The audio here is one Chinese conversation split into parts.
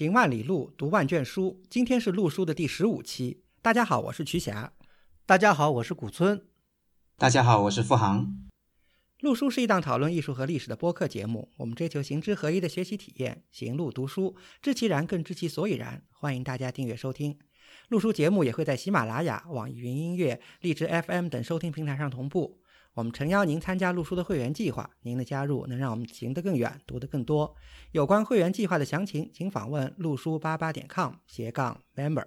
行万里路，读万卷书。今天是陆书的第十五期。大家好，我是瞿霞。大家好，我是古村。大家好，我是付航。陆书是一档讨论艺术和历史的播客节目。我们追求行知合一的学习体验，行路读书，知其然，更知其所以然。欢迎大家订阅收听。陆书节目也会在喜马拉雅、网易云音乐、荔枝 FM 等收听平台上同步。我们诚邀您参加陆书的会员计划，您的加入能让我们行得更远，读得更多。有关会员计划的详情，请访问陆书八八点 com 斜杠 member。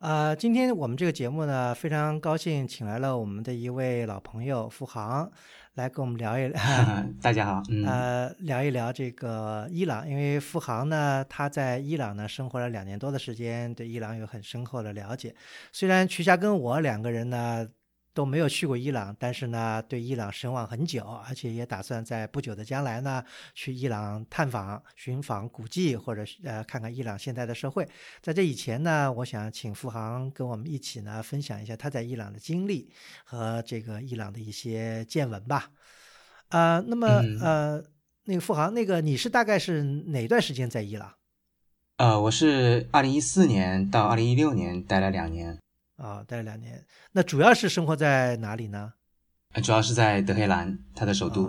呃，今天我们这个节目呢，非常高兴请来了我们的一位老朋友付航，来跟我们聊一聊。大家好，呃，聊一聊这个伊朗，因为付航呢，他在伊朗呢生活了两年多的时间，对伊朗有很深厚的了解。虽然瞿霞跟我两个人呢。都没有去过伊朗，但是呢，对伊朗神往很久，而且也打算在不久的将来呢，去伊朗探访、寻访古迹，或者呃看看伊朗现在的社会。在这以前呢，我想请付航跟我们一起呢，分享一下他在伊朗的经历和这个伊朗的一些见闻吧。啊，那么呃，那个付航，那个你是大概是哪段时间在伊朗？呃，我是二零一四年到二零一六年待了两年。啊，待了两年，那主要是生活在哪里呢？主要是在德黑兰，它的首都。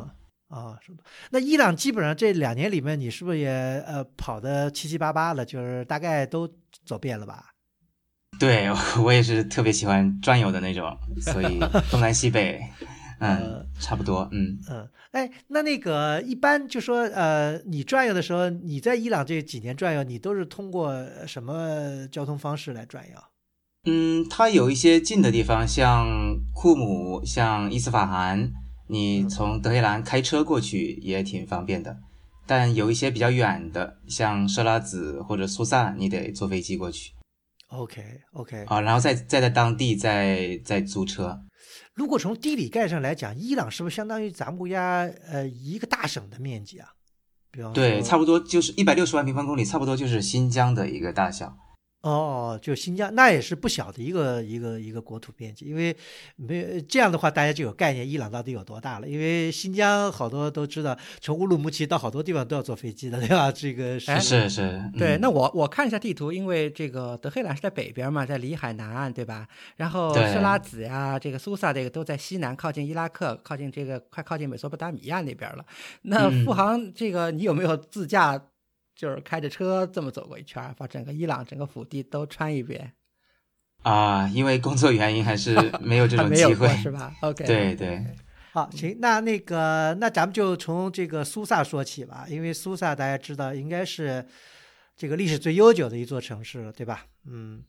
啊，首都。那伊朗基本上这两年里面，你是不是也呃跑的七七八八了，就是大概都走遍了吧？对，我也是特别喜欢转悠的那种，所以 东南西北，嗯，差不多，嗯嗯。哎，那那个一般就说呃，你转悠的时候，你在伊朗这几年转悠，你都是通过什么交通方式来转悠？嗯，它有一些近的地方，像库姆，像伊斯法罕，你从德黑兰开车过去也挺方便的。但有一些比较远的，像设拉子或者苏萨，你得坐飞机过去。OK OK，啊，然后再再在当地再再租车。如果从地理概上来讲，伊朗是不是相当于咱们国家呃一个大省的面积啊？对，差不多就是一百六十万平方公里，差不多就是新疆的一个大小。哦，就新疆，那也是不小的一个一个一个国土面积，因为没有这样的话，大家就有概念，伊朗到底有多大了。因为新疆好多都知道，从乌鲁木齐到好多地方都要坐飞机的，对吧？这个是是是，对。那我我看一下地图，因为这个德黑兰是在北边嘛，在里海南岸，对吧？然后设拉子呀，这个苏萨这个都在西南，靠近伊拉克，靠近这个快靠近美索不达米亚那边了。那富航，这个你有没有自驾？就是开着车这么走过一圈，把整个伊朗整个腹地都穿一遍啊！因为工作原因还是 没有这种机会，是吧？OK，对对。好，行，那那个，那咱们就从这个苏萨说起吧，因为苏萨大家知道应该是这个历史最悠久的一座城市了，对吧？嗯，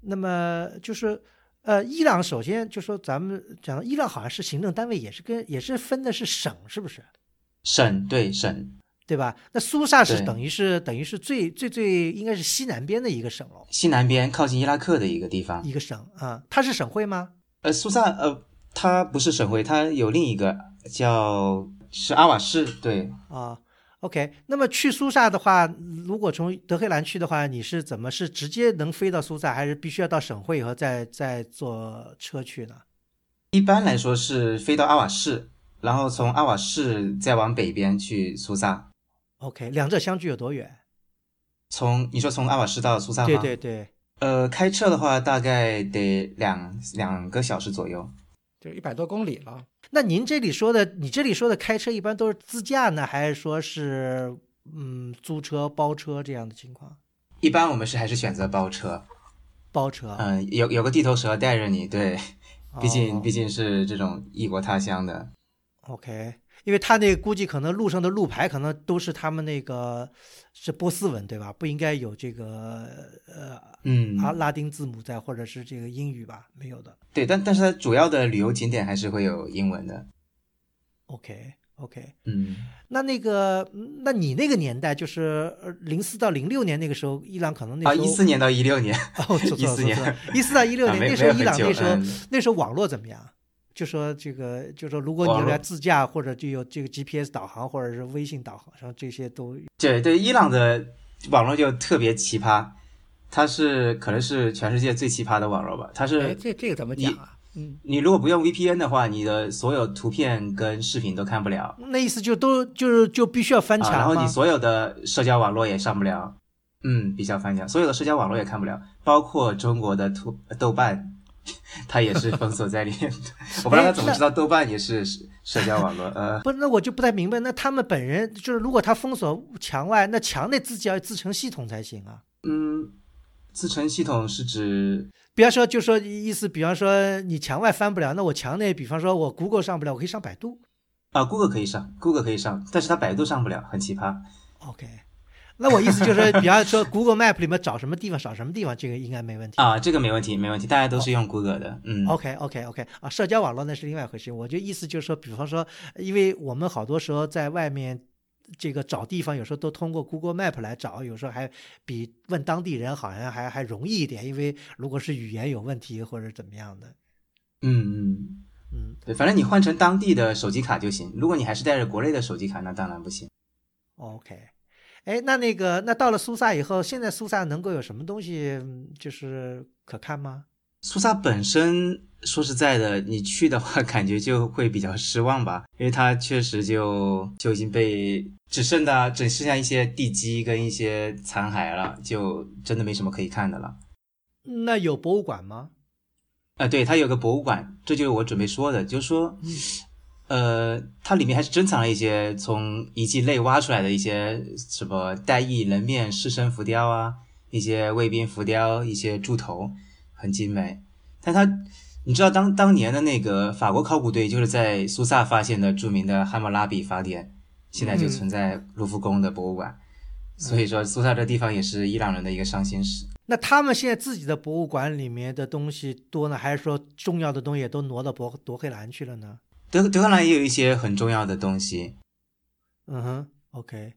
那么就是呃，伊朗首先就说咱们讲，伊朗好像是行政单位也是跟也是分的是省，是不是？省对省。对吧？那苏萨是等于是等于是最最最应该是西南边的一个省喽，西南边靠近伊拉克的一个地方，一个省啊。它是省会吗？呃，苏萨呃，它不是省会，它有另一个叫是阿瓦市。对啊，OK。那么去苏萨的话，如果从德黑兰去的话，你是怎么是直接能飞到苏萨，还是必须要到省会以后再再坐车去呢？一般来说是飞到阿瓦市，然后从阿瓦市再往北边去苏萨。OK，两者相距有多远？从你说从阿瓦什到苏萨吗？对对对。呃，开车的话大概得两两个小时左右，就一百多公里了。那您这里说的，你这里说的开车一般都是自驾呢，还是说是嗯租车包车这样的情况？一般我们是还是选择包车。包车。嗯，有有个地头蛇带着你，对，毕竟毕竟是这种异国他乡的。OK。因为他那估计可能路上的路牌可能都是他们那个是波斯文对吧？不应该有这个呃嗯啊拉丁字母在，或者是这个英语吧？没有的。对，但但是它主要的旅游景点还是会有英文的。OK OK，嗯，那那个那你那个年代就是零四到零六年那个时候，伊朗可能那时候一四年到一六年哦，一四年一四到一六年那时候伊朗那时候那时候网络怎么样？就说这个，就说如果你来自驾，或者就有这个 GPS 导航，或者是微信导航，上这些都对对。伊朗的网络就特别奇葩，它是可能是全世界最奇葩的网络吧。它是这这个怎么讲啊？嗯，你如果不用 VPN 的话，你的所有图片跟视频都看不了。那意思就都就是就必须要翻墙然后你所有的社交网络也上不了。嗯，比较翻墙，所有的社交网络也看不了，包括中国的图豆瓣，它也是封锁在里面的。我不知道他怎么知道豆瓣也是社交网络。呃，不，那我就不太明白，那他们本人就是，如果他封锁墙外，那墙内自己要自成系统才行啊。嗯，自成系统是指，比方说，就说意思，比方说你墙外翻不了，那我墙内，比方说我 Google 上不了，我可以上百度。啊，Google 可以上，Google 可以上，但是它百度上不了，很奇葩。OK。那我意思就是说，比方说 Google Map 里面找什么地方，找什么地方，这个应该没问题啊。这个没问题，没问题，大家都是用 Google 的。嗯，OK OK OK 啊，社交网络那是另外一回事。我就意思就是说，比方说，因为我们好多时候在外面这个找地方，有时候都通过 Google Map 来找，有时候还比问当地人好像还还容易一点。因为如果是语言有问题或者怎么样的，嗯嗯嗯，对，反正你换成当地的手机卡就行。如果你还是带着国内的手机卡，那当然不行。OK。哎，那那个，那到了苏萨以后，现在苏萨能够有什么东西就是可看吗？苏萨本身说实在的，你去的话 感觉就会比较失望吧，因为它确实就就已经被只剩的只剩下一些地基跟一些残骸了，就真的没什么可以看的了。那有博物馆吗？啊，对，它有个博物馆，这就是我准备说的，就是说。呃，它里面还是珍藏了一些从遗迹内挖出来的一些什么带翼人面狮身浮雕啊，一些卫兵浮雕，一些柱头，很精美。但它，你知道当当年的那个法国考古队就是在苏萨发现的著名的汉谟拉比法典，现在就存在卢浮宫的博物馆。所以说，苏萨这地方也是伊朗人的一个伤心史。那他们现在自己的博物馆里面的东西多呢，还是说重要的东西都挪到博多黑兰去了呢？德德克兰也有一些很重要的东西，嗯哼，OK，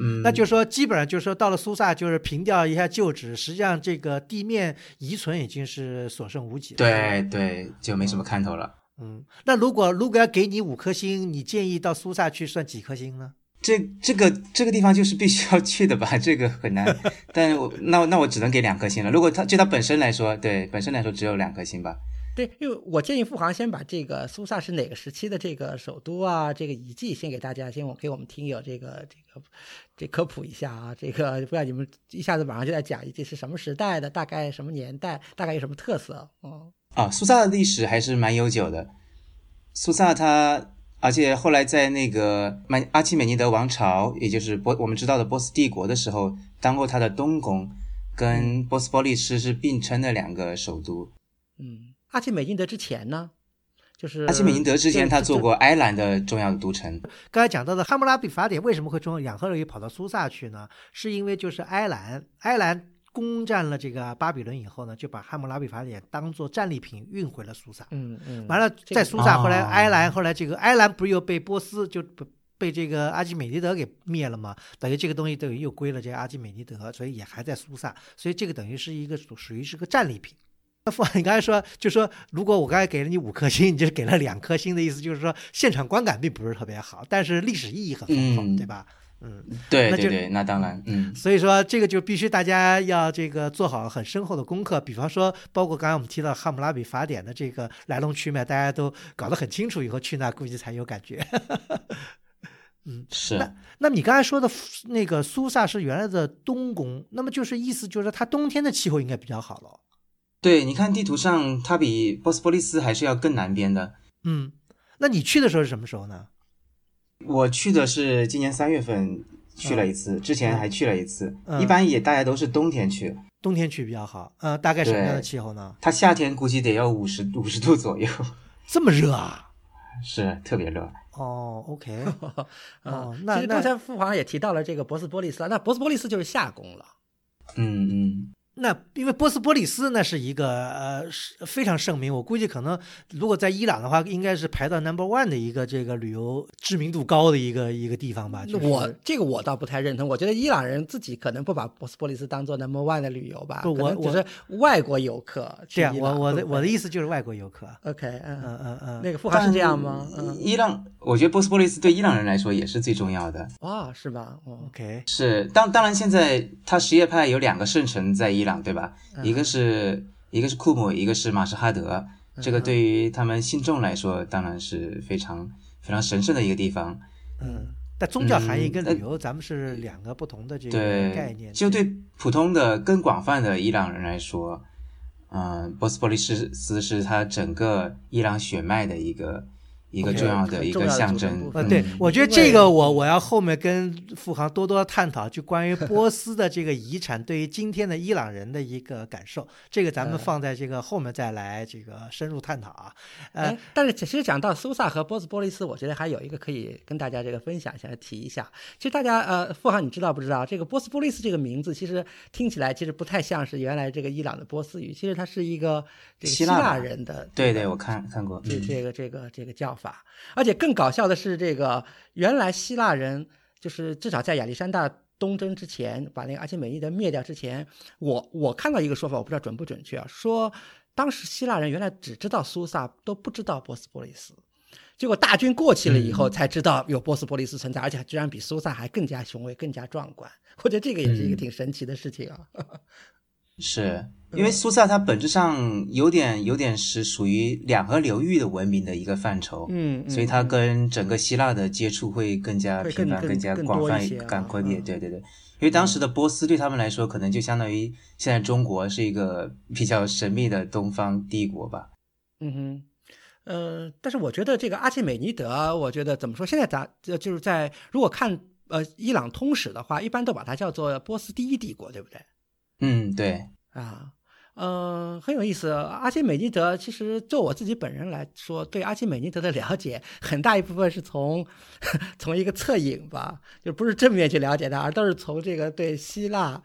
嗯，那就说基本上就是说到了苏萨，就是平掉一下旧址，实际上这个地面遗存已经是所剩无几了，对对，就没什么看头了。嗯，那如果如果要给你五颗星，你建议到苏萨去算几颗星呢？这这个这个地方就是必须要去的吧？这个很难，但我那那我只能给两颗星了。如果它就它本身来说，对本身来说只有两颗星吧。对，因为我建议富航先把这个苏萨是哪个时期的这个首都啊，这个遗迹先给大家，先我给我们听友这个这个这科普一下啊，这个不然你们一下子马上就在讲遗迹是什么时代的，大概什么年代，大概有什么特色？嗯，啊，苏萨的历史还是蛮悠久的。苏萨它，而且后来在那个曼阿契美尼德王朝，也就是波我们知道的波斯帝国的时候，当过它的东宫，跟波斯波利斯是并称的两个首都。嗯。阿基美尼德之前呢，就是阿基美尼德之前，他做过埃兰的重要的都城。刚才讲到的《汉谟拉比法典》为什么会从两河流域跑到苏萨去呢？是因为就是埃兰，埃兰攻占了这个巴比伦以后呢，就把《汉谟拉比法典》当做战利品运回了苏萨。嗯嗯。完了，在苏萨后来埃兰后来这个埃兰不是又被波斯就被这个阿基美尼德给灭了吗？等于这个东西等于又归了这个阿基美尼德，所以也还在苏萨。所以这个等于是一个属属于是个战利品。傅，你刚才说，就说如果我刚才给了你五颗星，你就给了两颗星的意思，就是说现场观感并不是特别好，但是历史意义很丰富，对吧？嗯，对对对，那当然，嗯，所以说这个就必须大家要这个做好很深厚的功课，比方说，包括刚才我们提到《汉姆拉比法典》的这个来龙去脉，大家都搞得很清楚，以后去那估计才有感觉。嗯，是。那那你刚才说的那个苏萨是原来的东宫，那么就是意思就是说它冬天的气候应该比较好了。对，你看地图上，它比波斯波利斯还是要更南边的。嗯，那你去的时候是什么时候呢？我去的是今年三月份去了一次，之前还去了一次。一般也大家都是冬天去，冬天去比较好。呃，大概什么样的气候呢？它夏天估计得要五十五十度左右。这么热啊？是特别热。哦，OK。哦，那其实刚才富华也提到了这个博斯波利斯，那博斯波利斯就是夏宫了。嗯嗯。那因为波斯波利斯那是一个呃是非常盛名，我估计可能如果在伊朗的话，应该是排到 number one 的一个这个旅游知名度高的一个一个地方吧。就我这个我倒不太认同，我觉得伊朗人自己可能不把波斯波利斯当做 number one 的旅游吧。我，我只是外国游客。这样，我我的我的意思就是外国游客。OK，嗯嗯嗯嗯，那个富豪是这样吗？嗯伊朗，我觉得波斯波利斯对伊朗人来说也是最重要的。哇，是吧？OK，是当当然，现在他什叶派有两个圣城在伊朗，对吧？一个是一个是库姆，一个是马什哈德，这个对于他们信众来说，当然是非常非常神圣的一个地方。嗯，但宗教含义跟旅游咱们是两个不同的这个对概念。就对普通的、更广泛的伊朗人来说，嗯、波斯波利斯斯是他整个伊朗血脉的一个一个重要的一个象征呃，对嗯，我觉得这个我我要后面跟付航多多探讨，就关于 波斯的这个遗产对于今天的伊朗人的一个感受，这个咱们呃放在这个后面再来这个深入探讨啊。呃哎，，但是其实讲到苏萨和波斯波利斯，我觉得还有一个可以跟大家这个分享一下、提一下。其实大家呃，富航你知道不知道？这个波斯波利斯这个名字，其实听起来其实不太像是原来这个伊朗的波斯语，其实它是一个这个希腊人的对对，我看看过。这嗯这个这个这个叫法，而且更搞笑的是，这个原来希腊人就是至少在亚历山大东征之前，把那个阿基美尼德灭掉之前，我我看到一个说法，我不知道准不准确啊，说当时希腊人原来只知道苏萨，都不知道波斯波利斯。结果大军过去了以后，才知道有波斯波利斯存在，而且居然比苏萨还更加雄伟、更加壮观。我觉得这个也是一个嗯挺神奇的事情啊。是因为苏萨它本质上有点有点是属于两河流域的文明的一个范畴，嗯，嗯所以它嗯跟整个希腊的接触会更加频繁、更加广泛多一些、啊更宽烈。嗯对对对，因为当时的波斯对他们来说，可能就相当于现在中国是一个比较神秘的东方帝国吧。嗯哼，呃，但是我觉得这个阿契美尼德，我觉得怎么说？现在咱呃就是在如果看呃伊朗通史的话，一般都把它叫做波斯第一帝国，对不对？嗯，对，啊，嗯、很有意思。阿基美尼德其实就我自己本人来说，对阿基美尼德的了解很大一部分是从 从一个侧影吧，就不是正面去了解他，而都是从这个对希腊。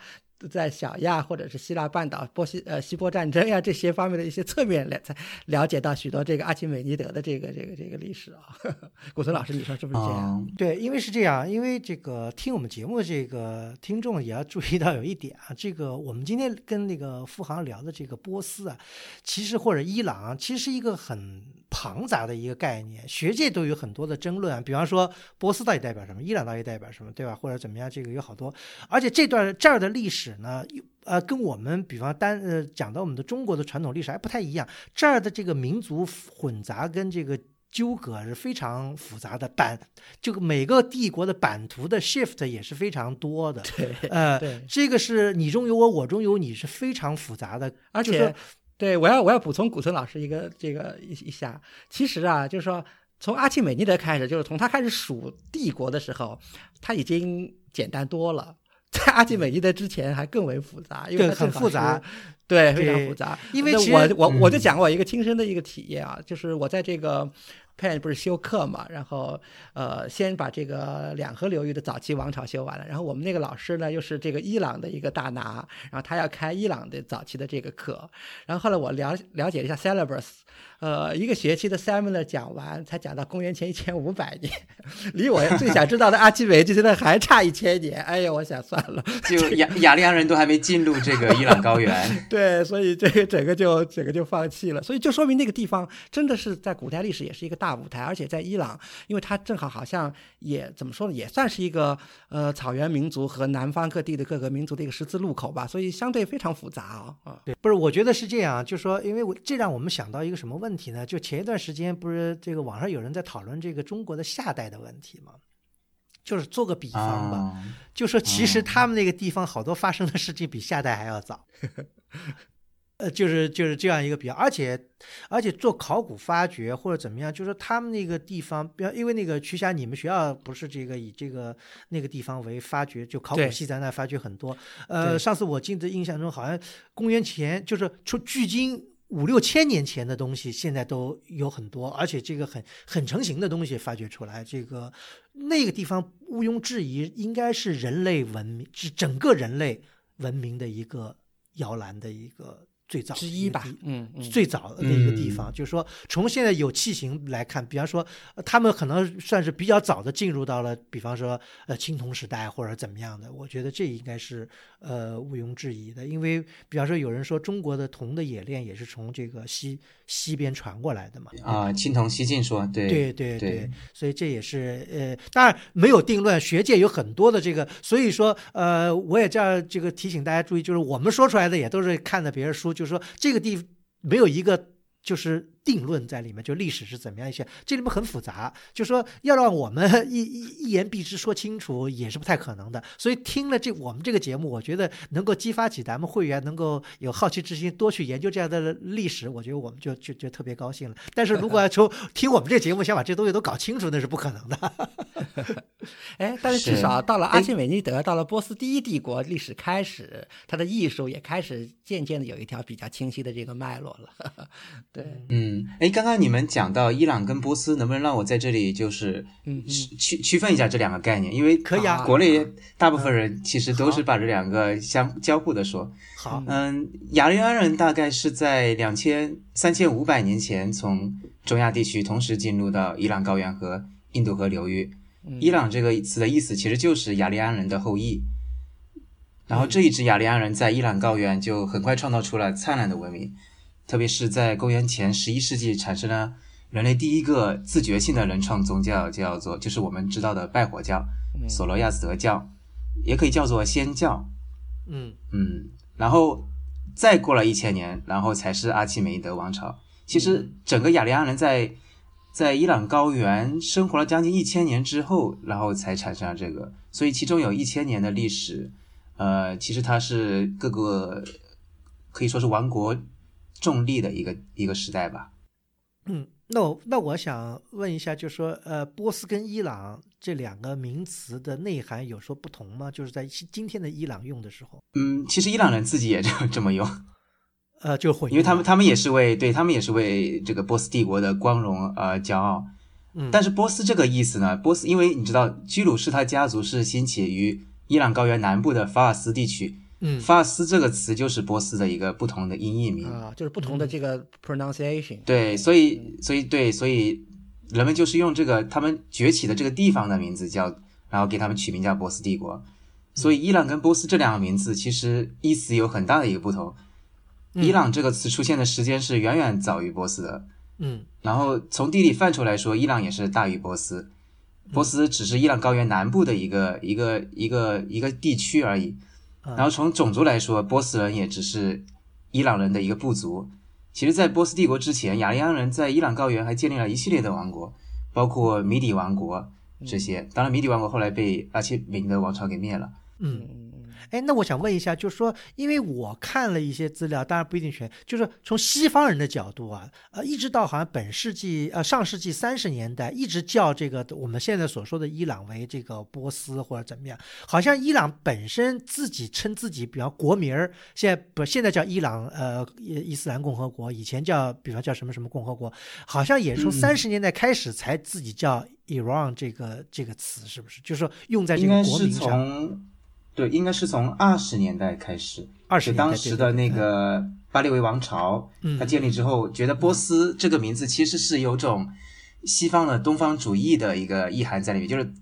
在小亚或者是希腊半岛、波西呃希波战争呀这些方面的一些侧面了才了解到许多这个阿基美尼德的这个这个这个历史啊。古村老师，你说是不是这样？嗯，对，因为是这样，因为这个听我们节目的这个听众也要注意到有一点啊，这个我们今天跟那个富航聊的这个波斯啊，其实或者伊朗啊，其实是一个很庞杂的一个概念，学界都有很多的争论啊。比方说波斯到底代表什么，伊朗到底代表什么，对吧？或者怎么样，这个有好多，而且这段这儿的历史呢，呃，跟我们比方单呃讲到我们的中国的传统历史还不太一样，这儿的这个民族混杂跟这个。纠葛是非常复杂的版，这个每个帝国的版图的 shift 也是非常多的。对呃，对，这个是你中有我，我中有你，是非常复杂的。而且对我要我要补充古村老师一个这个一一下，其实啊，就是说从阿契美尼德开始，就是从他开始数帝国的时候，他已经简单多了。在阿契美尼德之前还更为复杂，因为对很复杂，对，非常复杂。因为我我我就嗯讲过一个亲身的一个体验啊，就是我在这个 Penn 不是修课嘛，然后呃先把这个两河流域的早期王朝修完了，然后我们那个老师呢又是这个伊朗的一个大拿，然后他要开伊朗的早期的这个课，然后后来我了了解了一下 Celebrus，呃一个学期的 seminar 讲完才讲到公元前一千五百年，离我最想知道的阿基美就现在还差一千年，哎呀，我想算了。就雅雅利安人都还没进入这个伊朗高原。对，所以这个整个就整个就放弃了，所以就说明那个地方真的是在古代历史也是一个大舞台，而且在伊朗，因为它正好好像也怎么说呢，也算是一个呃草原民族和南方各地的各个民族的一个十字路口吧，所以相对非常复杂啊、啊。对，不是，我觉得是这样，就说，因为我这让我们想到一个什么问题呢？就前一段时间不是这个网上有人在讨论这个中国的夏代的问题吗？就是做个比方吧，啊，就说其实哦他们那个地方好多发生的事情比夏代还要早。呃，就是就是这样一个比较，而且而且做考古发掘或者怎么样，就是他们那个地方，比方因为那个瞿霞，你们学校不是这个以这个那个地方为发掘，就考古系在那发掘很多。呃，上次我记得印象中好像公元前就是出距今五六千年前的东西，现在都有很多，而且这个很很成型的东西发掘出来，这个那个地方毋庸置疑应该是人类文明，是整个人类文明的一个摇篮的一个最早之一吧，嗯嗯，最早的一个地嗯方，就是说从现在有器型来看，比方说呃他们可能算是比较早的进入到了，比方说呃青铜时代或者怎么样的，我觉得这应该是呃毋庸置疑的，因为比方说有人说中国的铜的冶炼也是从这个西西边传过来的嘛，啊，青铜西进说，对对对对所以这也是呃，当然没有定论，学界有很多的这个，所以说呃，我也这样这个提醒大家注意，就是我们说出来的也都是看的别人书，就就是说这个地没有一个就是定论在里面，就历史是怎么样一些，这里面很复杂，就说要让我们 一一一言蔽之说清楚也是不太可能的。所以听了这我们这个节目，我觉得能够激发起咱们会员能够有好奇之心，多去研究这样的历史，我觉得我们就就就特别高兴了。但是如果要从 听我们这节目想把这东西都搞清楚，那是不可能的。哎，但是至少到了哎阿契美尼德，到了波斯第一帝国历史开始，它的艺术也开始渐渐的有一条比较清晰的这个脉络了。对，嗯，哎，刚刚你们讲到伊朗跟波斯，能不能让我在这里就是嗯嗯区区区分一下这两个概念？因为可以啊国内大部分人其实都是把这两个相交互的说。好，嗯，雅利安人大概是在两千三千五百年前从中亚地区同时进入到伊朗高原和印度河流域。嗯伊朗这个词的意思其实就是雅利安人的后裔。然后这一支雅利安人在伊朗高原就很快创造出了灿烂的文明，特别是在公元前十一世纪产生了人类第一个自觉性的人创宗教，叫做就是我们知道的拜火教，嗯索罗亚斯德教，也可以叫做祆教。嗯嗯，然后再过了一千年，然后才是阿契美尼德王朝。其实整个雅利安人在在伊朗高原生活了将近一千年之后，然后才产生了这个，所以其中有一千年的历史。呃，其实它是各个可以说是王国重力的一个一个时代吧。嗯，那我那我想问一下，就是说，呃，波斯跟伊朗这两个名词的内涵有说不同吗？就是在今今天的伊朗用的时候，嗯，其实伊朗人自己也就这么用，呃，就会，因为他们他们也是为对他们也是为这个波斯帝国的光荣而骄傲。嗯，但是波斯这个意思呢，波斯因为你知道居鲁士他家族是兴起于伊朗高原南部的法尔斯地区，嗯法尔斯这个词就是波斯的一个不同的音译名。啊，就是不同的这个 pronunciation。对，所以所以对，所以人们就是用这个他们崛起的这个地方的名字叫，然后给他们取名叫波斯帝国。所以伊朗跟波斯这两个名字其实意思有很大的一个不同。伊朗这个词出现的时间是远远早于波斯的，嗯然后从地理范畴来说，伊朗也是大于波斯，波斯只是伊朗高原南部的一个一个一个一个地区而已。啊然后从种族来说，波斯人也只是伊朗人的一个部族。其实，在波斯帝国之前，雅利安人在伊朗高原还建立了一系列的王国，包括米底王国这些。当然，米底王国后来被阿契美尼德王朝给灭了。嗯。嗯哎，那我想问一下，就是说，因为我看了一些资料，当然不一定全，就是从西方人的角度啊，呃，一直到好像本世纪呃上世纪三十年代，一直叫这个我们现在所说的伊朗为这个波斯或者怎么样，好像伊朗本身自己称自己，比方国名儿，现在不现在叫伊朗呃伊伊斯兰共和国，以前叫比方叫什么什么共和国，好像也是从嗯三十年代开始才自己叫 Iran 这个这个词，是不是？就是说用在这个国名上。从对，应该是从二十年代开始。二十年代当时的那个巴列维王朝，嗯它建立之后，觉得波斯这个名字其实是有种西方的东方主义的一个意涵在里面，就是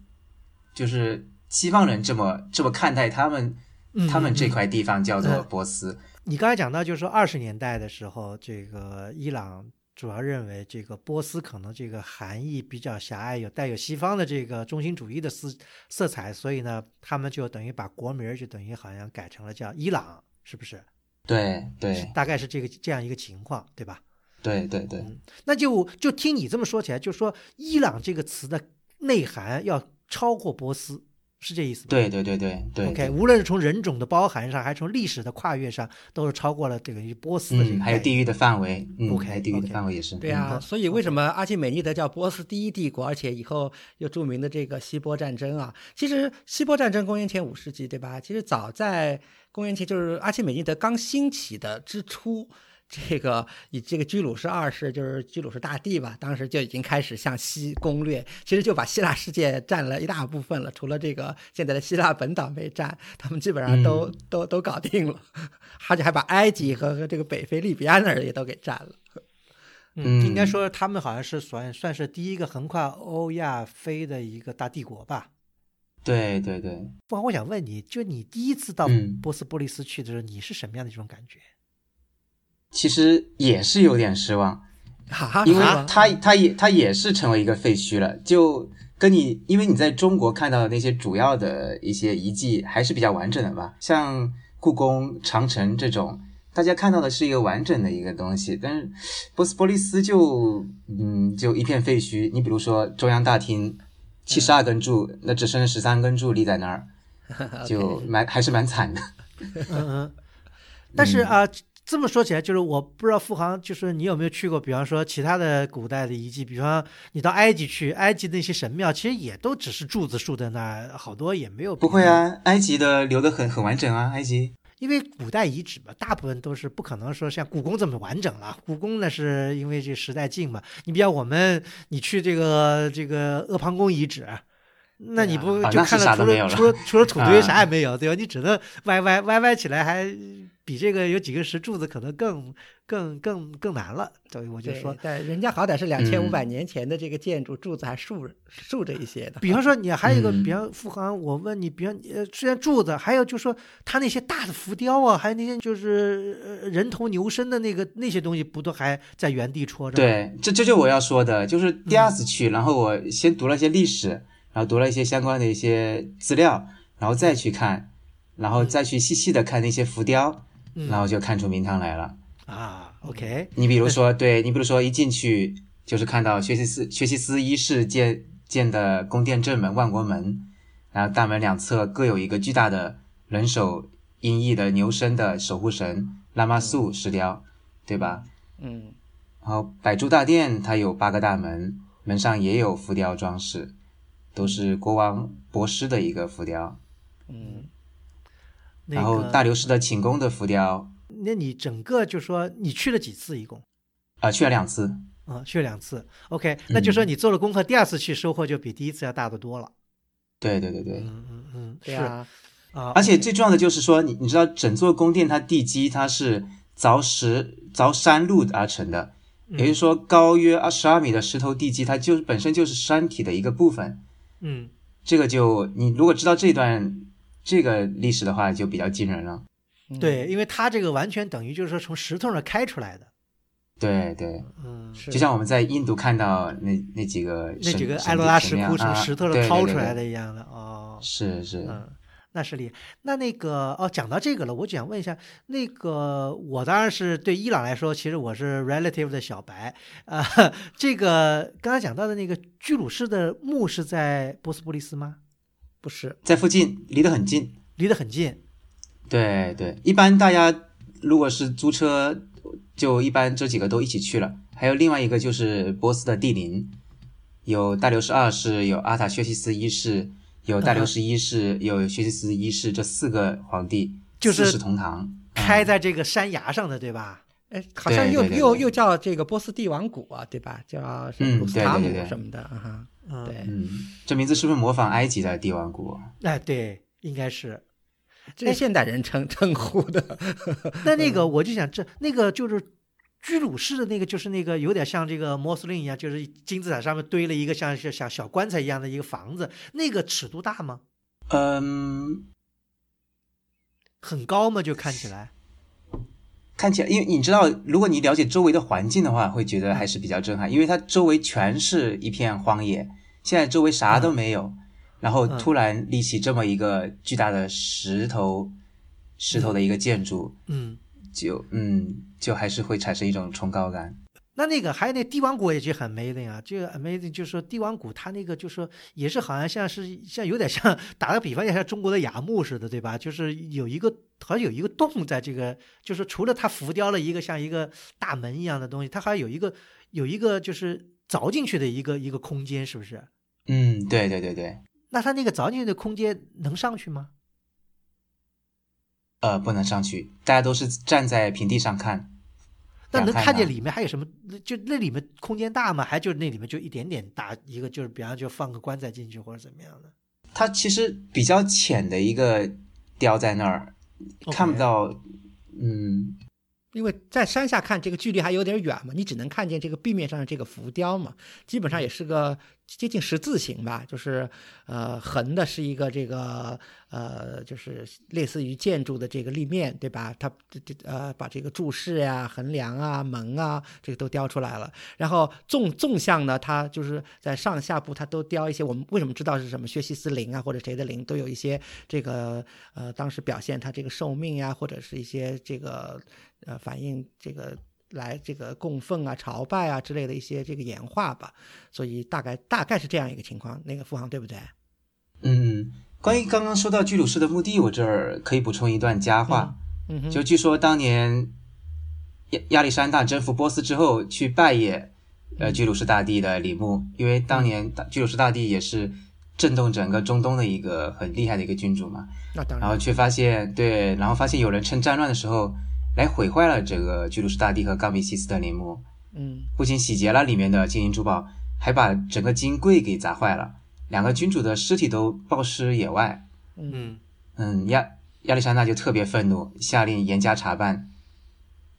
就是西方人这么这么看待他们，嗯他们这块地方叫做嗯波斯。你刚才讲到，就是说二十年代的时候，这个伊朗主要认为这个波斯可能这个含义比较狭隘，有带有西方的这个中心主义的色色彩，所以呢，他们就等于把国名儿就等于好像改成了叫伊朗，是不是？对对大概是这个这样一个情况，对吧？对对对，那就就听你这么说起来，就说伊朗这个词的内涵要超过波斯，是这意思吗？对对对对对 OK，无论是从人种的包含上，还是从历史的跨越上，都是超过了这个波斯的这个嗯，还有地域的范围，嗯 OK，还有地域的范围也是。对啊，所以为什么阿契美尼德叫波斯第一帝国，而且以后又著名的这个希波战争啊？其实希波战争公元前五世纪，对吧？其实早在公元前就是阿契美尼德刚兴起的之初。这个以这个居鲁士二世就是居鲁士大帝吧，当时就已经开始向西攻略，其实就把希腊世界占了一大部分了，除了这个现在的希腊本岛没占，他们基本上都、嗯都都搞定了，而且还把埃及和和这个北非利比亚那儿也都给占了。嗯，应该嗯说他们好像是算算是第一个横跨欧亚非的一个大帝国吧。对对对，不过我想问你，就你第一次到嗯波斯波利斯去的时候，你是什么样的一种感觉？其实也是有点失望。啊，因为它它也它也是成为一个废墟了，就跟你因为你在中国看到的那些主要的一些遗迹还是比较完整的吧，像故宫、长城这种，大家看到的是一个完整的一个东西，但是波斯波利斯就嗯就一片废墟。你比如说中央大厅七十二根柱，那只剩十三根柱立在那儿，就蛮还是蛮惨的。嗯嗯，但是啊。这么说起来，就是我不知道富航，就是你有没有去过？比方说其他的古代的遗迹，比方你到埃及去，埃及那些神庙其实也都只是柱子竖在那儿，好多也没有。不会啊，埃及的留的很很完整啊，埃及。因为古代遗址嘛，大部分都是不可能说像故宫这么完整了。故宫呢，是因为这时代近嘛。你比较我们，你去这个这个阿房宫遗址，那你不就看了除了除了除了土堆啥也没有，对吧？你只能歪歪歪歪起来还。比这个有几个石柱子可能更更更更难了，所以我就说，但人家好歹是两千五百年前的这个建筑，柱子还竖竖着一些的。比方说，你还有一个，比方富航，我问你，比方呃，虽然柱子，还有就是说，他那些大的浮雕啊，还有那些就是人头牛身的那个那些东西，不都还在原地戳着？对，这这就我要说的，就是第二次去，然后我先读了一些历史，然后读了一些相关的一些资料，然后再去看，然后再去细细的看那些浮雕。然后就看出名堂来了啊！OK，你比如说，对你比如说一进去就是看到薛西斯薛西斯一世建建的宫殿正门万国门，然后大门两侧各有一个巨大的人手音译的牛身的守护神拉玛素石雕，对吧？嗯。然后百柱大殿它有八个大门，门上也有浮雕装饰，都是国王博施的一个浮雕。嗯。然后大流士的寝宫的浮雕，那你整个就说你去了几次一共？啊，去了两次。啊，去了两次。OK，那就说你做了功课，第二次去收获就比第一次要大得多了。对对对对，嗯嗯嗯，是啊啊。而且最重要的就是说，你你知道整座宫殿它地基它是凿石凿山路而成的，也就是说高约二十二米的石头地基，它就本身就是山体的一个部分。嗯，这个就你如果知道这段。这个历史的话就比较惊人了，对，因为它这个完全等于就是说从石头上开出来的，对对，嗯，就像我们在印度看到那那几个那几个埃罗拉石窟从石头上掏出来的一样的哦，是是，嗯，那是厉害。那那个哦，讲到这个了，我就想问一下，那个我当然是对伊朗来说，其实我是 relative 的小白。啊。这个刚才讲到的那个居鲁士的墓是在波斯波利斯吗？不是在附近，离得很近，离得很近。对对，一般大家如果是租车，就一般这几个都一起去了。还有另外一个就是波斯的帝陵，有大流士二世，有阿塔薛西斯一世，有大流士一世，有薛西斯一世，这四个皇帝四世同堂，开在这个山崖上的，对吧？哎，好像又又又叫这个波斯帝王谷啊，对吧？叫什么鲁斯塔姆什么的啊。嗯，对，嗯，这名字是不是模仿埃及的帝王谷？哎，对，应该是，这是现代人称 称呼的。那那个，我就想，这那个就是居鲁士的那个，就是那个有点像这个摩斯林一样，就是金字塔上面堆了一个像像小棺材一样的一个房子，那个尺度大吗？嗯，很高吗？就看起来。看起来，因为你知道，如果你了解周围的环境的话，会觉得还是比较震撼。因为它周围全是一片荒野，现在周围啥都没有，然后突然立起这么一个巨大的石头，石头的一个建筑，嗯，就嗯，就还是会产生一种崇高感。那那个还有那帝王谷也就很 amazing 啊，这个 amazing 就是说帝王谷它那个就是说也是好像像是像有点像打个比方，像中国的雅墓似的，对吧？就是有一个好像有一个洞在这个，就是除了它浮雕了一个像一个大门一样的东西，它还有一个有一个就是凿进去的一个一个空间，是不是？嗯，对对对对。那它那个凿进去的空间能上去吗？呃，不能上去，大家都是站在平地上看。那能看见里面还有什么？就那里面空间大吗？还就那里面就一点点大一个，就是比方就放个棺材进去或者怎么样的？它其实比较浅的一个雕在那儿，看不到。嗯，因为在山下看这个距离还有点远嘛，你只能看见这个壁面上的这个浮雕嘛，基本上也是个接近十字形吧，就是呃横的是一个这个呃就是类似于建筑的这个立面，对吧？它这这呃把这个柱式呀、横梁啊、门啊这个都雕出来了。然后纵纵向呢，它就是在上下部它都雕一些。我们为什么知道是什么薛西斯陵啊，或者谁的陵，都有一些这个呃当时表现它这个寿命呀，或者是一些这个呃反映这个。来这个供奉啊、朝拜啊之类的一些这个演化吧，所以大概大概是这样一个情况。那个富航对不对？嗯，关于刚刚说到居鲁士的墓地，我这儿可以补充一段佳话。嗯哼，就据说当年亚亚历山大征服波斯之后，去拜谒呃居鲁士大帝的陵墓，因为当年大居鲁士大帝也是震动整个中东的一个很厉害的一个君主嘛。那当然。然后却发现对，然后发现有人趁战乱的时候。来毁坏了这个居鲁士大帝和冈比西斯的陵墓，嗯，不仅洗劫了里面的金银珠宝，还把整个金柜给砸坏了，两个君主的尸体都暴尸野外。嗯嗯，亚亚历山大就特别愤怒，下令严加查办，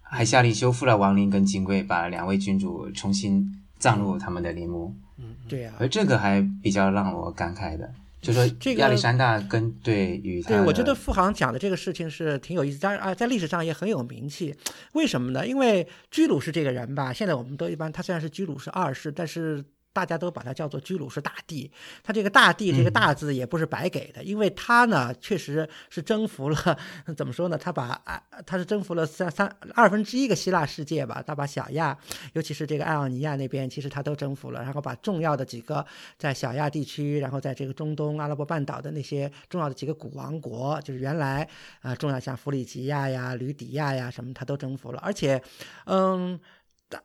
还下令修复了王陵跟金柜，把两位君主重新葬入他们的陵墓。嗯，对呀。而这个还比较让我感慨的。就说这个亚历山大跟对于对，我觉得富航讲的这个事情是挺有意思，当然啊，在历史上也很有名气。为什么呢？因为居鲁士这个人吧，现在我们都一般，他虽然是居鲁士二世，但是。大家都把它叫做居鲁士大帝，他这个大帝这个大字也不是白给的，因为他呢确实是征服了，怎么说呢？他把啊，他是征服了三三二分之一个希腊世界吧，他把小亚，尤其是这个爱奥尼亚那边，其实他都征服了，然后把重要的几个在小亚地区，然后在这个中东阿拉伯半岛的那些重要的几个古王国，就是原来啊重要像弗里吉亚呀、吕底亚呀什么，他都征服了，而且，嗯。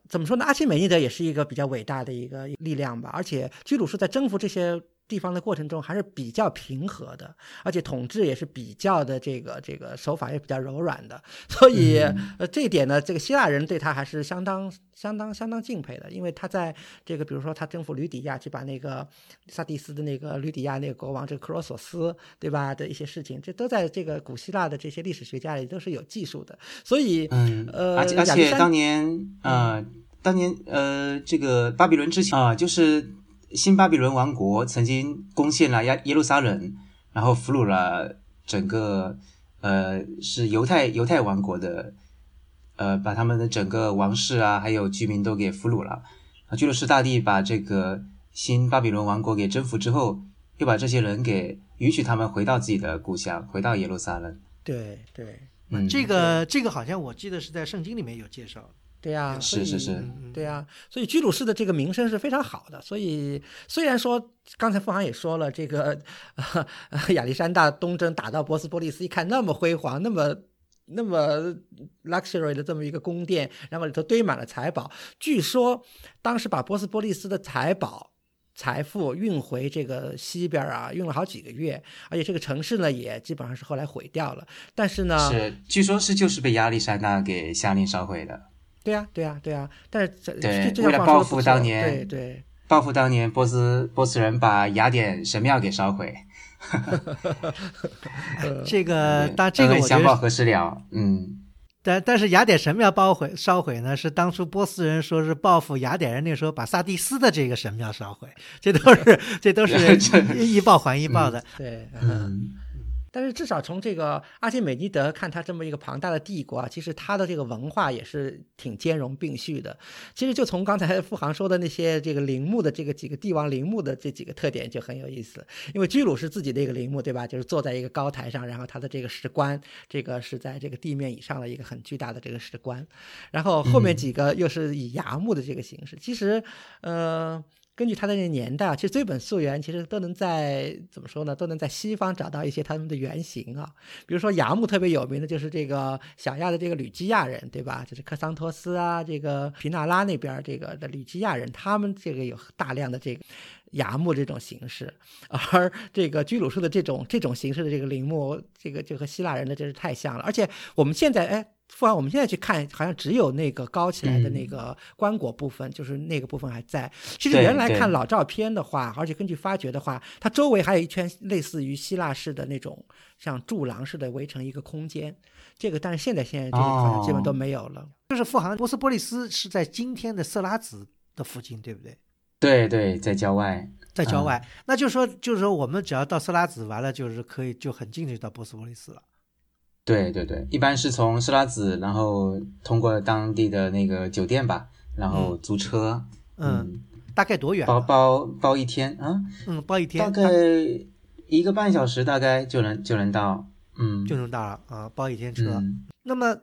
怎么说呢？阿奇美尼德也是一个比较伟大的一个力量吧，而且居鲁士在征服这些。地方的过程中还是比较平和的，而且统治也是比较的这个这个手法也比较柔软的，所以呃这一点呢，这个希腊人对他还是相当相当相当敬佩的，因为他在这个比如说他征服吕底亚，去把那个萨蒂斯的那个吕底亚那个国王这个克罗索斯对吧？的一些事情，这都在这个古希腊的这些历史学家里都是有记述的，所以嗯呃而且而且当年呃当年呃这个巴比伦之前啊就是。新巴比伦王国曾经攻陷了耶耶路撒冷，然后俘虏了整个呃是犹太犹太王国的，呃把他们的整个王室啊还有居民都给俘虏了。啊，居鲁士大帝把这个新巴比伦王国给征服之后，又把这些人给允许他们回到自己的故乡，回到耶路撒冷。对对，嗯，这个这个好像我记得是在圣经里面有介绍。对呀，是是是，对呀，所以居鲁士的这个名声是非常好的。所以虽然说刚才富航也说了，这个亚历山大东征打到波斯波利斯，一看那么辉煌，那么那么 luxury 的这么一个宫殿，然后里头堆满了财宝。据说当时把波斯波利斯的财宝财富运回这个西边啊，运了好几个月，而且这个城市呢也基本上是后来毁掉了。但是呢，是据说是就是被亚历山大给下令烧毁的。对呀，对呀，对呀，但是这对为了报复当年，对对，报复当年波斯波斯人把雅典神庙给烧毁。这个当这个我相报何时了？嗯，但但是雅典神庙包毁烧毁呢，是当初波斯人说是报复雅典人那时候把萨蒂斯的这个神庙烧毁，这都是这都是 一报还一报的。对，嗯。但是至少从这个阿基美尼德看，他这么一个庞大的帝国啊，其实他的这个文化也是挺兼容并蓄的。其实就从刚才富航说的那些这个陵墓的这个几个帝王陵墓的这几个特点就很有意思。因为居鲁士自己的一个陵墓，对吧？就是坐在一个高台上，然后他的这个石棺，这个是在这个地面以上的一个很巨大的这个石棺。然后后面几个又是以崖墓的这个形式。其实，呃。根据他的那个年代啊，其实追本溯源，其实都能在怎么说呢？都能在西方找到一些他们的原型啊。比如说雅木特别有名的就是这个小亚的这个吕基亚人，对吧？就是克桑托斯啊，这个皮纳拉那边这个的吕基亚人，他们这个有大量的这个雅木这种形式，而这个居鲁士的这种这种形式的这个陵墓，这个就和希腊人的真是太像了。而且我们现在哎。富安，我们现在去看，好像只有那个高起来的那个棺椁部分，就是那个部分还在。其实原来看老照片的话，而且根据发掘的话，它周围还有一圈类似于希腊式的那种像柱廊似的围成一个空间。这个，但是现在现在这个好像基本都没有了。就是富航波斯波利斯是在今天的色拉子的附近，对不对？对对，在郊外。在郊外，那就是说，就是说，我们只要到色拉子完了，就是可以就很近就到波斯波利斯了。对对对，一般是从色拉子，然后通过当地的那个酒店吧，然后租车。嗯，大概多远？包包包一天啊？嗯，包一天，大概一个半小时，大概就能就能到。嗯，就能到了啊，包一天车。那么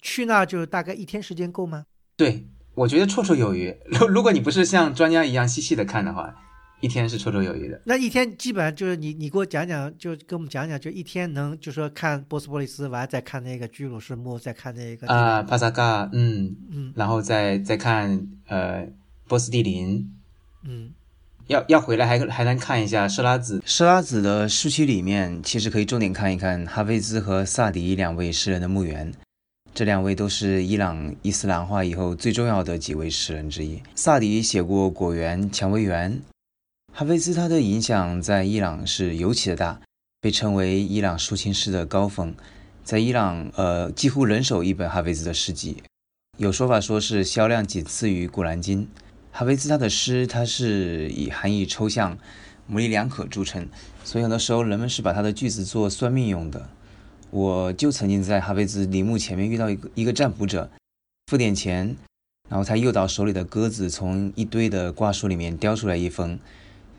去那就大概一天时间够吗？对，我觉得绰绰有余。如 如果你不是像专家一样细细的看的话。一天是绰绰有余的。那一天基本上就是你，你给我讲讲，就跟我们讲讲，就一天能就说看波斯波利斯完，再看那个居鲁士墓，再看那个啊帕萨嘎，嗯嗯，然后再再看呃波斯蒂林，嗯，要要回来还还能看一下设拉子。设拉子的市区里面，其实可以重点看一看哈菲兹和萨迪两位诗人的墓园。这两位都是伊朗伊斯兰化以后最重要的几位诗人之一。萨迪写过《果园》《蔷薇园》。哈菲兹他的影响在伊朗是尤其的大，被称为伊朗抒情诗的高峰，在伊朗呃几乎人手一本哈菲兹的诗集，有说法说是销量仅次于《古兰经》。哈菲兹他的诗他是以含义抽象、模棱两可著称，所以很多时候人们是把他的句子做算命用的。我就曾经在哈菲兹陵墓前面遇到一个一个占卜者，付点钱，然后他诱导手里的鸽子从一堆的挂书里面叼出来一封。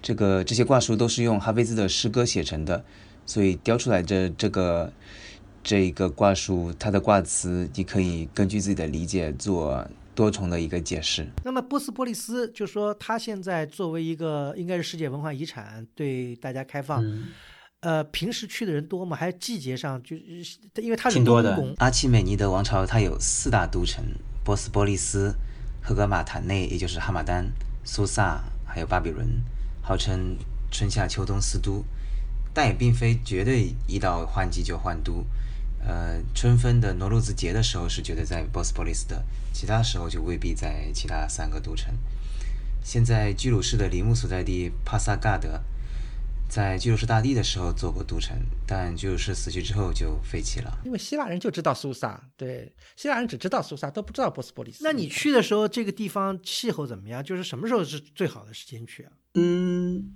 这个这些挂书都是用哈菲兹的诗歌写成的，所以叼出来的这个这个挂书，它的挂词你可以根据自己的理解做多重的一个解释。那么波斯波利斯就说，它现在作为一个应该是世界文化遗产，对大家开放。呃，平时去的人多吗？还是季节上就是因为它是挺多的。阿契美尼德王朝它有四大都城：波斯波利斯、赫格马坦内，也就是哈马丹、苏萨，还有巴比伦。号称春夏秋冬四都，但也并非绝对一到换季就换都。呃，春分的罗鲁兹节的时候是绝对在波斯波利斯的，其他时候就未必在其他三个都城。现在居鲁士的陵墓所在地帕萨嘎德，在居鲁士大帝的时候做过都城，但居鲁士死去之后就废弃了。因为希腊人就知道苏萨，对，希腊人只知道苏萨，都不知道波斯波利斯。那你去的时候，这个地方气候怎么样？就是什么时候是最好的时间去啊？嗯，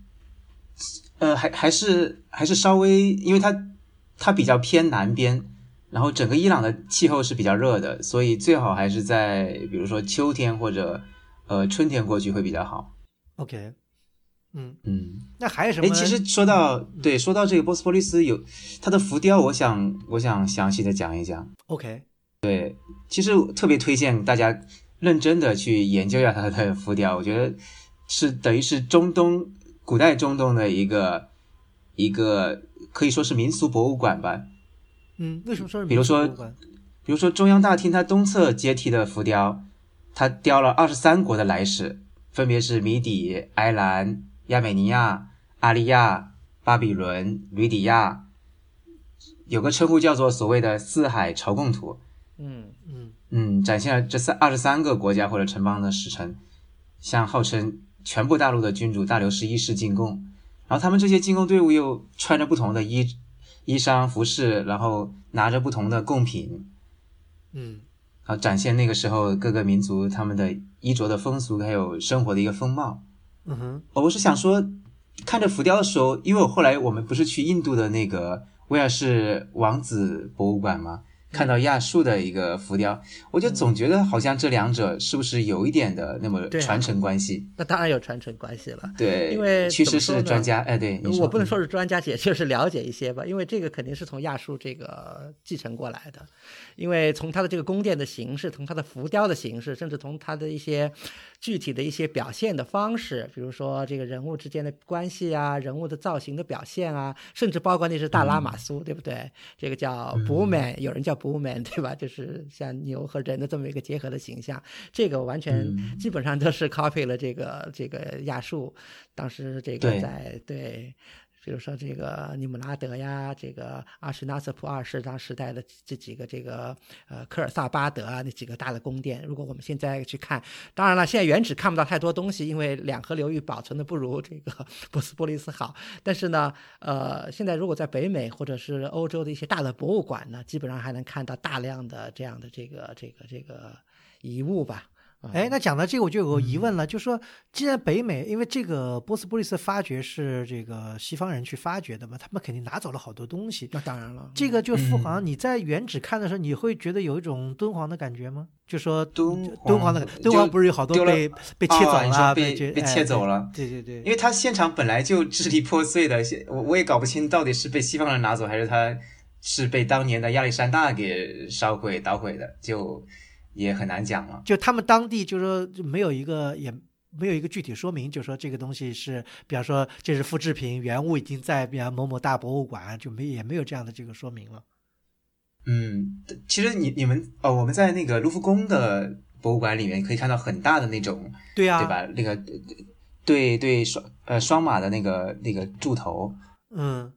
呃，还还是还是稍微，因为它它比较偏南边，然后整个伊朗的气候是比较热的，所以最好还是在比如说秋天或者呃春天过去会比较好。OK，嗯嗯，那还有什么？哎，其实说到对，说到这个波斯波利斯有它的浮雕，我想我想详细的讲一讲。OK，对，其实特别推荐大家认真的去研究一下它的浮雕，我觉得。是等于是中东古代中东的一个一个可以说是民俗博物馆吧。嗯，为什么说是比如说，比如说中央大厅它东侧阶梯的浮雕，它雕了二十三国的来使，分别是米底、埃兰、亚美尼亚、阿利亚、巴比伦、吕底亚，有个称呼叫做所谓的四海朝贡图。嗯嗯嗯，展现了这三二十三个国家或者城邦的使臣向号称。全部大陆的君主大流士一世进贡，然后他们这些进贡队伍又穿着不同的衣衣裳服饰，然后拿着不同的贡品，嗯，啊，展现那个时候各个民族他们的衣着的风俗，还有生活的一个风貌。嗯哼，我是想说，看着浮雕的时候，因为我后来我们不是去印度的那个威尔士王子博物馆吗？看到亚述的一个浮雕，我就总觉得好像这两者是不是有一点的那么传承关系？那当然有传承关系了。对，因为其实是专家，哎，对，我不能说是专家，也就是了解一些吧。因为这个肯定是从亚述这个继承过来的，因为从它的这个宫殿的形式，从它的浮雕的形式，甚至从它的一些。具体的一些表现的方式，比如说这个人物之间的关系啊，人物的造型的表现啊，甚至包括那是大拉马苏，对不对？这个叫 Buman，有人叫 Buman，对吧？就是像牛和人的这么一个结合的形象，这个完全基本上都是 copy 了这个这个亚述，当时这个在对。比如说这个尼姆拉德呀，这个阿什纳瑟普二世当时代的这几个这个呃科尔萨巴德啊那几个大的宫殿，如果我们现在去看，当然了，现在原址看不到太多东西，因为两河流域保存的不如这个 波斯波利斯好。但是呢，呃，现在如果在北美或者是欧洲的一些大的博物馆呢，基本上还能看到大量的这样的这个这个这个遗物吧。哎，那讲到这个，我就有个疑问了，就说，既然北美，因为这个波斯波利斯发掘是这个西方人去发掘的嘛，他们肯定拿走了好多东西。那当然了，这个就父皇，你在原址看的时候，你会觉得有一种敦煌的感觉吗？就说敦敦煌的敦煌不是有好多被被切走了，被被切走了？对对对，因为他现场本来就支离破碎的，我我也搞不清到底是被西方人拿走，还是他是被当年的亚历山大给烧毁捣毁的，就。也很难讲了，就他们当地就说没有一个，也没有一个具体说明，就说这个东西是，比方说这是复制品，原物已经在比方某某大博物馆，就没也没有这样的这个说明了。嗯，其实你你们哦，我们在那个卢浮宫的博物馆里面可以看到很大的那种，对啊，对吧？那个对对双呃双马的那个那个柱头，嗯，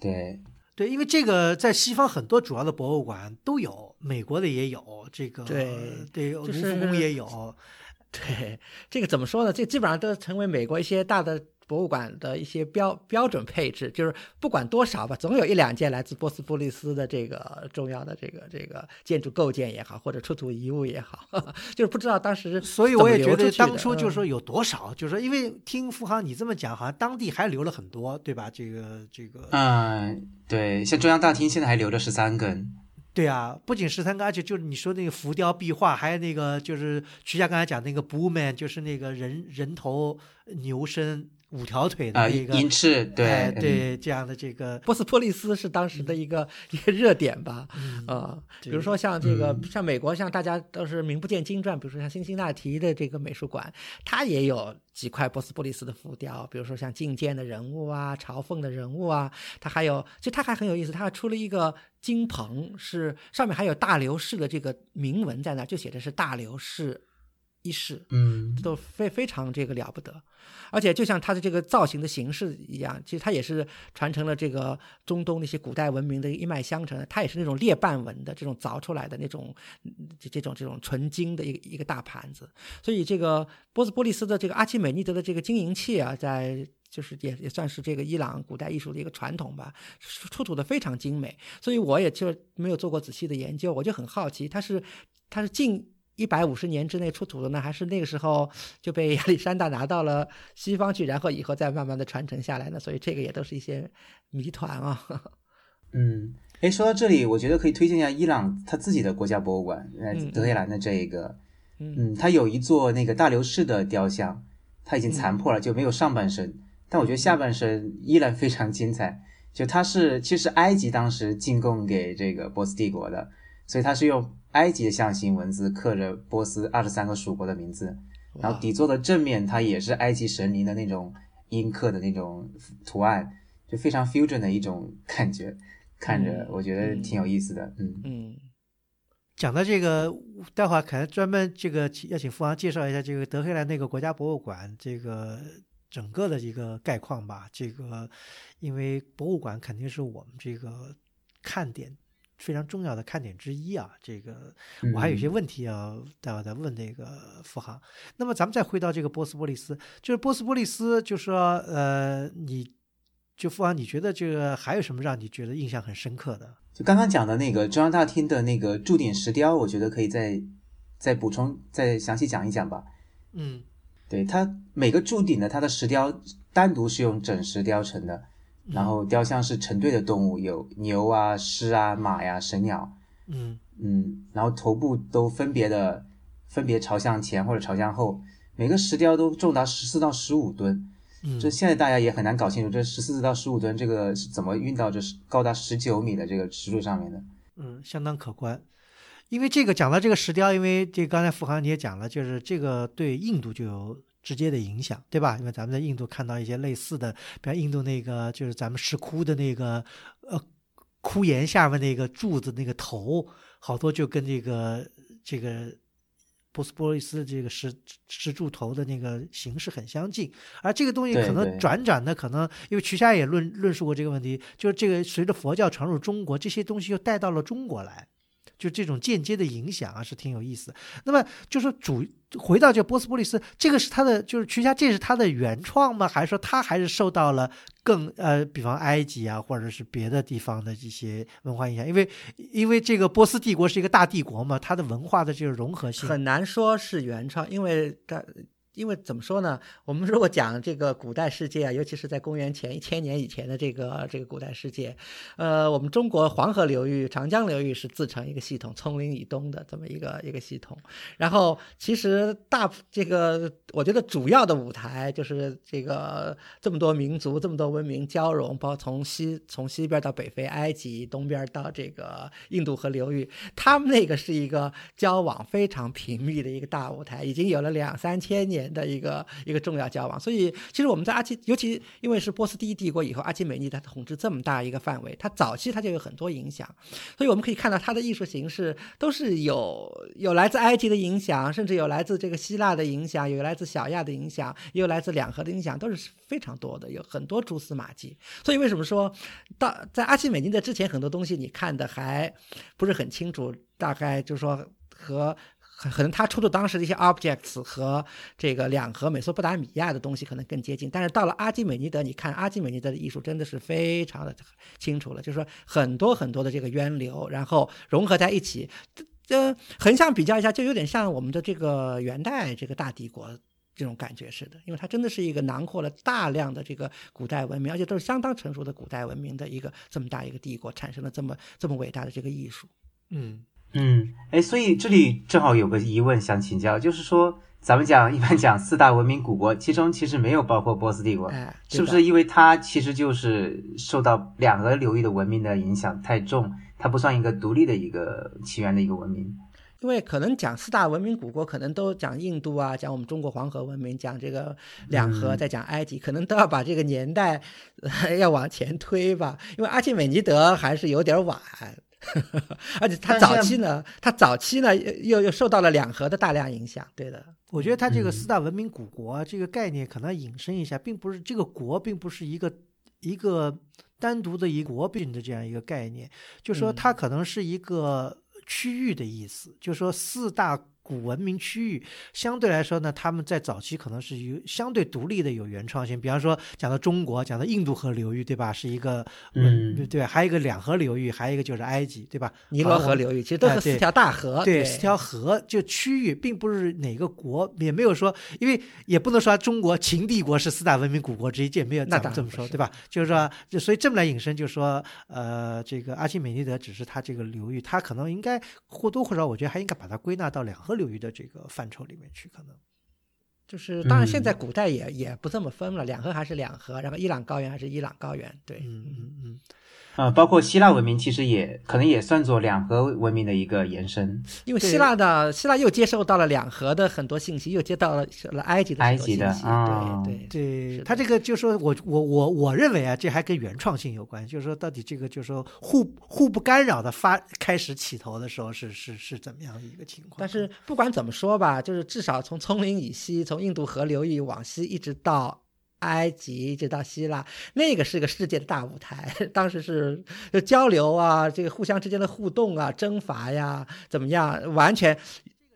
对。对，因为这个在西方很多主要的博物馆都有，美国的也有，这个对对，卢浮宫也有，对，这个怎么说呢？这基本上都成为美国一些大的。博物馆的一些标标准配置，就是不管多少吧，总有一两件来自波斯波利斯的这个重要的这个这个建筑构件也好，或者出土遗物也好，就是不知道当时。所以我也觉得当初就是说有多少，就是说，因为听付航你这么讲，好像当地还留了很多，对吧？这个这个。嗯，对，像中央大厅现在还留着十三根。对啊，不仅十三根，而且就是你说那个浮雕壁画，还有那个就是徐霞刚才讲那个 Bullman，就是那个人人头牛身。五条腿的一个银翅，对对，这样的这个波斯波利斯是当时的一个一个热点吧，啊，比如说像这个像美国，像大家都是名不见经传，比如说像辛辛那提的这个美术馆，它也有几块波斯波利斯的浮雕，比如说像觐见的人物啊、朝奉的人物啊，它还有，其实它还很有意思，它还出了一个金棚，是上面还有大流士的这个铭文在那，就写的是大流士。一世，嗯，都非非常这个了不得，而且就像它的这个造型的形式一样，其实它也是传承了这个中东那些古代文明的一脉相承。它也是那种裂瓣纹的这种凿出来的那种这这种这种纯金的一个一个大盘子。所以这个波斯波利斯的这个阿奇美尼德的这个金银器啊，在就是也也算是这个伊朗古代艺术的一个传统吧，出土的非常精美。所以我也就没有做过仔细的研究，我就很好奇，它是它是近。一百五十年之内出土的呢，还是那个时候就被亚历山大拿到了西方去，然后以后再慢慢的传承下来呢？所以这个也都是一些谜团啊。嗯，哎，说到这里，我觉得可以推荐一下伊朗他自己的国家博物馆，呃，德黑兰的这一个，嗯，它有一座那个大流士的雕像，它已经残破了，就没有上半身，但我觉得下半身依然非常精彩。就它是其实埃及当时进贡给这个波斯帝国的，所以它是用。埃及的象形文字刻着波斯二十三个属国的名字，然后底座的正面它也是埃及神灵的那种阴刻的那种图案，就非常 fusion 的一种感觉，看着我觉得挺有意思的。嗯嗯，讲到这个，待会儿可能专门这个要请父王介绍一下这个德黑兰那个国家博物馆这个整个的一个概况吧。这个因为博物馆肯定是我们这个看点。非常重要的看点之一啊，这个我还有一些问题要待会再问那个富航。那么咱们再回到这个波斯波利斯，就是波斯波利斯，就说呃，你就富航，你觉得这个还有什么让你觉得印象很深刻的？就刚刚讲的那个中央大厅的那个铸鼎石雕，我觉得可以再再补充、再详细讲一讲吧。嗯，对，它每个铸鼎的它的石雕单独是用整石雕成的。然后雕像是成对的动物，有牛啊、狮啊、马呀、神鸟，嗯嗯，然后头部都分别的分别朝向前或者朝向后，每个石雕都重达十四到十五吨，嗯，这现在大家也很难搞清楚这十四到十五吨这个是怎么运到这高达十九米的这个石柱上面的，嗯，相当可观。因为这个讲到这个石雕，因为这刚才付航你也讲了，就是这个对印度就有。直接的影响，对吧？因为咱们在印度看到一些类似的，比如印度那个就是咱们石窟的那个呃窟檐下面那个柱子那个头，好多就跟这个这个波斯波利斯这个石石柱头的那个形式很相近。而这个东西可能转转的，可能因为瞿霞也论论述过这个问题，就是这个随着佛教传入中国，这些东西又带到了中国来。就这种间接的影响啊，是挺有意思。那么就说主回到这波斯波利斯，这个是他的，就是瞿家这是他的原创吗？还是说他还是受到了更呃，比方埃及啊，或者是别的地方的一些文化影响？因为因为这个波斯帝国是一个大帝国嘛，它的文化的这个融合性很难说是原创，因为它。因为怎么说呢？我们如果讲这个古代世界啊，尤其是在公元前一千年以前的这个这个古代世界，呃，我们中国黄河流域、长江流域是自成一个系统，葱岭以东的这么一个一个系统。然后其实大这个，我觉得主要的舞台就是这个这么多民族、这么多文明交融，包括从西从西边到北非埃及，东边到这个印度河流域，他们那个是一个交往非常频密的一个大舞台，已经有了两三千年。的一个一个重要交往，所以其实我们在阿基，尤其因为是波斯第一帝国以后，阿基美尼德统治这么大一个范围，它早期它就有很多影响，所以我们可以看到它的艺术形式都是有有来自埃及的影响，甚至有来自这个希腊的影响，有来自小亚的影响，也有来自两河的影响，都是非常多的，有很多蛛丝马迹。所以为什么说到在阿基美尼的之前，很多东西你看的还不是很清楚，大概就是说和。可能他出的当时的一些 objects 和这个两河美索不达米亚的东西可能更接近，但是到了阿基美尼德，你看阿基美尼德的艺术真的是非常的清楚了，就是说很多很多的这个源流，然后融合在一起，这横向比较一下，就有点像我们的这个元代这个大帝国这种感觉似的，因为它真的是一个囊括了大量的这个古代文明，而且都是相当成熟的古代文明的一个这么大一个帝国，产生了这么这么伟大的这个艺术，嗯。嗯，哎，所以这里正好有个疑问想请教，就是说，咱们讲一般讲四大文明古国，其中其实没有包括波斯帝国，是不是因为它其实就是受到两个流域的文明的影响太重，它不算一个独立的一个起源的一个文明？因为可能讲四大文明古国，可能都讲印度啊，讲我们中国黄河文明，讲这个两河，再讲埃及，可能都要把这个年代 要往前推吧，因为阿契美尼德还是有点晚。而且他早期呢，他早期呢又又受到了两河的大量影响。对的，我觉得他这个四大文明古国这个概念可能引申一下，并不是这个国并不是一个一个单独的一国并的这样一个概念，就说它可能是一个区域的意思，就说四大。古文明区域相对来说呢，他们在早期可能是有相对独立的有原创性。比方说讲到中国，讲到印度河流域，对吧？是一个嗯，对，还有一个两河流域，还有一个就是埃及，对吧？尼罗河流域其实都是四条大河，对，四条河就区域，并不是哪个国，也没有说，因为也不能说中国秦帝国是四大文明古国之一，这也没有咱们这么说，对吧？就是说，就所以这么来引申，就是说，呃，这个阿基米尼德只是他这个流域，他可能应该或多或少，我觉得还应该把它归纳到两河。流域的这个范畴里面去，可能。就是当然，现在古代也也不这么分了，两河还是两河，然后伊朗高原还是伊朗高原，对，嗯嗯嗯。呃，包括希腊文明，其实也可能也算作两河文明的一个延伸，因为希腊的希腊又接受到了两河的很多信息，又接到了埃及的埃及的啊，对对，他这个就说我我我我认为啊，这还跟原创性有关，就是说到底这个就是说互互不干扰的发开始起头的时候是是是怎么样的一个情况？但是不管怎么说吧，就是至少从丛林以西，从印度河流域往西，一直到。埃及一直到希腊，那个是个世界的大舞台。当时是交流啊，这个互相之间的互动啊，征伐呀，怎么样？完全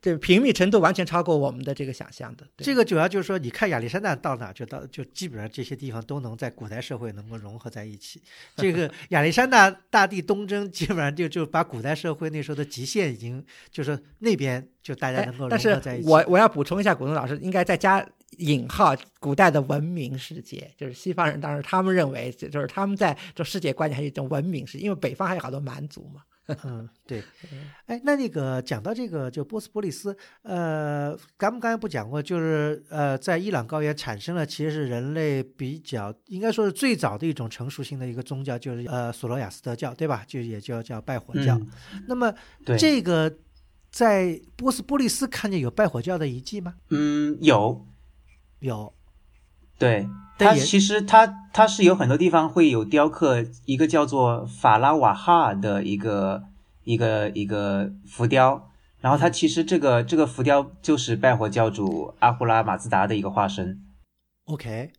这频密程度完全超过我们的这个想象的。这个主要就是说，你看亚历山大到哪就到，就基本上这些地方都能在古代社会能够融合在一起。这个 亚历山大大帝东征，基本上就就把古代社会那时候的极限已经，就是那边就大家能够融合在一起。我我要补充一下，古东老师应该再加。引号古代的文明世界，就是西方人当时他们认为，就是他们在这世界观念还有一种文明世界，因为北方还有好多蛮族嘛。嗯，对。哎，那那个讲到这个，就波斯波利斯，呃，咱们刚才不讲过，就是呃，在伊朗高原产生了，其实是人类比较应该说是最早的一种成熟性的一个宗教，就是呃索罗亚斯德教，对吧？就也叫叫拜火教。那么这个在波斯波利斯看见有拜火教的遗迹吗？嗯，有。有，对它其实它它是有很多地方会有雕刻一个叫做法拉瓦哈的一个一个一个浮雕，然后它其实这个这个浮雕就是拜火教主阿胡拉马自达的一个化身。OK，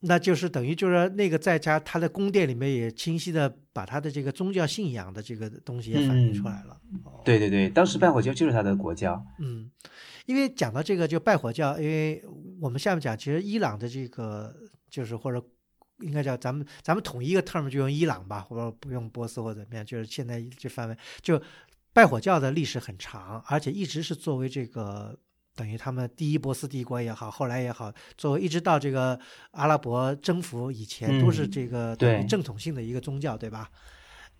那就是等于就是那个在家他的宫殿里面也清晰的把他的这个宗教信仰的这个东西也反映出来了。哦对对对，当时拜火教就是他的国教。嗯，因为讲到这个就拜火教，因为我们下面讲，其实伊朗的这个就是或者应该叫咱们咱们统一一个 term 就用伊朗吧，或者不用波斯或者怎么样，就是现在这范围就拜火教的历史很长，而且一直是作为这个。等于他们第一波斯帝国也好，后来也好，作为一直到这个阿拉伯征服以前，都是嗯这个对正统性的一个宗教，对吧？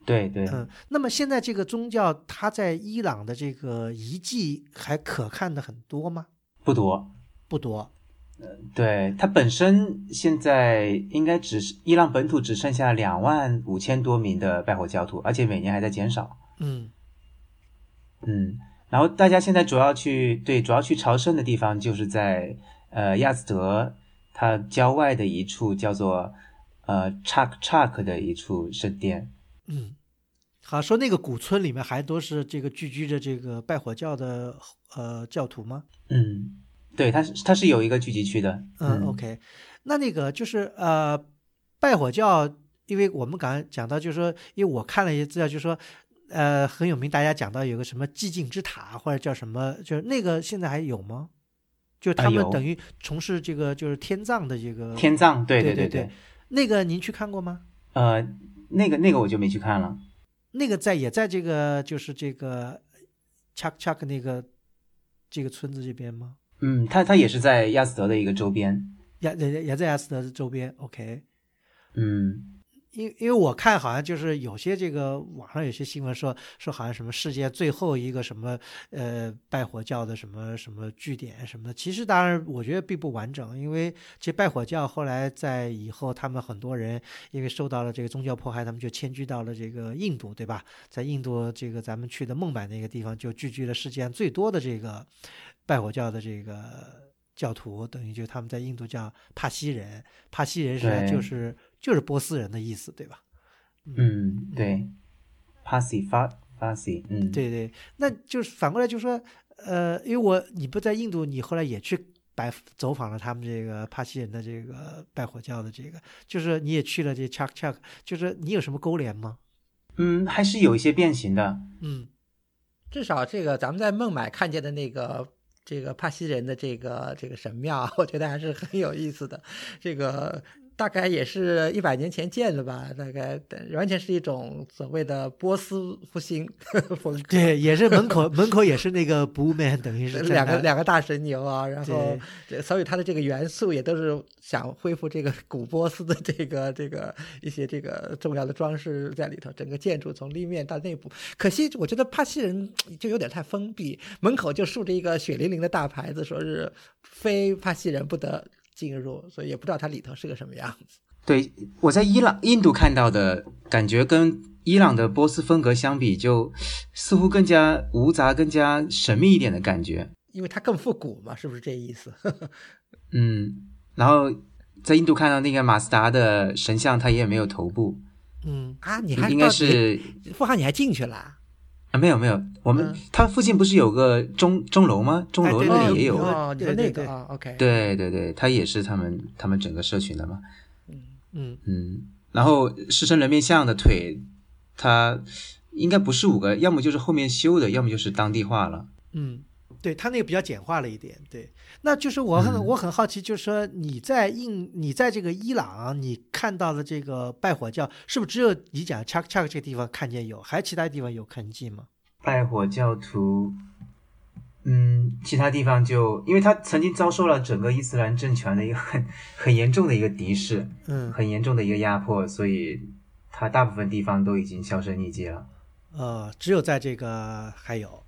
对对，嗯，那么现在这个宗教，它在伊朗的这个遗迹还可看的很多吗？不多。不多。呃对它本身现在应该只是伊朗本土只剩下两万五千多名的拜火教徒，而且每年还在减少。嗯嗯，然后大家现在主要去对主要去朝圣的地方就是在呃亚兹德它郊外的一处叫做呃查克查克的一处圣殿。嗯，好说那个古村里面还都是这个聚居着这个拜火教的呃教徒吗？嗯，对，它是它是有一个聚集区的。嗯，OK，那那个就是呃拜火教，因为我们刚才讲到，就是说，因为我看了一些资料，就是说。呃，很有名，大家讲到有个什么寂静之塔，或者叫什么，就是那个现在还有吗？就他们等于从事这个就是天葬的这个天葬，对对对对那个您去看过吗？呃，那个那个我就没去看了。那个在也在这个就是这个 Chuck Chuck 那个这个村子这边吗？嗯，它它也是在亚斯德的一个周边。也也也在亚斯德的周边。OK，嗯，因因为我看好像就是有些这个网上有些新闻说说好像什么世界最后一个什么呃拜火教的什么什么据点什么的，其实当然我觉得并不完整，因为其实拜火教后来在以后他们很多人因为受到了这个宗教迫害，他们就迁居到了这个印度，对吧？在印度这个咱们去的孟买那个地方，就聚居了世界上最多的这个拜火教的这个教徒，等于就他们在印度叫帕西人，帕西人实际上就是就是波斯人的意思，对吧？嗯，对，Pasi 发 Pasi，嗯，对对，那就是反过来就说，呃，因为我你不在印度，你后来也去拜走访了他们这个帕西人的这个拜火教的这个，就是你也去了这 Chuck Chuck，就是你有什么勾连吗？嗯，还是有一些变形的。嗯至少这个咱们在孟买看见的那个这个帕西人的这个这个神庙，我觉得还是很有意思的。这个大概也是一百年前建的吧，大概完全是一种所谓的波斯复兴风格。对，也是门口 门口也是那个 b o man，等于是两个两个大神牛啊，然后所以它的这个元素也都是想恢复这个古波斯的这个这个一些这个重要的装饰在里头，整个建筑从立面到内部。可惜我觉得帕西人就有点太封闭，门口就竖着一个血淋淋的大牌子，说是非帕西人不得进入，所以也不知道它里头是个什么样子。对，我在伊朗、印度看到的感觉跟伊朗的波斯风格相比，就似乎更加无杂、更加神秘一点的感觉。因为它更复古嘛，是不是这意思？嗯，然后在印度看到那个马斯达的神像，它也没有头部，嗯啊，你还应该是富豪，你还进去了啊？啊，没有没有，我们、嗯它附近不是有个钟钟楼吗？钟楼那里也有。哦，对对对那个啊，OK，对对对，它也是他们他们整个社群的嘛。嗯嗯，然后狮身人面像的腿，它应该不是五个，要么就是后面修的，要么就是当地化了。嗯，对他那个比较简化了一点。对，那就是我很、嗯我很好奇，就是说你在印你在这个伊朗，你看到的这个拜火教，是不是只有你讲 Chuck Chuck 这个地方看见有，还其他地方有痕迹吗？拜火教徒，嗯，其他地方就因为他曾经遭受了整个伊斯兰政权的一个很很严重的一个敌视，嗯很严重的一个压迫，所以他大部分地方都已经销声匿迹了。呃，只有在这个还有。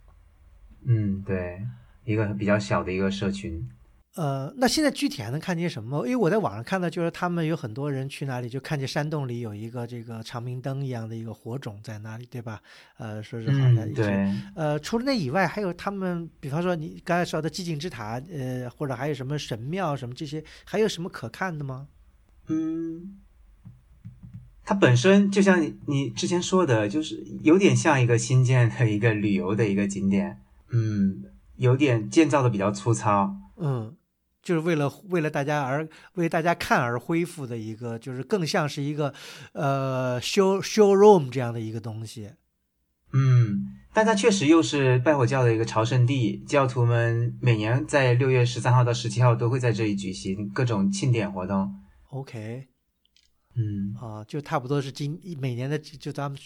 嗯，对，一个比较小的一个社群。呃，那现在具体还能看见什么？因为我在网上看到，就是他们有很多人去哪里，就看见山洞里有一个这个长明灯一样的一个火种在那里，对吧？呃，说是好像对，呃，除了那以外，还有他们，比方说你刚才说的寂静之塔，呃，或者还有什么神庙什么这些，还有什么可看的吗？嗯，它本身就像你你之前说的，就是有点像一个新建的一个旅游的一个景点，嗯，有点建造的比较粗糙，嗯就是为了为了大家而为大家看而恢复的一个，就是更像是一个呃 show showroom 这样的一个东西。嗯，但它确实又是拜火教的一个朝圣地，教徒们每年在六月十三号到十七号都会在这里举行各种庆典活动。OK 嗯，啊，就差不多是今每年的就咱们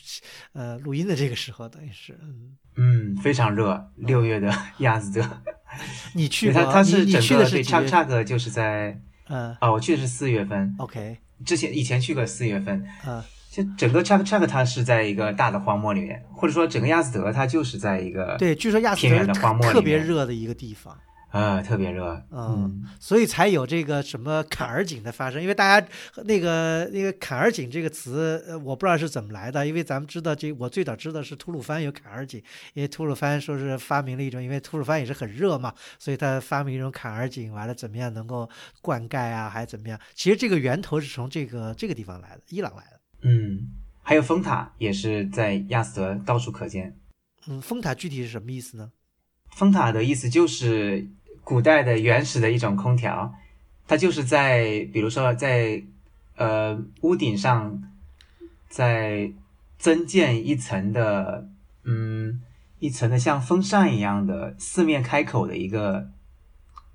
呃录音的这个时候，等于是嗯，嗯，非常热，六月的亚斯德，你去过？对它它是整个对的是几月？叉叉个就是在嗯啊，我去的是四月份，，OK 之前以前去过四月份，嗯就整个 Chuck Chuck 它是在一个大的荒漠里面，或者说整个亚斯德它就是在一个对，据说亚斯德是特特别热的一个地方。呃特别热，嗯，所以才有这个什么坎儿井的发生。因为大家那个那个坎儿井这个词，呃，我不知道是怎么来的。因为咱们知道这，我最早知道是吐鲁番有坎儿井，因为吐鲁番说是发明了一种，因为吐鲁番也是很热嘛，所以他发明一种坎儿井，完了怎么样能够灌溉啊，还怎么样？其实这个源头是从这个这个地方来的，伊朗来的。嗯，还有风塔也是在亚斯德到处可见。嗯，风塔具体是什么意思呢？风塔的意思就是古代的原始的一种空调，它就是在比如说在呃屋顶上在增建一层的嗯一层的像风扇一样的四面开口的一个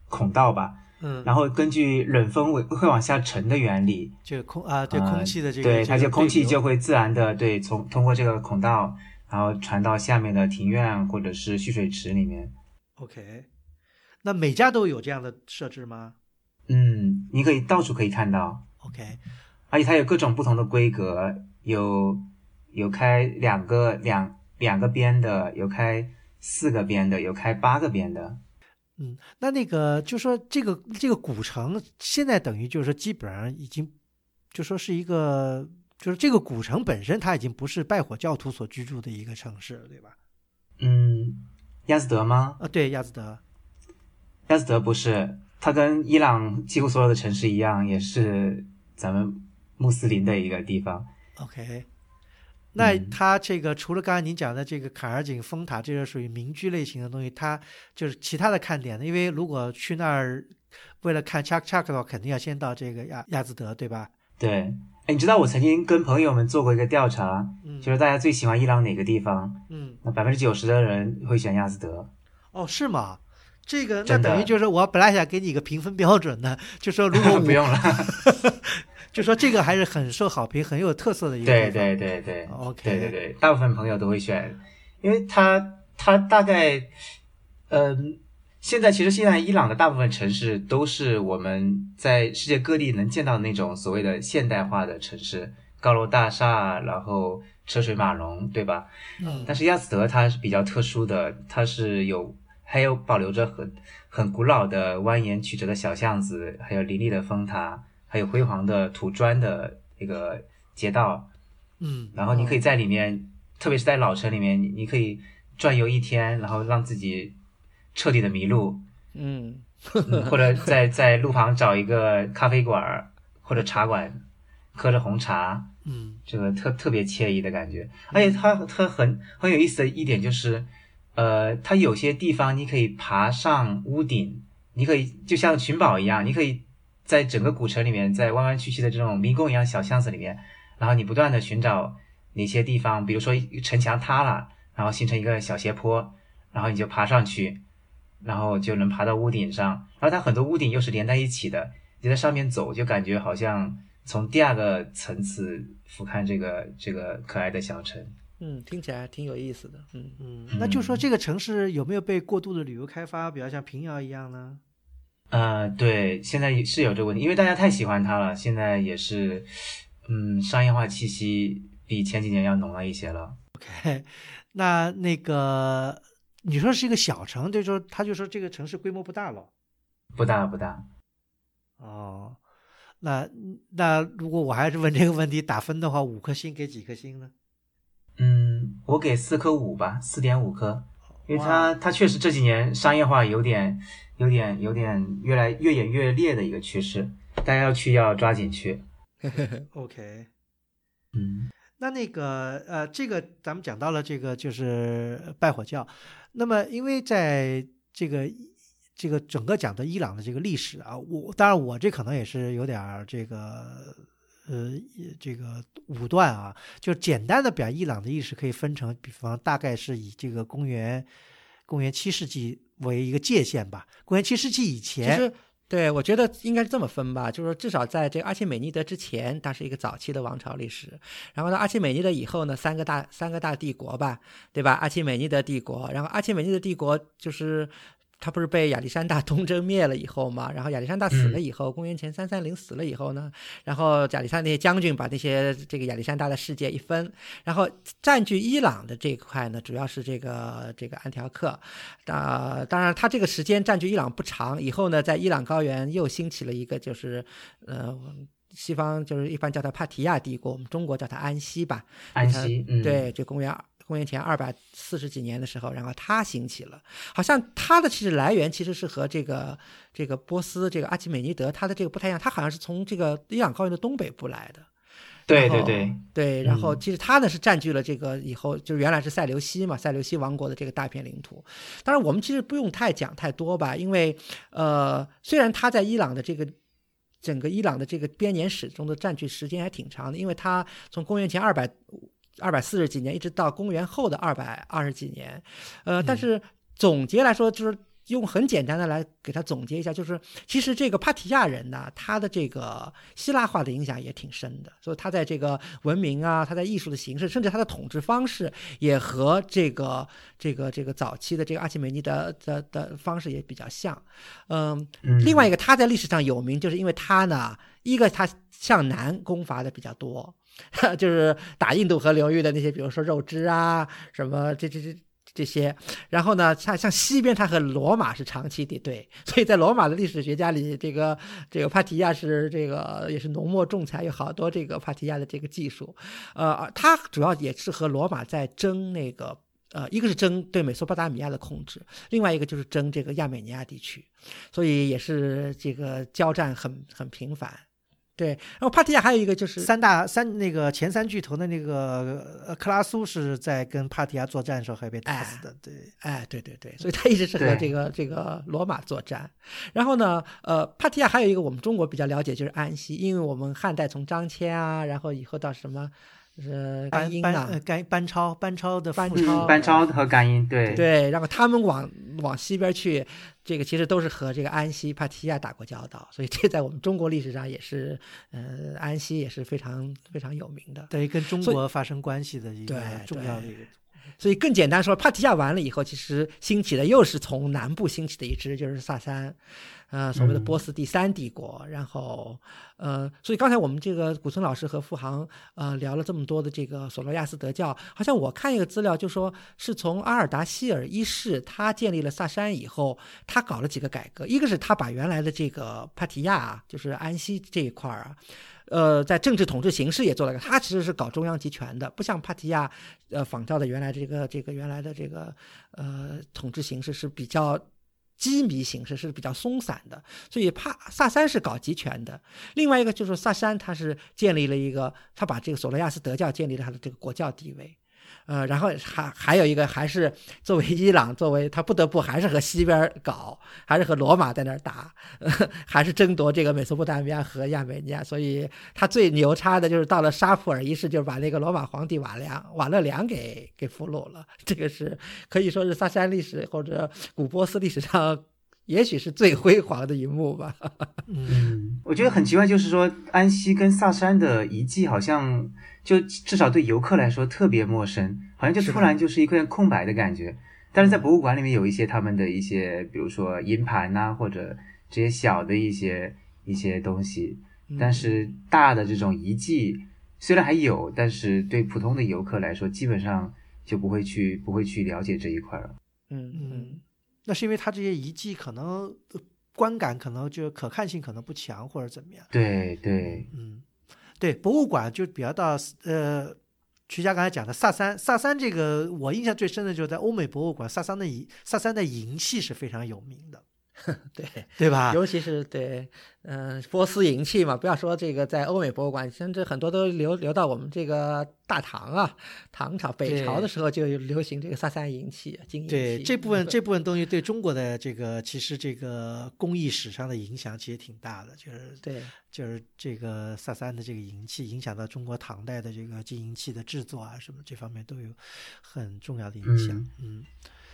孔道吧，嗯，然后根据冷风会会往下沉的原理，这个空啊，对呃空气的这个，对，它就空气就会自然的对从通过这个孔道，然后传到下面的庭院或者是蓄水池里面。OK。那每家都有这样的设置吗嗯，你可以到处可以看到，？OK，而且它有各种不同的规格，有有开两个两两个边的，有开四个边的，有开八个边的。嗯，那那个就说这个这个古城现在等于就是说基本上已经就说是一个就是这个古城本身它已经不是拜火教徒所居住的一个城市了，对吧？嗯，亚兹德吗？啊，对，亚兹德。亚斯德不是，它跟伊朗几乎所有的城市一样，也是咱们穆斯林的一个地方。OK，那嗯它这个除了刚才您讲的这个坎儿井风塔，这个属于民居类型的东西，它就是其他的看点呢？因为如果去那儿为了看 Chak Chak 的话，肯定要先到这个亚亚兹德，对吧？对，哎，你知道我曾经跟朋友们做过一个调查，嗯，就是大家最喜欢伊朗哪个地方？嗯，那百分之九十的人会选亚斯德。哦，是吗？这个那等于就是我本来想给你一个评分标准的，就说如果 不用了。就说这个还是很受好评、很有特色的一个对。对对对 OK 对对对，大部分朋友都会选，因为它它大概，嗯、现在其实现在伊朗的大部分城市都是我们在世界各地能见到的那种所谓的现代化的城市，高楼大厦，然后车水马龙，对吧？嗯但是亚斯德它是比较特殊的，它是有还有保留着很很古老的蜿蜒曲折的小巷子，还有林立的风塔，还有辉煌的土砖的一个街道。嗯，然后你可以在里面，特别是在老城里面，你你可以转悠一天，然后让自己彻底的迷路，嗯，嗯或者在在路旁找一个咖啡馆儿或者茶馆，喝着红茶，嗯这个特特别惬意的感觉。而且它它很很有意思的一点就是，呃，它有些地方你可以爬上屋顶，你可以就像寻宝一样，你可以在整个古城里面，在弯弯曲曲的这种迷宫一样小巷子里面，然后你不断的寻找哪些地方，比如说城墙塌了，然后形成一个小斜坡，然后你就爬上去，然后就能爬到屋顶上。然后它很多屋顶又是连在一起的，你在上面走就感觉好像从第二个层次俯瞰这个这个可爱的小城。嗯，听起来挺有意思的。嗯，嗯，那就说这个城市有没有被过度的旅游开发，比较像平遥一样呢？呃，对，现在是有这个问题，因为大家太喜欢它了，现在也是，嗯，商业化气息比前几年要浓了一些了。OK，那那个你说是一个小城，就说他就说这个城市规模不大了。不大不大，哦，那那如果我还是问这个问题，打分的话，五颗星给几颗星呢？嗯，我给四颗五吧，四点五颗，因为它它确实这几年商业化有点有点有点越来越演越烈的一个趋势，大家要去要抓紧去。OK，嗯。那那个呃，这个咱们讲到了这个就是拜火教，那么因为在这个这个整个讲的伊朗的这个历史啊，我当然我这可能也是有点这个呃这个武断啊，就简单的表伊朗的历史可以分成，比方大概是以这个公元公元七世纪为一个界限吧，公元七世纪以前。其实对，我觉得应该是这么分吧，就是说至少在这个阿契美尼德之前，它是一个早期的王朝历史。然后到阿契美尼德以后呢，三个大三个大帝国吧，对吧？阿契美尼德帝国，然后阿契美尼德帝国就是。他不是被亚历山大 东征灭了以后嘛？然后亚历山大死了以后，公元前三三零死了以后呢，然后亚历山大那些将军把那些这个亚历山大的世界一分，然后占据伊朗的这一块呢，主要是这个这个安条克。啊、当然他这个时间占据伊朗不长，以后呢，在伊朗高原又兴起了一个就是呃。西方就是一般叫它帕提亚帝国，我们中国叫它安息吧。安息，嗯，对，就公元公元前二百四十几年的时候，然后它兴起了，好像它的其实来源其实是和这个这个波斯这个阿基美尼德它的这个不太一样，它好像是从这个伊朗高原的东北部来的。对对对，对，然后嗯其实它呢是占据了这个以后，就原来是塞琉西嘛，塞琉西王国的这个大片领土。当然，我们其实不用太讲太多吧，因为呃，虽然它在伊朗的这个整个伊朗的这个编年史中的占据时间还挺长的，因为它从公元前二百二百四十几年一直到公元后的二百二十几年，呃，但是总结来说就是。用很简单的来给它总结一下，就是其实这个帕提亚人呢，他的这个希腊化的影响也挺深的，所以他在这个文明啊，他在艺术的形式，甚至他的统治方式，也和这个这个这个早期的这个阿契美尼德的的方式也比较像。嗯，嗯另外一个他在历史上有名，就是因为他呢，一个他向南攻伐的比较多，就是打印度河流域的那些，比如说肉汁啊，什么这这这。这些，然后呢，像像西边，它和罗马是长期敌对，所以在罗马的历史学家里，这个这个帕提亚是这个也是浓墨重彩，有好多这个帕提亚的这个技术，呃，它主要也是和罗马在争那个呃，一个是争对美索不达米亚的控制，另外一个就是争这个亚美尼亚地区，所以也是这个交战很很频繁。对，然后帕提亚还有一个就是三大三那个前三巨头的那个呃克拉苏是在跟帕提亚作战的时候还被打死的，对，哎，对对对，所以他一直是和这个这个罗马作战。然后呢，呃，帕提亚还有一个我们中国比较了解就是安息，因为我们汉代从张骞啊，然后以后到什么呃班班甘英啊呃，甘班超班超的父亲班超班超和甘英，对对，然后他们往往西边去，这个其实都是和这个安息、帕提亚打过交道，所以这在我们中国历史上也是，呃，安息也是非常非常有名的。对跟中国发生关系的一个重要的一个。所以更简单说，帕提亚完了以后，其实兴起的又是从南部兴起的一支，就是萨珊，呃，所谓的嗯波斯第三帝国。然后，呃，所以刚才我们这个古村老师和付航呃聊了这么多的这个索罗亚斯德教，好像我看一个资料就说是从阿尔达希尔一世他建立了萨珊以后，他搞了几个改革，一个是他把原来的这个帕提亚啊，就是安息这一块儿啊。呃，在政治统治形式也做了个，他其实是搞中央集权的，不像帕提亚，呃，仿照的原来这个这个原来的这个呃统治形式是比较机密形式，是比较松散的，所以帕萨珊是搞集权的。另外一个就是萨珊，他是建立了一个，他把这个索罗亚斯德教建立了他的这个国教地位。呃，然后还还有一个，还是作为伊朗，作为他不得不还是和西边搞，还是和罗马在那儿打，呃、还是争夺这个美索不达米亚和亚美尼亚。所以他最牛叉的就是到了沙普尔一世，就是把那个罗马皇帝瓦良瓦勒良给给俘虏了。这个是可以说是萨珊历史或者古波斯历史上，也许是最辉煌的一幕吧。嗯，嗯，我觉得很奇怪，就是说安息跟萨珊的遗迹好像就至少对游客来说特别陌生，好像就突然就是一片空白的感觉。但是在博物馆里面有一些他们的一些，比如说银盘呐、或者这些小的一些一些东西，但是大的这种遗迹虽然还有，但是对普通的游客来说，基本上就不会去不会去了解这一块了。嗯嗯嗯，那是因为它这些遗迹可能呃观感可能就可看性可能不强或者怎么样。对对，嗯，对，博物馆就比较到呃，曲佳刚才讲的萨三，萨三这个我印象最深的就是在欧美博物馆，萨三的银萨三的银器是非常有名的。对对吧？尤其是对，嗯、波斯银器嘛，不要说这个在欧美博物馆，甚至很多都流流到我们这个大唐啊，唐朝、北朝的时候就有流行这个萨珊银器、金银器。对这部分 这部分东西对中国的这个其实这个工艺史上的影响其实挺大的，就是对就是这个萨珊的这个银器影响到中国唐代的这个金银器的制作啊什么这方面都有很重要的影响。嗯，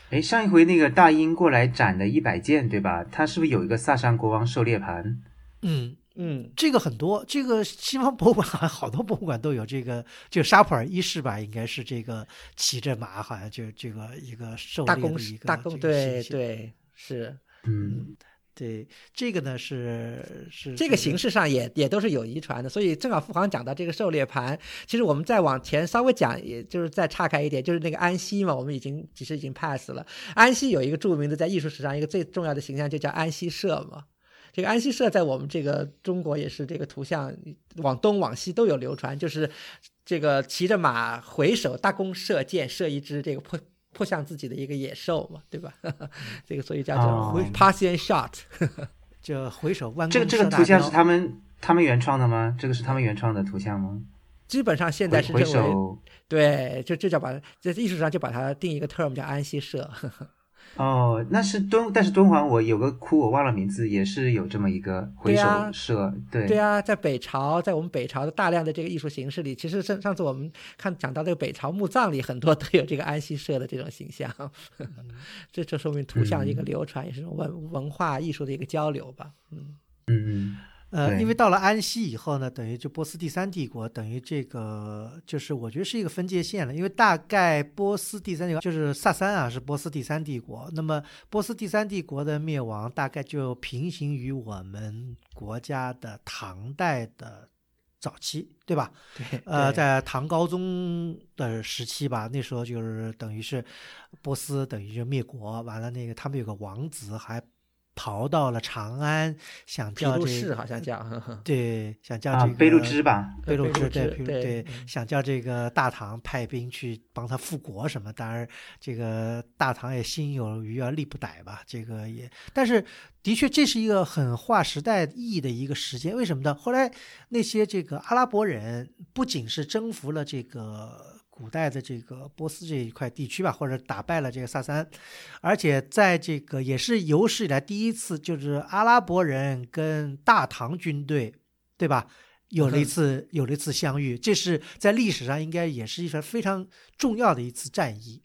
哎，上一回那个大英过来展的一百件，对吧？他是不是有一个萨珊国王狩猎盘？嗯，嗯，这个很多，这个西方博物馆好像好多博物馆都有这个，就沙普尔一世吧，应该是这个骑着马，好像就这个一个狩大公猎的一个大公这个对对是。嗯，对，这个呢是是这个形式上也也都是有遗传的，所以正好付航讲到这个狩猎盘，其实我们再往前稍微讲，也就是再岔开一点，就是那个安息嘛，我们已经其实已经 pass 了。安息有一个著名的在艺术史上一个最重要的形象，就叫安息社嘛。这个安息社在我们这个中国也是这个图像往东往西都有流传，就是这个骑着马回首大弓射箭，射一只这个迫迫向自己的一个野兽嘛，对吧？这个所以叫做哦 Parthian shot。就 回首弯弓这个这个图像是他们他们原创的吗？这个是他们原创的图像吗？基本上现在是认为对，就这叫把在艺术上就把它定一个 term 叫安息社。哦，那是敦，但是敦煌我有个窟，我忘了名字，也是有这么一个回首对啊社，对。对啊，在北朝，在我们北朝的大量的这个艺术形式里，其实上上次我们看讲到这个北朝墓葬里，很多都有这个安息社的这种形象，这就说明图像一个流传，也是文文化艺术的一个交流吧。嗯，嗯嗯呃，因为到了安息以后呢，等于就波斯第三帝国，等于这个就是我觉得是一个分界线了。因为大概波斯第三帝国就是萨珊啊，是波斯第三帝国。那么波斯第三帝国的灭亡，大概就平行于我们国家的唐代的早期，对吧？对，在唐高宗的时期吧，那时候就是等于是波斯等于就灭国，完了那个他们有个王子还逃到了长安，想叫这好像叫，对，想叫啊这，个贝路支吧，贝路支对对对嗯，想叫这个大唐派兵去帮他复国什么。当然，这个大唐也心有余而力不逮吧，这个也，但是的确这是一个很划时代意义的一个时间。为什么呢？后来那些这个阿拉伯人不仅是征服了这个。古代的这个波斯这一块地区吧，或者打败了这个萨珊，而且在这个也是有史以来第一次，就是阿拉伯人跟大唐军队，对吧？有了一次有了一次相遇，这是在历史上应该也是一场非常重要的一次战役。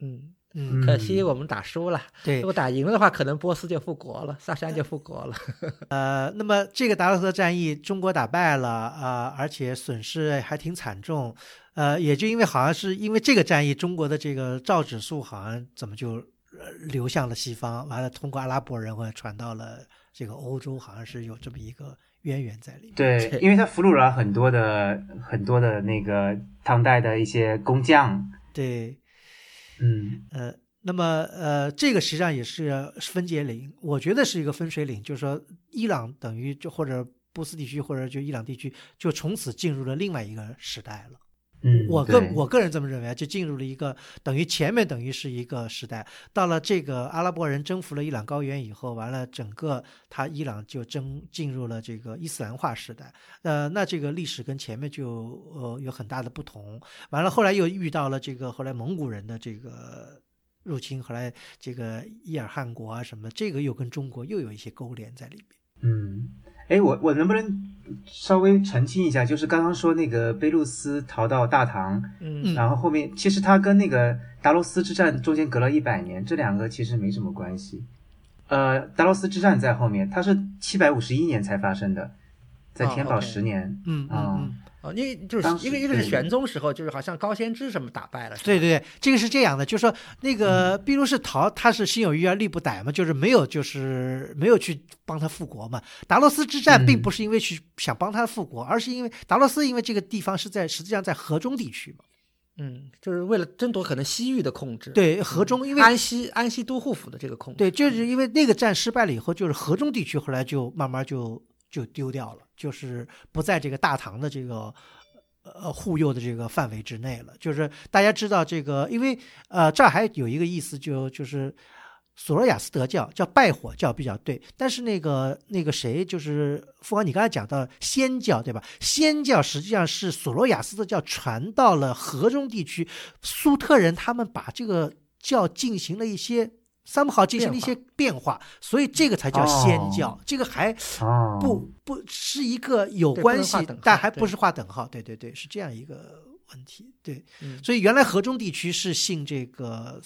嗯，嗯，可惜我们打输了。对如，果打赢了的话，可能波斯就复国了，萨珊就复国了。呃，那么这个达洛斯战役，中国打败了啊、而且损失还挺惨重。呃，也就因为好像是因为这个战役，中国的这个造纸术好像怎么就呃流向了西方，完了通过阿拉伯人或者传到了这个欧洲，好像是有这么一个渊源在里面。对，对因为他俘虏了很多的很多的那个唐代的一些工匠，对，嗯呃，那么呃，这个实际上也是分界岭，我觉得是一个分水岭，就是说伊朗等于就或者波斯地区或者就伊朗地区就从此进入了另外一个时代了。嗯，我个我个人这么认为啊，就进入了一个等于前面等于是一个时代，到了这个阿拉伯人征服了伊朗高原以后，完了整个他伊朗就征进入了这个伊斯兰化时代，呃，那这个历史跟前面就呃有很大的不同。完了后来又遇到了这个后来蒙古人的这个入侵，后来这个伊尔汗国啊什么，这个又跟中国又有一些勾连在里面。嗯，哎，我我能不能稍微澄清一下？就是刚刚说那个贝露斯逃到大唐，嗯然后后面其实他跟那个达罗斯之战中间隔了一百年，这两个其实没什么关系。呃，达罗斯之战在后面，它是七百五十一年才发生的，在哦天宝十年。嗯嗯啊嗯。哦，因为就是一个一个是玄宗时候，就是好像高仙芝什么打败了，对对对，这个是这样的，就是说那个毕卢士逃，他是心有余而力不逮嘛，就是没有就是没有去帮他复国嘛。达罗斯之战并嗯。不是因为去想帮他复国，而是因为达罗斯因为这个地方是在实际上在河中地区嘛，嗯，就是为了争夺可能西域的控制，对河中，因为安西安西都护府的这个控制，对，就是因为那个战失败了以后，就是河中地区后来就慢慢就就丢掉了，就是不在这个大唐的这个呃护佑的这个范围之内了。就是大家知道这个，因为呃这儿还有一个意思就就是索罗亚斯德教，叫拜火教比较对。但是那个那个谁，就是富豪，你刚才讲到仙教对吧？仙教实际上是索罗亚斯德教传到了河中地区，苏特人他们把这个教进行了一些。三不好进行了一些变化，所以这个才叫仙教。这个还不不是一个有关系，但还不是划等号。对对对，是这样一个问题。对，所以原来河中地区是信这个，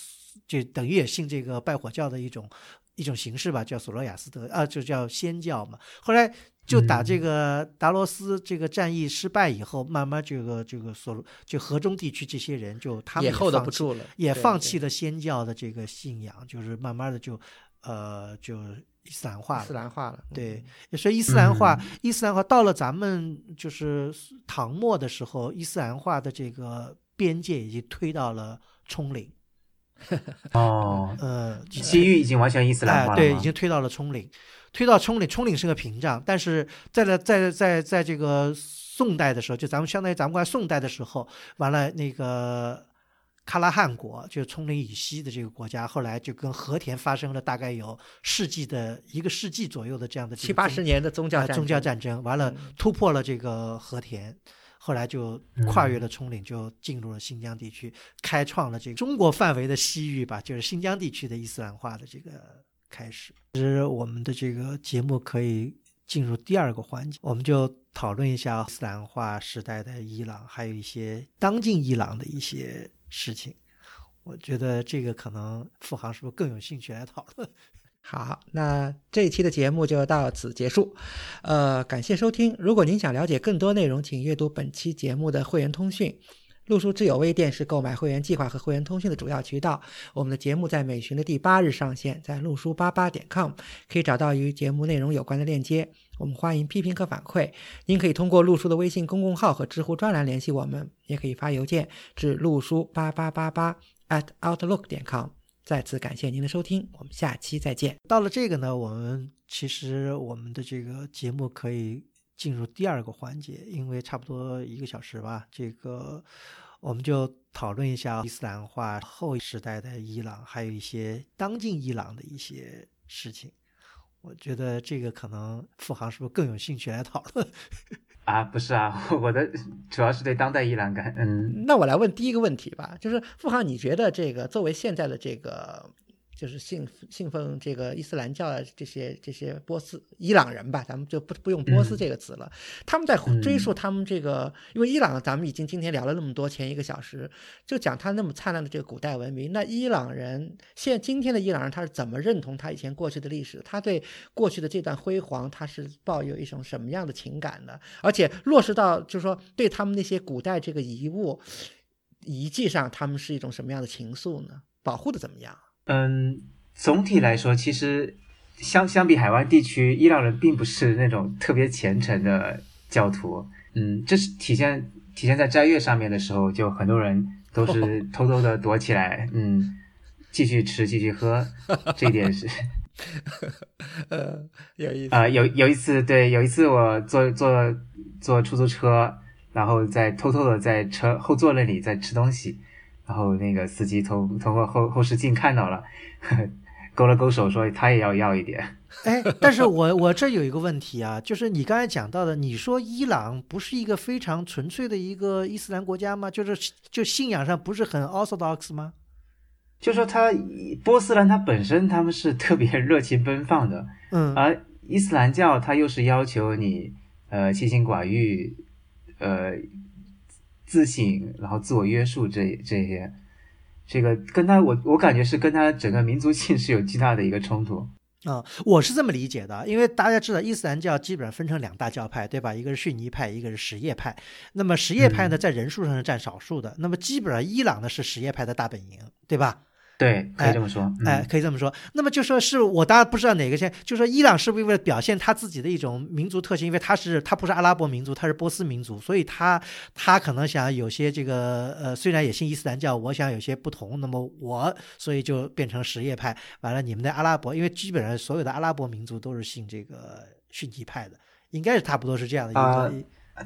就等于也信这个拜火教的一种一种形式吧，叫索罗亚斯德啊，就叫仙教嘛。后来。就打这个达罗斯这个战役失败以后，慢慢这个这个所就河中地区这些人就他们也后不住了，也放弃了仙教的这个信仰，就是慢慢的就呃就伊斯兰化了。伊斯兰化了，对，所以伊斯兰化，伊斯兰化到了咱们就是唐末的时候，伊斯兰化的这个边界已经推到了冲岭。哦，呃，西域已经完全伊斯兰化了，对，已经推到了冲岭。推到冲岭，冲岭是个屏障，但是在了在在在这个宋代的时候，就咱们相当于咱们过来宋代的时候，完了那个喀拉汗国，就冲岭以西的这个国家，后来就跟和田发生了大概有世纪的一个世纪左右的这样的七八十年的宗教宗教战争，完了突破了这个和田，后来就跨越了冲岭，就进入了新疆地区，开创了这个中国范围的西域吧，就是新疆地区的伊斯兰化的这个。开始，其实我们的这个节目可以进入第二个环节，我们就讨论一下伊斯兰化时代的伊朗，还有一些当今伊朗的一些事情。我觉得这个可能付航是不是更有兴趣来讨论？好，那这一期的节目就到此结束。呃，感谢收听。如果您想了解更多内容，请阅读本期节目的会员通讯。路书智友微店是购买会员计划和会员通讯的主要渠道。我们的节目在每旬的第八日上线，在路书八八点 com 可以找到与节目内容有关的链接。我们欢迎批评和反馈，您可以通过路书的微信公共号和知乎专栏联系我们，也可以发邮件至路书八八八八 at outlook 点 com。再次感谢您的收听，我们下期再见。到了这个呢，我们其实我们的这个节目可以。进入第二个环节，因为差不多一个小时吧，这个我们就讨论一下伊斯兰化后时代的伊朗，还有一些当今伊朗的一些事情。我觉得这个可能付航是不是更有兴趣来讨论？啊，不是啊，我的主要是对当代伊朗感。嗯，那我来问第一个问题吧，就是付航，你觉得这个作为现在的这个。就是信信奉这个伊斯兰教的这些这些波斯伊朗人吧，咱们就不不用波斯这个词了。他们在追溯他们这个，因为伊朗咱们已经今天聊了那么多，前一个小时就讲他那么灿烂的这个古代文明。那伊朗人现今天的伊朗人他是怎么认同他以前过去的历史？他对过去的这段辉煌，他是抱有一种什么样的情感呢？而且落实到就是说对他们那些古代这个遗物遗迹上，他们是一种什么样的情愫呢？保护的怎么样？嗯，总体来说，其实相相比海湾地区，伊朗人并不是那种特别虔诚的教徒。嗯，这是体现体现在斋月上面的时候，就很多人都是 偷偷的躲起来，嗯，继续吃，继续喝。这一点是，呃，有意思啊。有有一次，对，有一次我坐坐坐出租车，然后在偷偷的在车后座那里在吃东西。然后那个司机从通过后后视镜看到了，勾了勾手说他也要要一点。哎，但是我我这有一个问题啊，就是你刚才讲到的，你说伊朗不是一个非常纯粹的一个伊斯兰国家吗？就是就信仰上不是很 orthodox 吗？就说他波斯兰他本身他们是特别热情奔放的，嗯，而伊斯兰教他又是要求你呃清心寡欲，呃。自省，然后自我约束，这这些，这个跟他，我我感觉是跟他整个民族性是有极大的一个冲突啊。我是这么理解的，因为大家知道伊斯兰教基本上分成两大教派，对吧？一个是逊尼派，一个是什叶派。那么什叶派呢，在人数上是占少数的。那么基本上伊朗呢是什叶派的大本营，对吧？对，可以这么说。哎，可以这么说。那么就说是我当然不知道哪个先，就说伊朗是不是为了表现他自己的一种民族特性？因为他是他不是阿拉伯民族，他是波斯民族，所以他他可能想有些这个呃，虽然也信伊斯兰教，我想有些不同。那么我所以就变成什叶派。完了，你们的阿拉伯，因为基本上所有的阿拉伯民族都是信这个逊尼派的，应该是差不多是这样的。啊，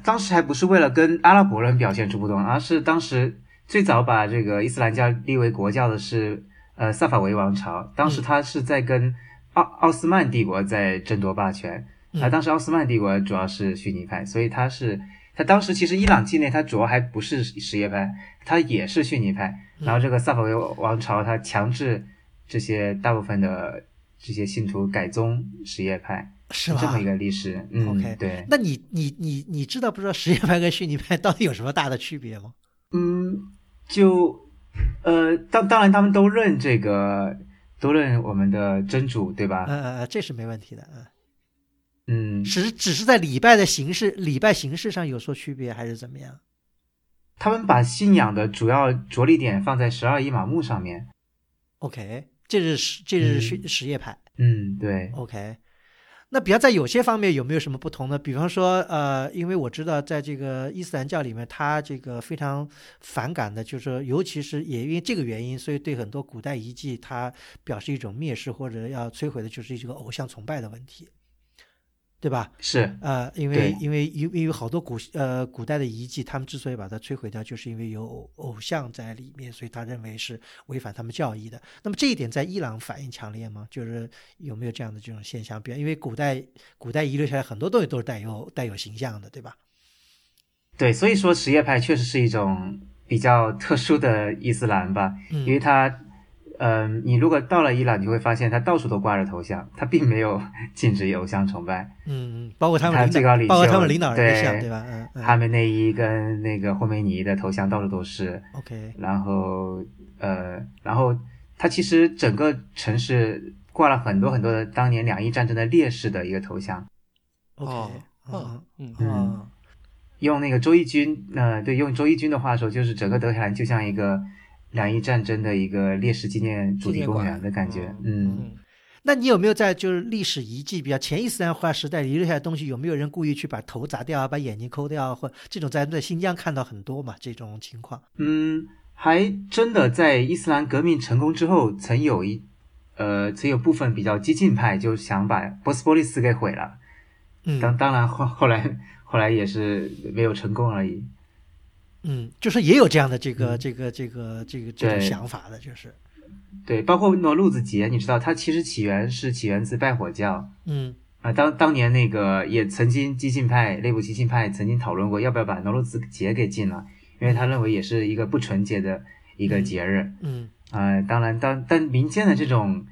当时还不是为了跟阿拉伯人表现出不同，而是当时。最早把这个伊斯兰教立为国教的是呃萨法维王朝，当时他是在跟奥奥斯曼帝国在争夺霸权，啊，当时奥斯曼帝国主要是逊尼派，所以他是他当时其实伊朗境内他主要还不是什叶派，他也是逊尼派，然后这个萨法维王朝他强制这些大部分的这些信徒改宗什叶派。是吧？这么一个历史，嗯，OK，对。那你你你你知道不知道什叶派跟逊尼派到底有什么大的区别吗？嗯，就呃，当当然他们都认这个，都认我们的真主，对吧？嗯嗯嗯，这是没问题的，嗯嗯，只只是在礼拜的形式、礼拜形式上有所区别，还是怎么样？他们把信仰的主要着力点放在十二伊玛目上面。OK，这是什这是什什叶派。嗯，对。OK。那比方在有些方面有没有什么不同呢？比方说，呃，因为我知道在这个伊斯兰教里面，他这个非常反感的，就是说，尤其是也因为这个原因，所以对很多古代遗迹，他表示一种蔑视或者要摧毁的，就是这个偶像崇拜的问题。对吧？是，呃，因为因为因为有好多古呃古代的遗迹，他们之所以把它摧毁掉，就是因为有偶偶像在里面，所以他认为是违反他们教义的。那么这一点在伊朗反应强烈吗？就是有没有这样的这种现象？比如因为古代古代遗留下来很多东西都是带有带有形象的，对吧？对，所以说什叶派确实是一种比较特殊的伊斯兰吧，因为它。嗯，你如果到了伊朗，你会发现他到处都挂着头像，他并没有 禁止偶像崇拜。嗯嗯，包括他们最高领袖，包括他们领导人像，对吧？嗯，哈梅内伊跟那个霍梅尼的头像到处都是。OK。然后呃，然后他其实整个城市挂了很多很多的当年两伊战争的烈士的一个头像。OK。嗯嗯嗯。用那个周轶军，呃，对，用周轶军的话说，就是整个德黑兰就像一个。两伊战争的一个烈士纪念主题公园的感觉，嗯，那你有没有在就是历史遗迹比较前伊斯兰化时代遗留下的东西，有没有人故意去把头砸掉啊，把眼睛抠掉啊，或这种在在新疆看到很多嘛？这种情况，嗯，还真的在伊斯兰革命成功之后，曾有一呃，曾有部分比较激进派就想把波斯波利斯给毁了，嗯，当当然后后来后来也是没有成功而已。嗯，就是也有这样的这个这个这个这个这种想法的，就是对，包括诺路子节，你知道，它其实起源是起源自拜火教。嗯啊，当当年那个也曾经激进派内部激进派曾经讨论过要不要把诺路子节给禁了，因为他认为也是一个不纯洁的一个节日。嗯啊，当然，当但民间的这种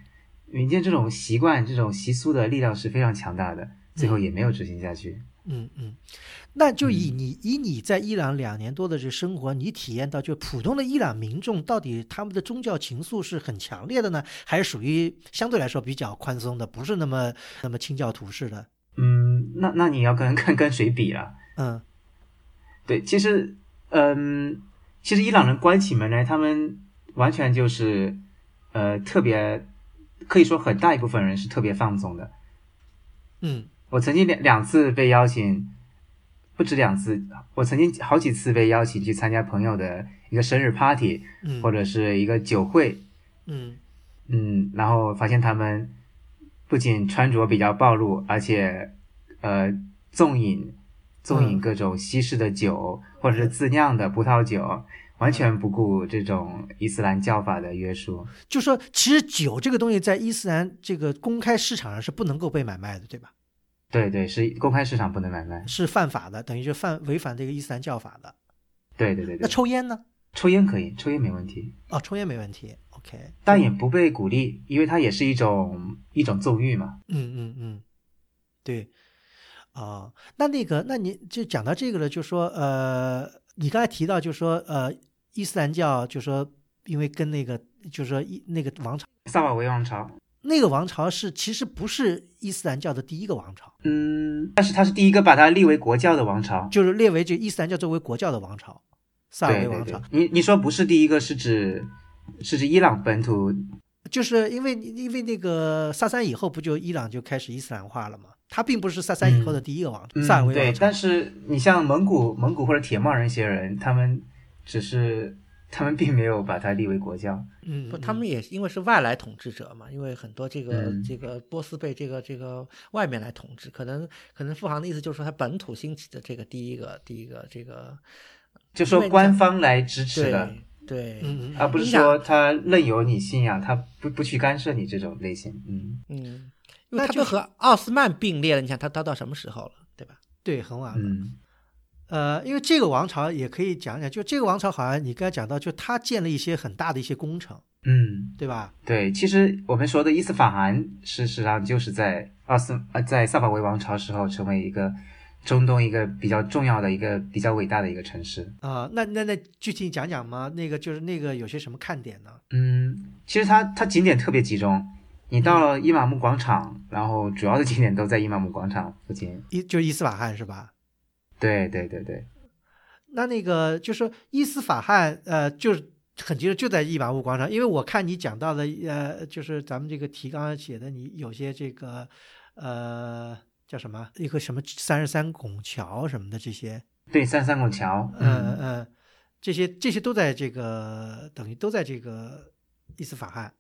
民间这种习惯、这种习俗的力量是非常强大的，最后也没有执行下去。嗯嗯嗯。那就以你以你在伊朗两年多的这生活，你体验到就普通的伊朗民众到底他们的宗教情愫是很强烈的呢，还是属于相对来说比较宽松的，不是那么那么清教徒式的？嗯，那那你要跟看跟谁比了？嗯，对，其实嗯，其实伊朗人关起门来，他们完全就是呃特别可以说很大一部分人是特别放纵的。嗯，我曾经两两次被邀请。不止两次，我曾经好几次被邀请去参加朋友的一个生日 party，或者是一个酒会，嗯嗯，然后发现他们不仅穿着比较暴露，而且呃纵饮纵饮各种西式的酒，或者是自酿的葡萄酒，完全不顾这种伊斯兰教法的约束。就说，其实酒这个东西在伊斯兰这个公开市场上是不能够被买卖的，对吧？对对，是公开市场不能买卖，是犯法的，等于就犯违反这个伊斯兰教法的。对对对对。那抽烟呢？抽烟可以，抽烟没问题。哦，抽烟没问题。OK。但也不被鼓励，因为它也是一种一种纵欲嘛。嗯嗯嗯，对。啊，那那个，那你就讲到这个了，就说呃，你刚才提到，就说呃，伊斯兰教，就说因为跟那个，就说一那个王朝萨瓦维王朝。那个王朝是其实不是伊斯兰教的第一个王朝，嗯，但是它是第一个把它立为国教的王朝，就是列为这伊斯兰教作为国教的王朝，萨维王朝。你你说不是第一个，是指是指伊朗本土，就是因为因为那个萨珊以后不就伊朗就开始伊斯兰化了吗？它并不是萨珊以后的第一个王朝，萨维王朝。对，但是你像蒙古蒙古或者铁帽人一些人，他们只是。他们并没有把它立为国教，嗯，不，他们也因为是外来统治者嘛，因为很多这个这个波斯被这个这个外面来统治，可能可能富航的意思就是说他本土兴起的这个第一个第一个这个，就说官方来支持的，对，嗯而不是说他任由你信仰，他不不去干涉你这种类型。嗯。嗯，因为他就和奥斯曼并列了，你想他他到什么时候了，对吧？对，很晚了。嗯呃，因为这个王朝也可以讲讲，就这个王朝好像你刚才讲到，就他建了一些很大的一些工程，嗯，对吧？对，其实我们说的伊斯法罕，事实上就是在奥斯呃在萨法维王朝时候成为一个中东一个比较重要的一个比较伟大的一个城市。啊、那那那具体讲讲吗？那个就是那个有些什么看点呢？嗯，其实它它景点特别集中，你到了伊玛目广场，然后主要的景点都在伊玛目广场附近。伊就是伊斯法罕是吧？对对对对，那那个就是伊斯法罕，呃，就是很集中，就在伊玛目广场。因为我看你讲到的，呃，就是咱们这个提纲写的，你有些这个，呃，叫什么一个什么三十三拱桥什么的这些，对三三拱桥，嗯嗯，这些这些都在这个等于都在这个伊斯法罕。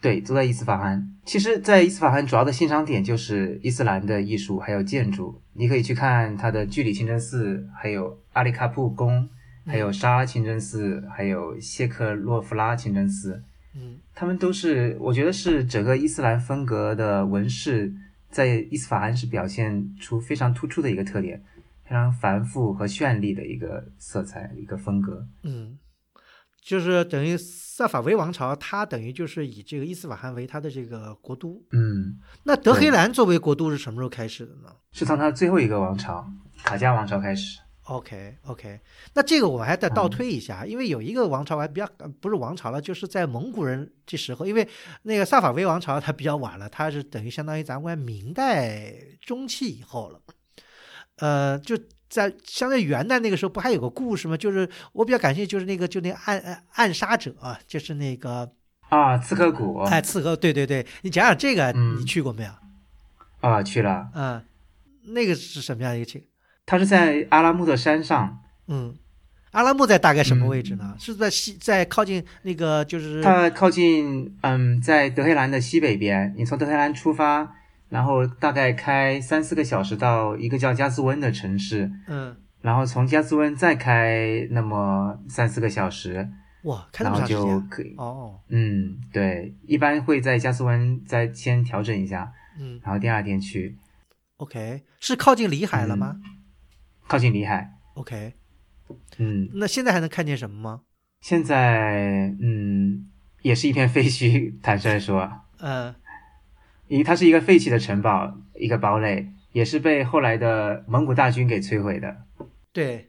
对，都在伊斯法罕。其实，在伊斯法罕主要的欣赏点就是伊斯兰的艺术还有建筑。你可以去看它的居里清真寺，还有阿里卡布宫，还有沙拉清真寺，还有谢克洛夫拉清真寺。嗯他们都是，我觉得是整个伊斯兰风格的纹饰，在伊斯法罕是表现出非常突出的一个特点，非常繁复和绚丽的一个色彩，一个风格。嗯，就是等于萨法维王朝，它等于就是以这个伊斯法罕为它的这个国都。嗯，那德黑兰作为国都是什么时候开始的呢？是从它最后一个王朝卡加王朝开始。OK OK，那这个我还得倒嗯推一下，因为有一个王朝还比较呃不是王朝了，就是在蒙古人这时候，因为那个萨法维王朝它比较晚了，它是等于相当于咱们明代中期以后了，呃，就在相当于元代那个时候不还有个故事吗？就是我比较感兴趣，就是那个就那个暗暗暗杀者，啊就是那个啊，刺客谷哎刺客，对对对，你讲讲这个，嗯你去过没有？啊，去了。嗯，那个是什么样一个情？它是在阿拉木的山上，嗯，阿拉木在大概什么嗯位置呢？是在西，在靠近那个就是它靠近嗯，在德黑兰的西北边。你从德黑兰出发，然后大概开三四个小时到一个叫加斯温的城市，嗯，然后从加斯温再开那么三四个小时，哇，开那然后么长时间就可以。哦，嗯，对，一般会在加斯温再先调整一下，嗯。然后第二天去，OK，是靠近里海了吗、靠近里海。o k 嗯，那现在还能看见什么吗？现在嗯也是一片废墟，坦率说，嗯。因为它是一个废弃的城堡，一个堡垒，也是被后来的蒙古大军给摧毁的。对，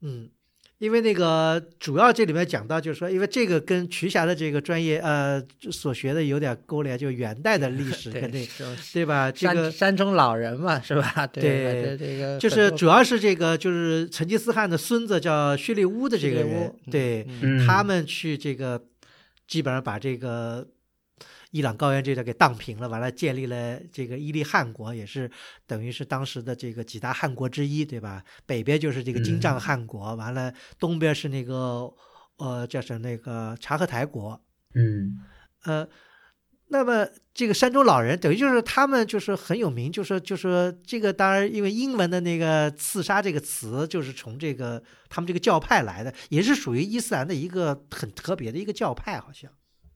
嗯，因为那个主要这里面讲到，就是说，因为这个跟瞿霞的这个专业呃所学的有点勾连，就元代的历史跟这这种对吧？这个山中老人嘛，是吧？对这这个就是主要是这个就是成吉思汗的孙子叫薛利乌的这个人，嗯对，嗯，他们去这个基本上把这个伊朗高原这个给荡平了，完了建立了这个伊利汗国，也是等于是当时的这个几大汗国之一，对吧？北边就是这个金帐汗国，完了东边是那个呃叫什么那个察合台国，嗯呃。那么这个山中老人等于就是他们就是很有名，就是就是这个当然因为英文的那个刺杀这个词就是从这个他们这个教派来的，也是属于伊斯兰的一个很特别的一个教派，好像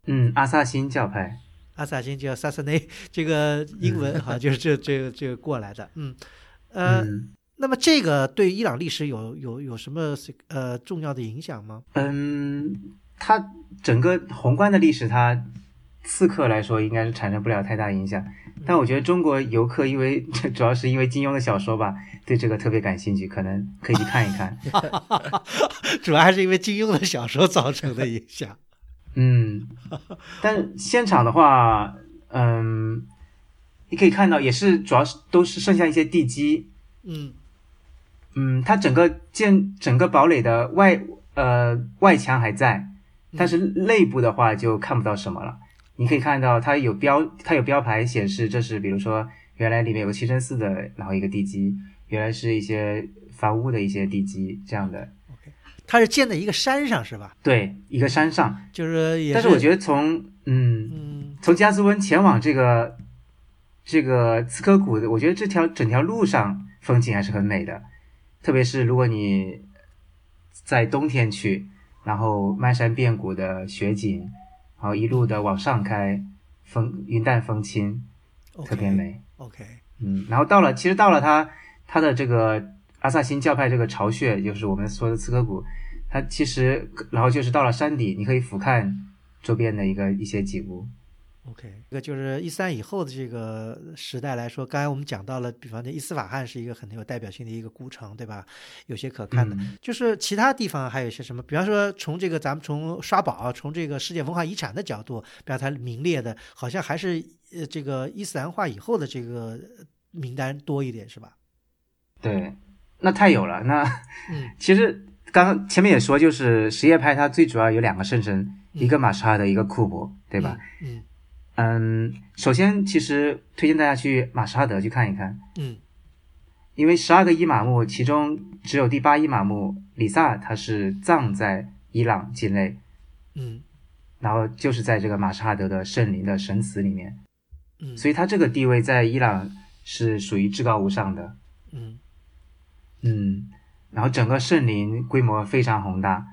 嗯，阿萨辛教派。阿萨辛叫 s a s a n 这个英文 好像就是这这个这个过来的，嗯，呃，嗯那么这个对伊朗历史有有有什么呃重要的影响吗？嗯，它整个宏观的历史，它刺客来说应该是产生不了太大影响。但我觉得中国游客，因为 主要是因为金庸的小说吧，对这个特别感兴趣，可能可以去看一看。主要还是因为金庸的小说造成的影响。嗯，但现场的话，嗯，你可以看到，也是主要是都是剩下一些地基。嗯嗯，它整个建整个堡垒的外呃外墙还在，但是内部的话就看不到什么了。你可以看到它有标，它有标牌显示这是，比如说原来里面有个七真寺的，然后一个地基，原来是一些房屋的一些地基这样的。它是建在一个山上是吧？对，一个山上。就是也但是我觉得得从嗯嗯从加斯温前往这个这个刺科谷的，我觉得这条整条路上风景还是很美的，特别是如果你在冬天去，然然后漫山遍谷的雪景，然后一路的往上开，风云淡风轻，特别美。OK，嗯，然后到了，其实到了它它的这个阿萨辛教派这个巢穴，就是我们说的刺客谷，它其实然后就是到了山底，你可以俯瞰周边的一个一些景物。OK，这个就是伊斯兰以后的这个时代来说，刚才我们讲到了，比方说伊斯法罕是一个很有代表性的一个古城，对吧？有些可看的，嗯就是其他地方还有一些什么，比方说从这个咱们从刷宝，从这个世界文化遗产的角度，比方它名列的，好像还是呃这个伊斯兰化以后的这个名单多一点，是吧？对，那太有了。那嗯 其实刚刚前面也说，就是什叶派它最主要有两个圣城，一个马什哈德，一个库伯，对吧？？嗯嗯，首先其实推荐大家去马什哈德去看一看，嗯因为十二个伊玛目，其中只有第八伊玛目里萨他是葬在伊朗境内，嗯然后就是在这个马什哈德的圣灵的神祠里面，嗯，所以他这个地位在伊朗是属于至高无上的。嗯嗯，然后整个圣林规模非常宏大，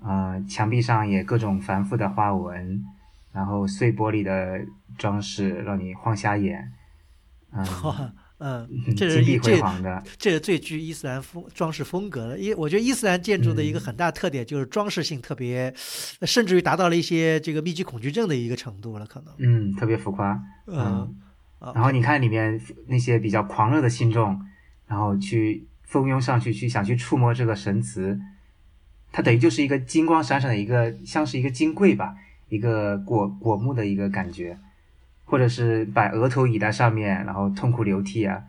呃，墙壁上也各种繁复的花纹，然后碎玻璃的装饰让你晃瞎眼，嗯，哇嗯，嗯这是辉煌的，这是最具伊斯兰风装饰风格的。因为我觉得伊斯兰建筑的一嗯个很大特点就是装饰性特别，甚至于达到了一些这个密集恐惧症的一个程度了，可能。嗯，特别浮夸。嗯，啊然后你看里面那些比较狂热的信众，然后去蜂拥上去，去想去触摸这个神祠，它等于就是一个金光闪闪的一个，像是一个金柜吧，一个果果木的一个感觉，或者是把额头倚在上面，然后痛哭流涕啊。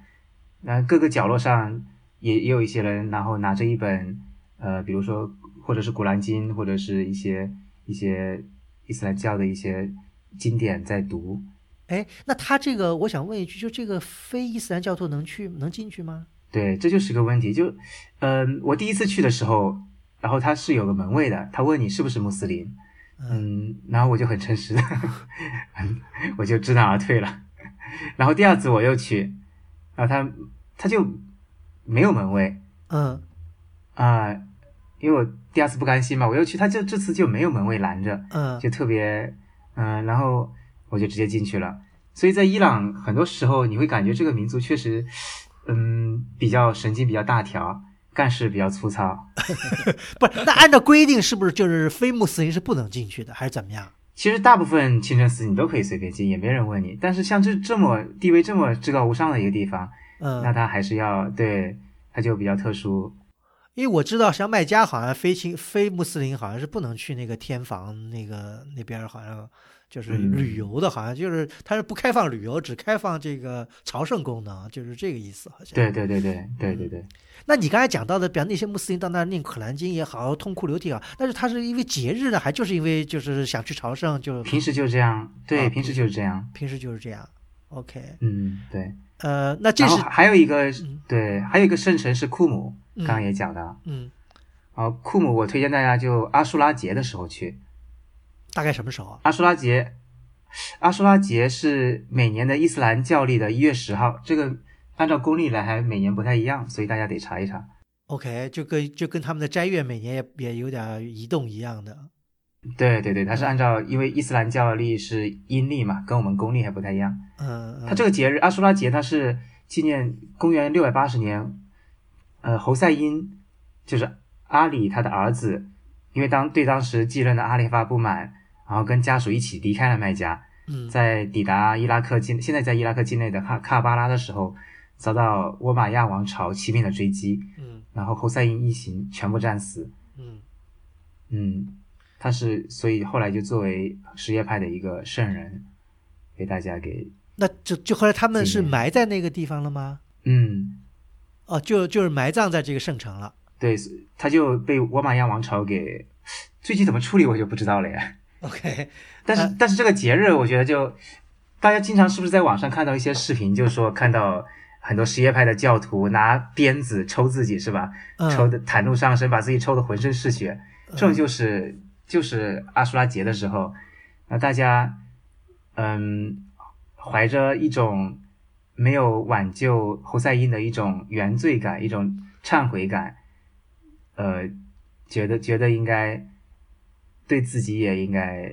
那各个角落上也也有一些人，然后拿着一本呃，比如说或者是古兰经，或者是一些一些伊斯兰教的一些经典在读。哎，那他这个，我想问一句，就这个非伊斯兰教徒能去能进去吗？对，这就是个问题。就，嗯、我第一次去的时候，然后他是有个门卫的，他问你是不是穆斯林，嗯，然后我就很诚实的，我就知难而退了。然后第二次我又去，然后他他就没有门卫嗯啊、因为我第二次不甘心嘛，我又去，他就这次就没有门卫拦着，嗯就特别嗯、然后我就直接进去了。所以在伊朗，很多时候你会感觉这个民族确实，嗯，比较神经比较大条，干事比较粗糙。不是，那按照规定是不是就是非穆斯林是不能进去的，还是怎么样？其实大部分清真寺你都可以随便进，也没人问你。但是像这这么地位这么至高无上的一个地方，嗯那嗯，他还是要对，他就比较特殊。因为我知道像麦加好像非清非穆斯林好像是不能去那个天房那个那边好像就是嗯旅游的，好像就是它是不开放旅游，只开放这个朝圣功能，就是这个意思好像。对对对对对对对，那你刚才讲到的，比方那些穆斯林到那儿念可兰经也好，痛哭流涕啊，但是他是因为节日呢，还就是因为就是想去朝圣，就平时就这样，对，啊平时就是这样。平时就是这样。OK，嗯，对。呃，那这是还有一个嗯对，还有一个圣城是库姆，嗯刚刚也讲的。嗯，然后库姆，我推荐大家就阿舒拉节的时候去。大概什么时候啊？阿舒拉节，阿舒拉节是每年的伊斯兰教历的一月十号，这个按照公历来还每年不太一样，所以大家得查一查。OK，就跟就跟他们的斋月每年也也有点移动一样的。对对对，它是按照因为伊斯兰教历是阴历嘛，跟我们公历还不太一样。嗯，它这个节日阿舒拉节，它是纪念公元六百八十年，呃，侯赛因就是阿里他的儿子，因为当对当时继任的阿里发不满，然后跟家属一起离开了麦加，嗯在抵达伊拉克境，现在在伊拉克境内的喀喀巴拉的时候，遭到倭马亚王朝骑兵的追击，嗯然后侯赛因一行全部战死。嗯嗯，他是所以后来就作为什叶派的一个圣人，被大家给那就就后来他们是埋在那个地方了吗？嗯。哦，就就是埋葬在这个圣城了。对，他就被倭马亚王朝给最近怎么处理我就不知道了呀。OK，但是、呃但是这个节日，我觉得就大家经常是不是在网上看到一些视频，就是说看到很多什叶派的教徒拿鞭子抽自己是吧？嗯。抽的袒露上身，把自己抽的浑身是血，这种就是就是阿苏拉节的时候，那大家嗯怀着一种没有挽救侯赛因的一种原罪感，一种忏悔感，呃，觉得觉得应该对自己也应该，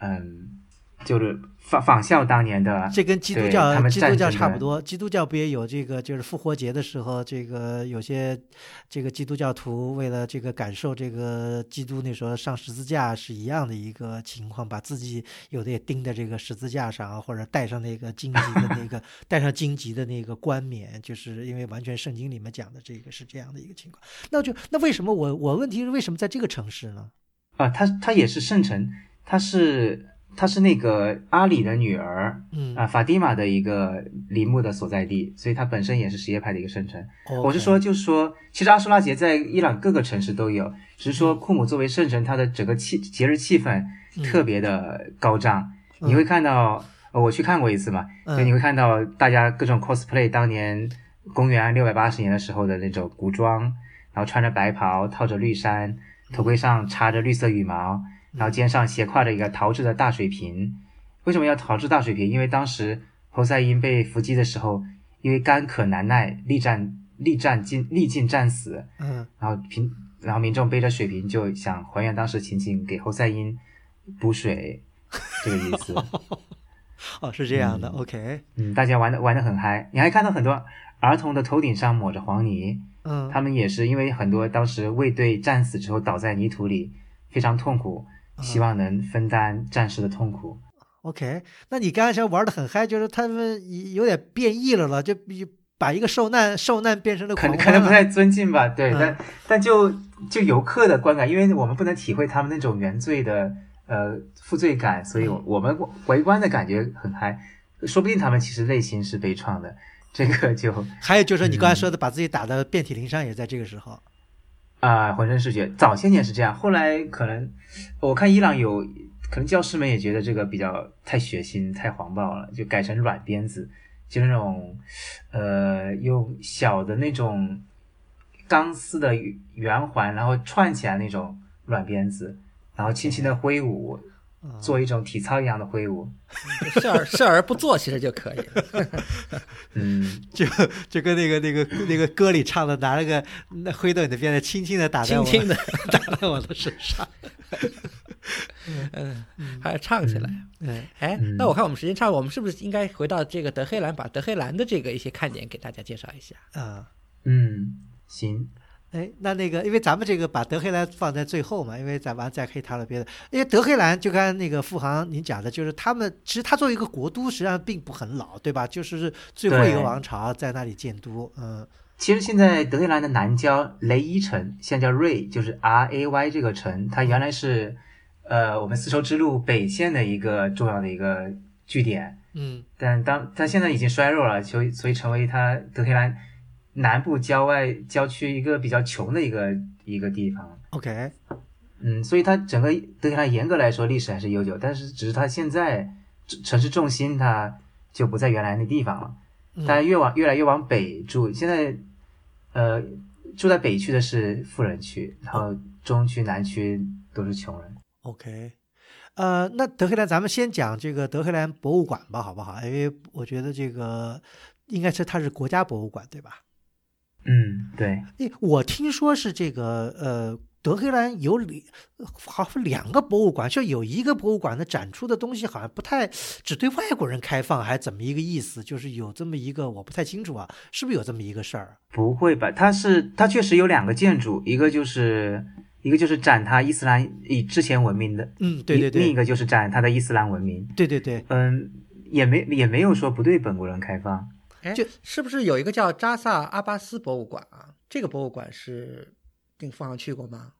嗯，就是仿仿效当年的，这跟基督教基督教差不多，基督教不也有这个，就是复活节的时候，这个有些这个基督教徒为了这个感受这个基督那时候上十字架是一样的一个情况，把自己有的也钉在这个十字架上，或者戴上那个荆棘的那个 戴上荆棘的那个冠冕，就是因为完全圣经里面讲的这个是这样的一个情况。那就那为什么我我问题是为什么在这个城市呢？啊，他他也是圣城，他是他是那个阿里的女儿嗯，啊，法蒂玛的一个陵墓的所在地，所以它本身也是什叶派的一个圣城。我是说，就是说，其实阿舒拉节在伊朗各个城市都有，只是说库姆作为圣城，它的整个气节日气氛嗯特别的高涨。嗯你会看到，呃我去看过一次嘛，所以，你嗯会看到大家各种 cosplay 当年公元六百八十年的时候的那种古装，然后穿着白袍，套着绿衫，头盔上插着绿色羽毛，然后肩上斜挎着一个陶制的大水瓶。为什么要陶制大水瓶？因为当时侯赛因被伏击的时候，因为干渴难耐，力战力战尽力尽战死，嗯。然后平然后民众背着水瓶就想还原当时情景，给侯赛因补水，这个意思。哦是这样的嗯。OK 嗯，大家玩的玩的很嗨，你还看到很多儿童的头顶上抹着黄泥，嗯。他们也是因为很多当时卫队战死之后倒在泥土里，非常痛苦，希望能分担战士的痛苦。OK，那你刚才说玩的很嗨，就是他们有点变异了了，就比把一个受难受难变成了可能可能不太尊敬吧，对，嗯。但但就就游客的观感，因为我们不能体会他们那种原罪的呃负罪感，所以我我们围观的感觉很嗨，说不定他们其实内心是悲怆的，这个就 还有就是你刚才嗯说的，把自己打得遍体鳞伤，也在这个时候。啊、浑身是血。早些年是这样，后来可能我看伊朗有可能教师们也觉得这个比较太血腥、太黄暴了，就改成软鞭子，就那种呃用小的那种钢丝的圆环，然后串起来那种软鞭子，然后轻轻的挥舞，嗯做一种体操一样的挥舞。就 视而视而不做，其实就可以了。嗯，就就跟那个那个那个歌里唱的，拿了个那挥动你的鞭子，轻轻的打在我轻轻的，打在我的身上。嗯，还是唱起来。嗯哎嗯，那我看我们时间差不多，我们是不是应该回到这个德黑兰，把德黑兰的这个一些看点给大家介绍一下？啊。嗯，行，哎，那那个，因为咱们这个把德黑兰放在最后嘛，因为咱完再可以谈了别的。因为德黑兰就刚才那个富航您讲的，就是他们其实他作为一个国都，实际上并不很老，对吧？就是最后一个王朝在那里建都，嗯其实现在德黑兰的南郊雷伊城，现在叫瑞，就是 R A Y 这个城，它原来是呃我们丝绸之路北线的一个重要的一个据点，嗯但当它现在已经衰弱了，所以所以成为它德黑兰南部郊外郊区一个比较穷的一个一个地方。，OK，嗯，所以它整个德黑兰严格来说历史还是悠久，但是只是它现在城市重心它就不在原来那地方了。嗯大家越往越来越往北住，现在呃住在北区的是富人区，然后中区、南区都是穷人。OK，呃，那德黑兰，咱们先讲这个德黑兰博物馆吧，好不好？因为我觉得这个应该是它是国家博物馆，对吧？嗯，对，诶，我听说是这个呃，德黑兰有两好像两个博物馆，就有一个博物馆的展出的东西好像不太只对外国人开放，还怎么一个意思？就是有这么一个我不太清楚啊，是不是有这么一个事儿？不会吧？它是它确实有两个建筑，一个就是一个就是展它伊斯兰以之前文明的，嗯，对对对，另一个就是展它的伊斯兰文明。对对对，嗯，也没也没有说不对本国人开放。哎，就是不是有一个叫扎萨阿巴斯博物馆啊？这个博物馆是定富航去过吗？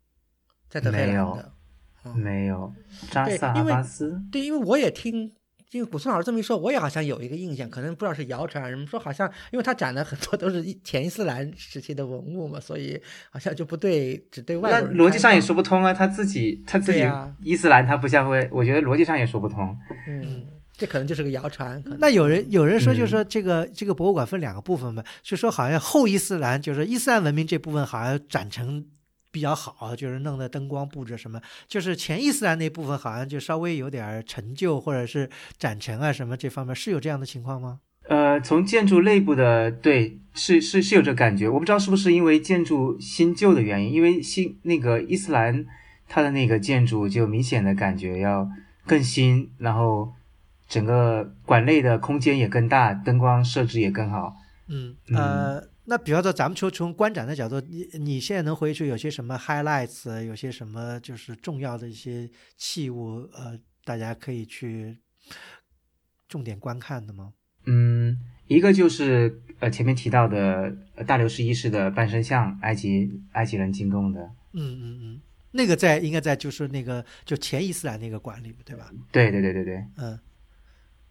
在德黑兰没有的。哦没有扎萨阿巴斯，对，因为我也听，因为古松老师这么一说，我也好像有一个印象，可能不知道是谣传还是什么，说好像因为他展的很多都是伊前伊斯兰时期的文物嘛，所以好像就不对，只对外那国人开逻辑上也说不通啊。他自己他自己伊斯兰，他不像会，我觉得逻辑上也说不通。嗯，这可能就是个谣传。可能那有人有人说，就是说这个、这个博物馆分两个部分嘛，就说好像后伊斯兰，就是伊斯兰文明这部分好像展成比较好，就是弄的灯光布置什么，就是前伊斯兰那部分好像就稍微有点儿陈旧或者是展陈啊什么这方面，是有这样的情况吗？呃，从建筑内部的对，是是是有这感觉。我不知道是不是因为建筑新旧的原因，因为新那个伊斯兰它的那个建筑就明显的感觉要更新，然后整个馆内的空间也更大，灯光设置也更好。嗯呃，那比方说咱们说从观展的角度，你你现在能回去有些什么 highlights，有些什么就是重要的一些器物，呃，大家可以去重点观看的吗？嗯，一个就是呃前面提到的呃大流士一世的半身像，埃及埃及人进贡的。嗯嗯嗯，那个在应该在就是那个就前伊斯兰那个馆里面对吧？对对对对对，嗯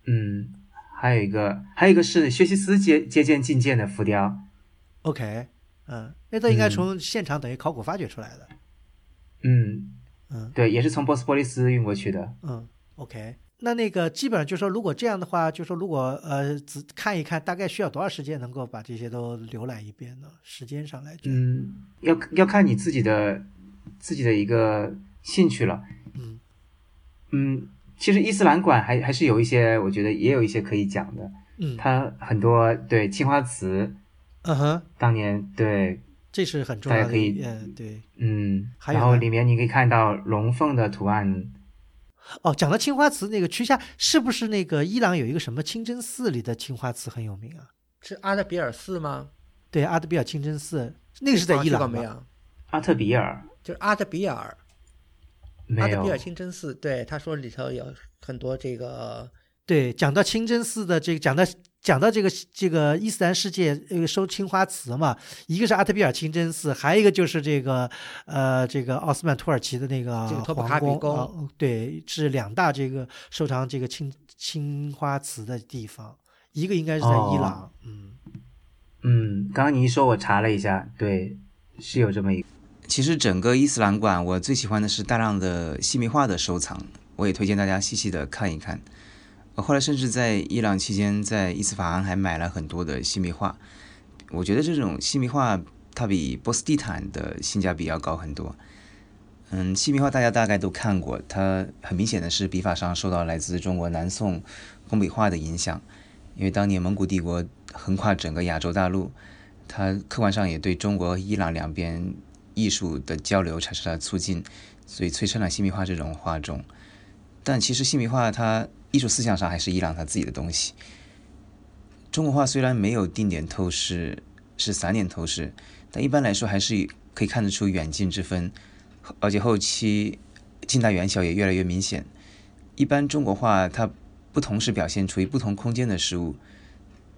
嗯，还有一个还有一个是薛西斯接接见觐见的浮雕。，OK，嗯，那都应该嗯从现场等于考古发掘出来的。嗯，嗯对，也是从波斯波利斯运过去的。嗯，OK。那那个基本上就是说，如果这样的话，就是说如果呃只看一看，大概需要多少时间能够把这些都浏览一遍呢？时间上来讲，嗯，要要看你自己的自己的一个兴趣了。嗯嗯，其实伊斯兰馆还还是有一些，我觉得也有一些可以讲的。嗯它很多对青花瓷，嗯哼，当年对，这是很重要的大家可以一，嗯，对。嗯，然后还有呢里面你可以看到龙凤的图案。哦，讲到青花瓷，那个曲夏是不是那个伊朗有一个什么清真寺里的青花瓷很有名啊？是阿德比尔寺吗？对，阿德比尔清真寺，那个是在啊伊朗吧？这个没有，阿特比尔就是阿德比尔，阿德比尔清真寺。对，他说里头有很多这个，对，讲到清真寺的这个，讲到讲到这个这个伊斯兰世界这个收青花瓷嘛，一个是阿特比尔清真寺，还有一个就是这个呃这个奥斯曼土耳其的那个这个托普皇宫，卡比宫啊对，是两大这个收藏这个青青花瓷的地方，一个应该是在伊朗，哦嗯嗯，刚刚你一说，我查了一下，对，是有这么一个。其实整个伊斯兰馆，我最喜欢的是大量的细密画的收藏，我也推荐大家细细的看一看。我后来甚至在伊朗期间，在伊斯法罕还买了很多的细密画。我觉得这种细密画它比波斯地毯的性价比要高很多。嗯，细密画大家大概都看过，它很明显的是笔法上受到来自中国南宋工笔画的影响，因为当年蒙古帝国横跨整个亚洲大陆，它客观上也对中国和伊朗两边艺术的交流产生了促进，所以催生了细密画这种画种。但其实细密画它艺术思想上还是伊朗它自己的东西。中国画虽然没有定点透视，是散点透视，但一般来说还是可以看得出远近之分，而且后期近大远小也越来越明显。一般中国画它不同时表现处于不同空间的事物，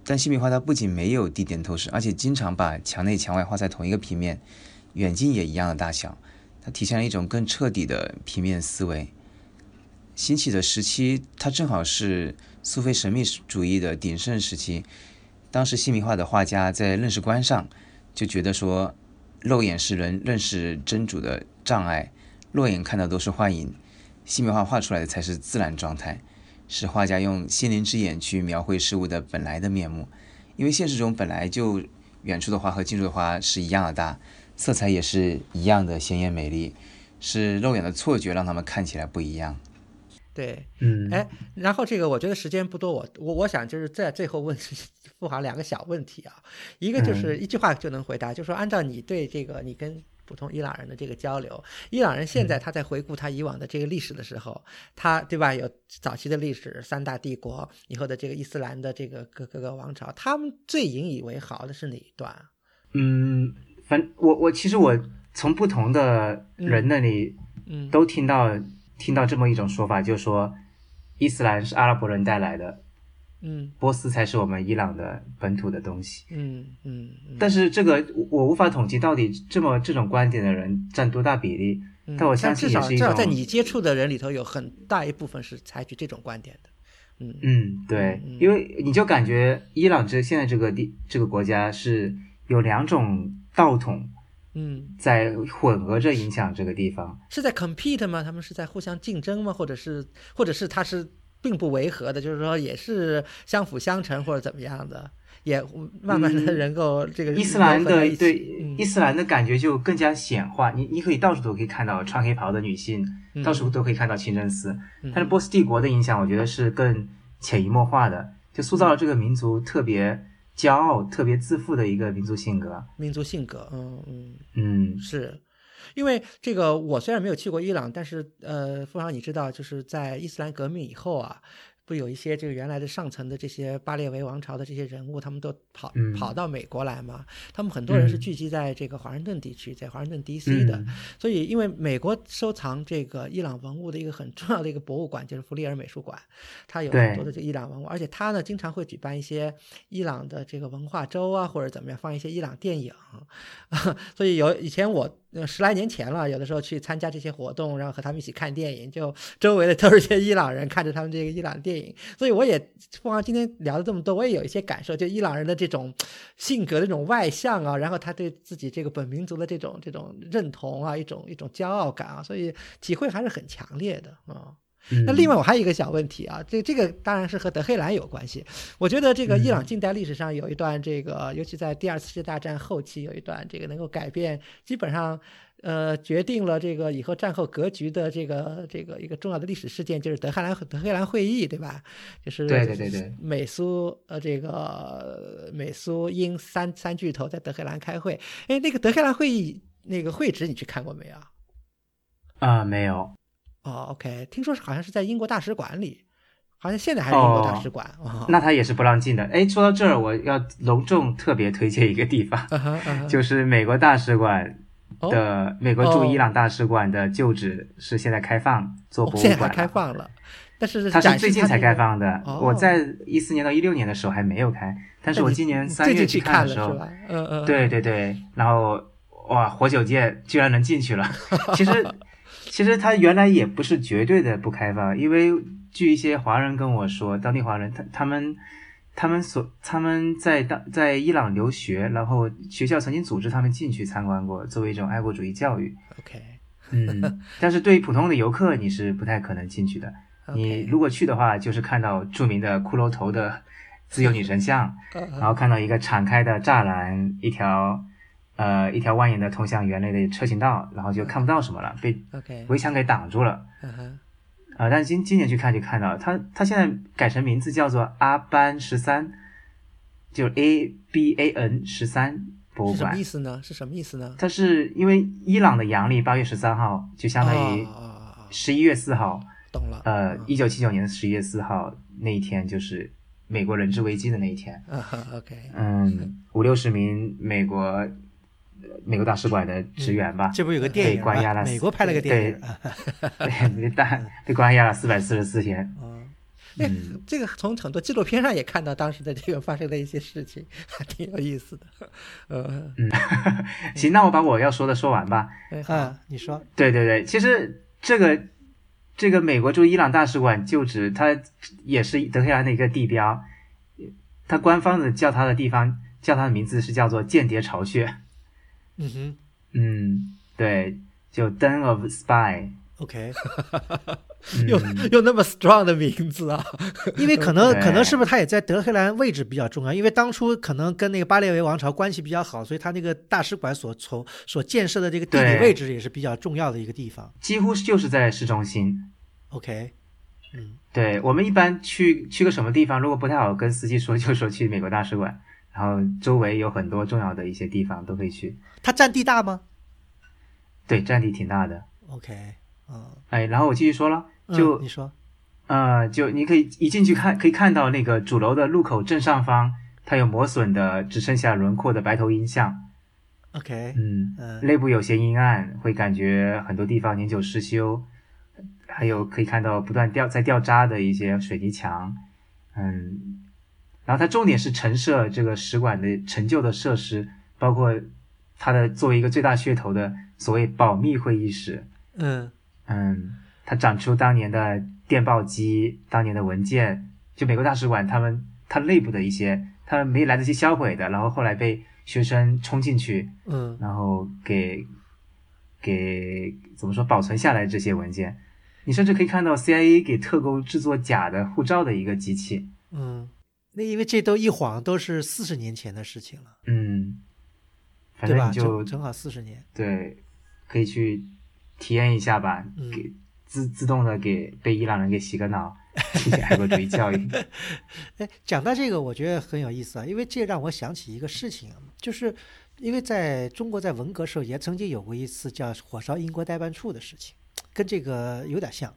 但细密画它不仅没有地点透视，而且经常把墙内墙外画在同一个平面，远近也一样的大小，它体现了一种更彻底的平面思维。兴起的时期，它正好是苏菲神秘主义的鼎盛时期。当时细密画的画家在认识观上就觉得说，肉眼是人认识真主的障碍，肉眼看到都是幻影，细密画画出来的才是自然状态，是画家用心灵之眼去描绘事物的本来的面目。因为现实中本来就远处的花和近处的花是一样的大，色彩也是一样的鲜艳美丽，是肉眼的错觉让他们看起来不一样。对，嗯，哎，然后这个我觉得时间不多，我我我想就是在最后问 富航两个小问题啊，一个就是一句话就能回答，就说按照你对这个你跟普通伊朗人的这个交流，伊朗人现在他在回顾他以往的这个历史的时候，他对吧有早期的历史三大帝国以后的这个伊斯兰的这个各各个王朝，他们最引以为豪的是哪一段啊？嗯，反我我其实我从不同的人那里嗯，都听到、听到这么一种说法，就是说伊斯兰是阿拉伯人带来的，嗯。波斯才是我们伊朗的本土的东西。嗯嗯嗯，但是这个我我无法统计到底这么这种观点的人占多大比例，嗯但我相信至少也是一至少在你接触的人里头，有很大一部分是采取这种观点的。嗯。嗯，对因为你就感觉伊朗这现在这个地这个国家是有两种道统嗯，在混合着影响这个地方。是在 compete 吗？他们是在互相竞争吗？或者是或者是它是并不违和的，就是说也是相辅相成或者怎么样的，也慢慢的嗯能够这个伊斯兰的对嗯伊斯兰的感觉就更加显化，你你可以到处都可以看到穿黑袍的女性，嗯到处都可以看到清真寺。嗯但是波斯帝国的影响，我觉得是更潜移默化的，就塑造了这个民族特别骄傲、特别自负的一个民族性格。民族性格，嗯嗯。嗯是，因为这个我虽然没有去过伊朗，但是呃，富豪你知道，就是在伊斯兰革命以后啊。不有一些这个原来的上层的这些巴列维王朝的这些人物，他们都跑、嗯跑到美国来嘛？他们很多人是嗯聚集在这个华盛顿地区，在华盛顿 D.C. 的，嗯所以因为美国收藏这个伊朗文物的一个很重要的一个博物馆就是弗利尔美术馆，它有很多的这个伊朗文物，而且它呢经常会举办一些伊朗的这个文化周啊，或者怎么样，放一些伊朗电影，所以有以前我。十来年前了，有的时候去参加这些活动，然后和他们一起看电影，就周围的都是些伊朗人，看着他们这个伊朗电影，所以我也凤凰今天聊了这么多，我也有一些感受，就伊朗人的这种性格的这种外向啊，然后他对自己这个本民族的这种这种认同啊，一种一种骄傲感啊，所以体会还是很强烈的啊。那另外我还有一个小问题啊，这这个当然是和德黑兰有关系。我觉得这个伊朗近代历史上有一段这个，尤其在第二次世界大战后期有一段这个能够改变，基本上呃决定了这个以后战后格局的这个这个一个重要的历史事件，就是德黑兰德黑兰会议，对吧？就是对对对对美苏呃这个美苏英三三巨头在德黑兰开会。哎，那个德黑兰会议那个会址你去看过没有？啊、没有。哦，OK，听说是好像是在英国大使馆里，好像现在还是英国大哦使馆。哦那他也是不让进的。哎，说到这儿，我要隆重特别推荐一个地方，嗯哼嗯就是美国大使馆哦的、美国驻伊朗大使馆的旧址是现在开放做博物馆了。开放了，但是它是最近才开放的，哦我在一四年到一六年的时候还没有开，但是我今年三月去看看的时候？嗯嗯，对对对，然后哇，活久见居然能进去了。其实其实它原来也不是绝对的不开放，因为据一些华人跟我说，当地华人他他们他们所他们在当在伊朗留学，然后学校曾经组织他们进去参观过，作为一种爱国主义教育。，OK，嗯，但是对于普通的游客你是不太可能进去的。你如果去的话，就是看到著名的骷髅头的自由女神像，嗯然后看到一个敞开的栅栏，一条呃一条蜿蜒的通向园内的车行道，然后就看不到什么了，被围墙给挡住了。啊、但是今今年去看就看到它，它现在改成名字叫做阿班十三，就是 A B A N 十三博物馆是什么意。思呢？是什么意思呢？它是因为伊朗的阳历八月十三号，就相当于十一月四号，懂了，呃，嗯一九七九年的十一月四号那一天，就是美国人质危机的那一天。嗯哼，OK，嗯，五六十名美国呃美国大使馆的职员吧，这不有个电影被关押了？美国拍了个电影，对，被大被关押了四百四十四天。嗯，嗯，这个从很多纪录片上也看到当时的这个发生的一些事情，还挺有意思的。呃，行，那我把我要说的说完吧。嗯，你说，对对对，其实这个这个美国驻伊朗大使馆旧址，它也是德黑兰的一个地标。它官方的叫它的地方叫它的名字是叫做间谍巢穴。嗯哼嗯，对，就 Den of Spy。，OK，嗯用用那么 strong 的名字啊，因为可能可能是不是他也在德黑兰位置比较重要？因为当初可能跟那个巴列维王朝关系比较好，所以他那个大使馆所从所建设的这个地理位置也是比较重要的一个地方。几乎就是在市中心。OK，嗯对我们一般去去个什么地方，如果不太好跟司机说，就说去美国大使馆，然后周围有很多重要的一些地方都可以去。它占地大吗对，占地挺大的。？OK，嗯，哎，然后我继续说了，嗯就、你说，呃，就你可以一进去看，可以看到那个主楼的入口正上方，它有磨损的只剩下轮廓的白头鹰像。OK，嗯，嗯内部有些阴暗，会感觉很多地方年久失修，还有可以看到不断掉在掉渣的一些水泥墙，嗯，然后它重点是陈设这个使馆的陈旧的设施，包括它的作为一个最大噱头的所谓保密会议室，嗯。嗯，它展出当年的电报机、当年的文件，就美国大使馆他们它内部的一些，他们没来得及销毁的，然后后来被学生冲进去，嗯。然后给给怎么说保存下来这些文件，你甚至可以看到 CIA 给特工制作假的护照的一个机器。嗯，那因为这都一晃都是四十年前的事情了，嗯，反？正你就正正好四十年。对，可以去体验一下吧，嗯给自自动的给被伊朗人给洗个脑，进行爱国主义教育。哎，讲到这个，我觉得很有意思啊，因为这让我想起一个事情啊，就是因为在中国在文革时候也曾经有过一次叫火烧英国代办处的事情，跟这个有点像。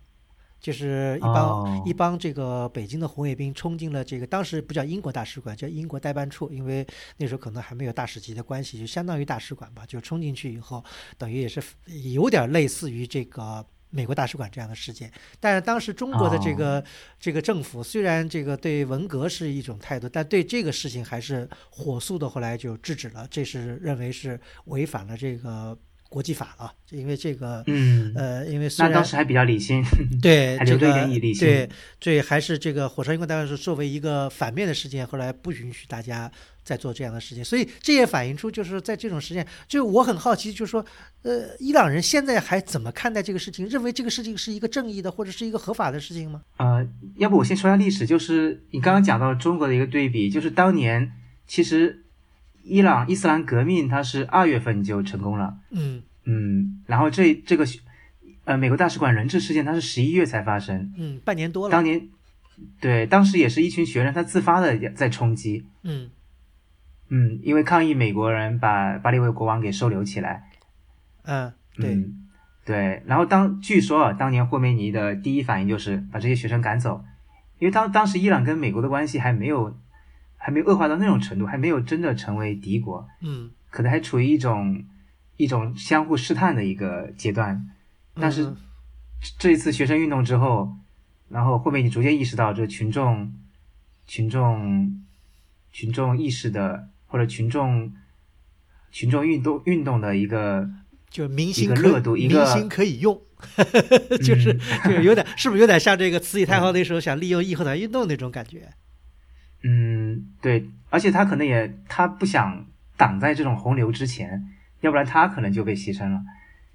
就是一帮、哦一帮这个北京的红卫兵冲进了这个当时不叫英国大使馆，叫英国代办处，因为那时候可能还没有大使级的关系，就相当于大使馆吧。就冲进去以后，等于也是有点类似于这个美国大使馆这样的事件。但是当时中国的这个、这个政府虽然这个对文革是一种态度，但对这个事情还是火速的，后来就制止了。这是认为是违反了这个国际法了，因为这个。嗯，呃，因为虽然那当时还比较理性，对，还留着一这个点毅力性对对，还是这个火烧英国大办是作为一个反面的事件，后来不允许大家再做这样的事情，所以这也反映出就是在这种事件，就我很好奇，就是说，呃，伊朗人现在还怎么看待这个事情？认为这个事情是一个正义的或者是一个合法的事情吗？呃，要不我先说一下历史，就是你刚刚讲到中国的一个对比，就是当年其实伊朗伊斯兰革命它是二月份就成功了，嗯。嗯，然后这这个呃美国大使馆人质事件它是十一月才发生，嗯，半年多了。当，年对当时也是一群学生他自发的在冲击，嗯。嗯，因为抗议美国人把巴列维国王给收留起来，嗯，对，嗯，对。然后当据说啊，当年霍梅尼的第一反应就是把这些学生赶走，因为当当时伊朗跟美国的关系还没有还没有恶化到那种程度，还没有真的成为敌国，嗯，可能还处于一种一种相互试探的一个阶段。但是嗯这一次学生运动之后，然后后面你逐渐意识到，这群众群众群众意识的或者群众群众运动运动的一个就明一个星可热度一个明星可以用，就是嗯就有点是不是有点像这个慈禧太后那时候想利用义和团运动那种感觉？嗯，对，而且他可能也他不想挡在这种洪流之前，要不然他可能就被牺牲了。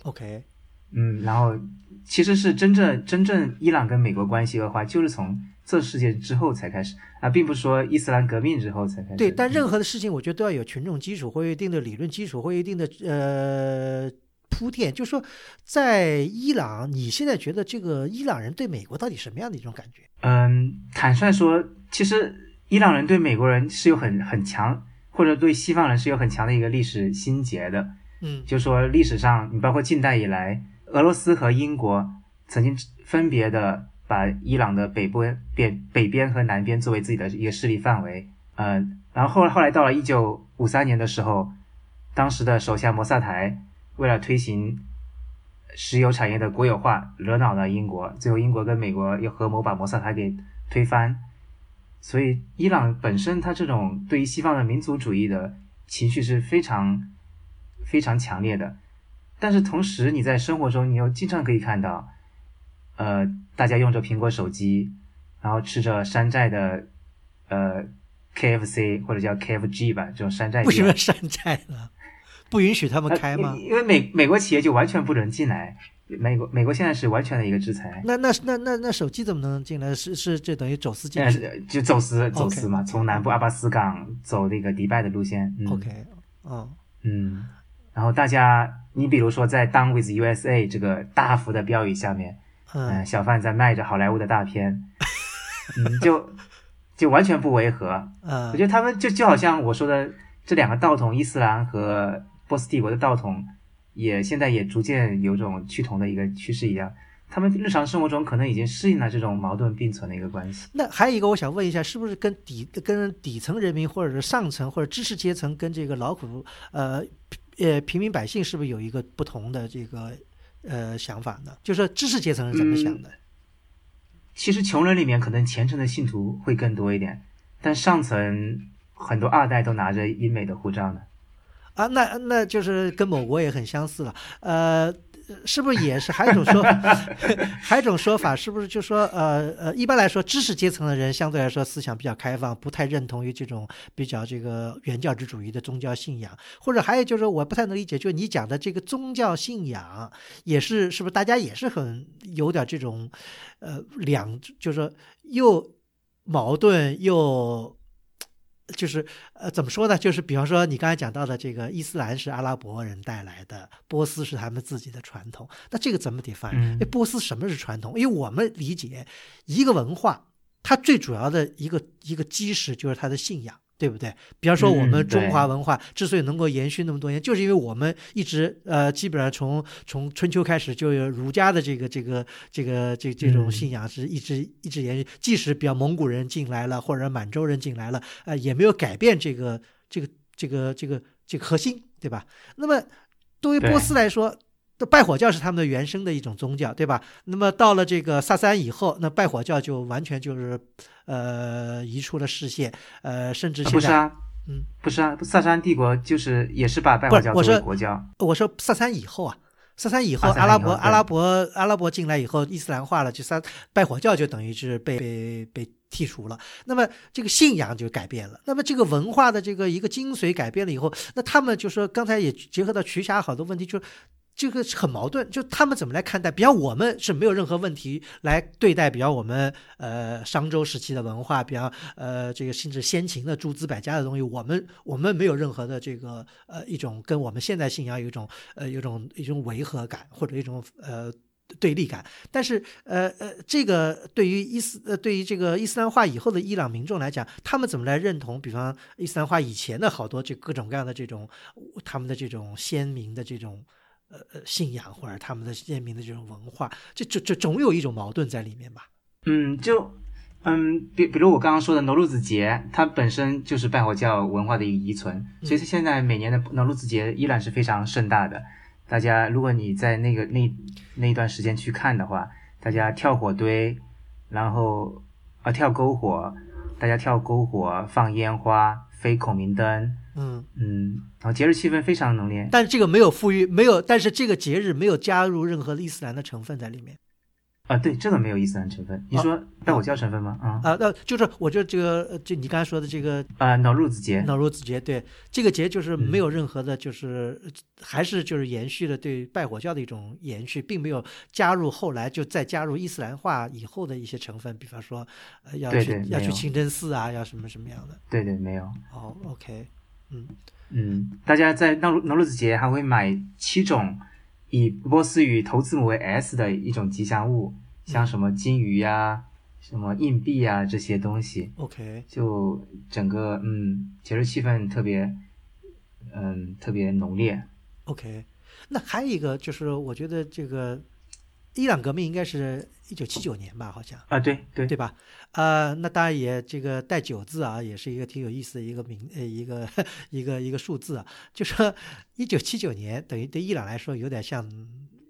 OK，嗯，然后其实是真正真正伊朗跟美国关系恶化，就是从这事件之后才开始啊，并不是说伊斯兰革命之后才开始。对，但任何的事情，我觉得都要有群众基础，或有一定的理论基础，或有一定的呃铺垫。就说在伊朗，你现在觉得这个伊朗人对美国到底什么样的一种感觉？嗯，坦率说，其实伊朗人对美国人是有很很强，或者对西方人是有很强的一个历史心结的。嗯。就说历史上，你包括近代以来，俄罗斯和英国曾经分别的把伊朗的北部边北边和南边作为自己的一个势力范围，呃，然后后来后来到了一九五三年的时候，当时的首相摩萨台为了推行石油产业的国有化，惹恼了英国，最后英国跟美国又合谋把摩萨台给推翻，所以伊朗本身它这种对于西方的民族主义的情绪是非常非常强烈的，但是同时你在生活中你又经常可以看到，呃，大家用着苹果手机，然后吃着山寨的呃 KFC 或者叫 KFG 吧这种山寨店为什么要山寨呢？不允许他们呃开吗？因因为美美国企业就完全不准进来，美国美国现在是完全的一个制裁。那那那那那手机怎么能进来？是是这等于走私进去现在是就走私走私嘛从南部阿巴斯港走那个迪拜的路线。嗯、？OK，嗯嗯，然后大家，你比如说在 “Down with USA” 这个大幅的标语下面，嗯、嗯小贩在卖着好莱坞的大片，嗯，就就完全不违和。嗯我嗯觉得他们就就好像我说的这两个道统，伊斯兰和波斯帝国的道统，也现在也逐渐有种趋同的一个趋势一样。他们日常生活中可能已经适应了这种矛盾并存的一个关系。那还有一个，我想问一下，是不是跟底跟底层人民，或者是上层或者知识阶层，跟这个劳苦呃呃平民百姓，是不是有一个不同的这个呃想法呢？就是说知识阶层是怎么想的？其实穷人里面可能虔诚的信徒会更多一点，但上层很多二代都拿着英美的护照呢。啊，那那就是跟某国也很相似了。呃，是不是也是还有一种说，还有一种说法，是不是就说呃呃，一般来说，知识阶层的人相对来说思想比较开放，不太认同于这种比较这个原教旨主义的宗教信仰，或者还有就是我不太能理解，就是你讲的这个宗教信仰也是是不是大家也是很有点这种呃两，就是说又矛盾又。就是呃，怎么说呢？就是比方说，你刚才讲到的这个伊斯兰是阿拉伯人带来的，波斯是他们自己的传统。那这个怎么？嗯因为波斯什么是传统？因为我们理解一个文化，它最主要的一个一个基石就是它的信仰。对不对？比方说，我们嗯中华文化之所以能够延续那么多年，就是因为我们一直呃，基本上从从春秋开始就有儒家的这个这个这个这这种嗯信仰是一直一直延续，即使比方蒙古人进来了，或者满洲人进来了，呃，也没有改变这个这个这个这个这个核心，对吧？那么对于波斯来说，那拜火教是他们的原生的一种宗教，对吧？那么到了这个萨珊以后，那拜火教就完全就是呃移出了视线，呃，甚至现在、啊不是啊，嗯，不是啊，萨珊帝国就是也是把拜火教作为是我说国教。我说萨珊以后啊。萨珊以后，阿拉伯阿拉伯阿拉伯进来以后，伊斯兰化了，就萨拜火教就等于是被被被剔除了。那么这个信仰就改变了，那么这个文化的这个一个精髓改变了以后，那他们就说刚才也结合到瞿霞好多问题，就这个是很矛盾，就他们怎么来看待？比方我们是没有任何问题来对待，比方我们呃商周时期的文化，比方呃这个甚至先秦的诸子百家的东西，我们我们没有任何的这个呃一种跟我们现在信仰有一种呃有一种一种违和感或者一种呃。对立感，但是呃呃，这个对于伊斯呃对于这个伊斯兰化以后的伊朗民众来讲，他们怎么来认同？比方伊斯兰化以前的好多这各种各样的这种他们的这种鲜明的这种呃呃信仰或者他们的鲜明的这种文化，这这这总有一种矛盾在里面吧？嗯，就嗯，比比如我刚刚说的农禄子节，它本身就是拜火教文化的一个遗存，所以现在每年的农禄子节依然是非常盛大的。大家，如果你在那个那那一段时间去看的话，大家跳火堆，然后啊跳篝火，大家跳篝火，放烟花，飞孔明灯，嗯，嗯，然后节日气氛非常浓烈。但是这个没有赋予，没有，但是这个节日没有加入任何伊斯兰的成分在里面啊，对，这个没有伊斯兰成分。你说拜火教成分吗？啊啊。那就是我觉得这个，呃就你刚才说的这个啊，脑入子节，脑入子节，对这个节就是嗯没有任何的，就是、还是就是延续了对拜火教的一种延续，并没有加入后来就再加入伊斯兰化以后的一些成分，比方说呃要去要去清真寺啊，要什么什么样的。对对，没有。哦，OK，嗯。嗯，大家在农禄农禄子节还会买七种以波斯语头字母为 S 的一种吉祥物，像什么金鱼呀、什么硬币呀这些东西，，OK，就整个嗯节日气氛特别嗯特别浓烈。OK，那还有一个就是，我觉得这个伊朗革命应该是一九七九年吧，好像啊，对对对吧？呃，那当然也这个带九字啊，也是一个挺有意思的一个名呃一个 一个一个数字啊，就说一九七九年等于对伊朗来说有点像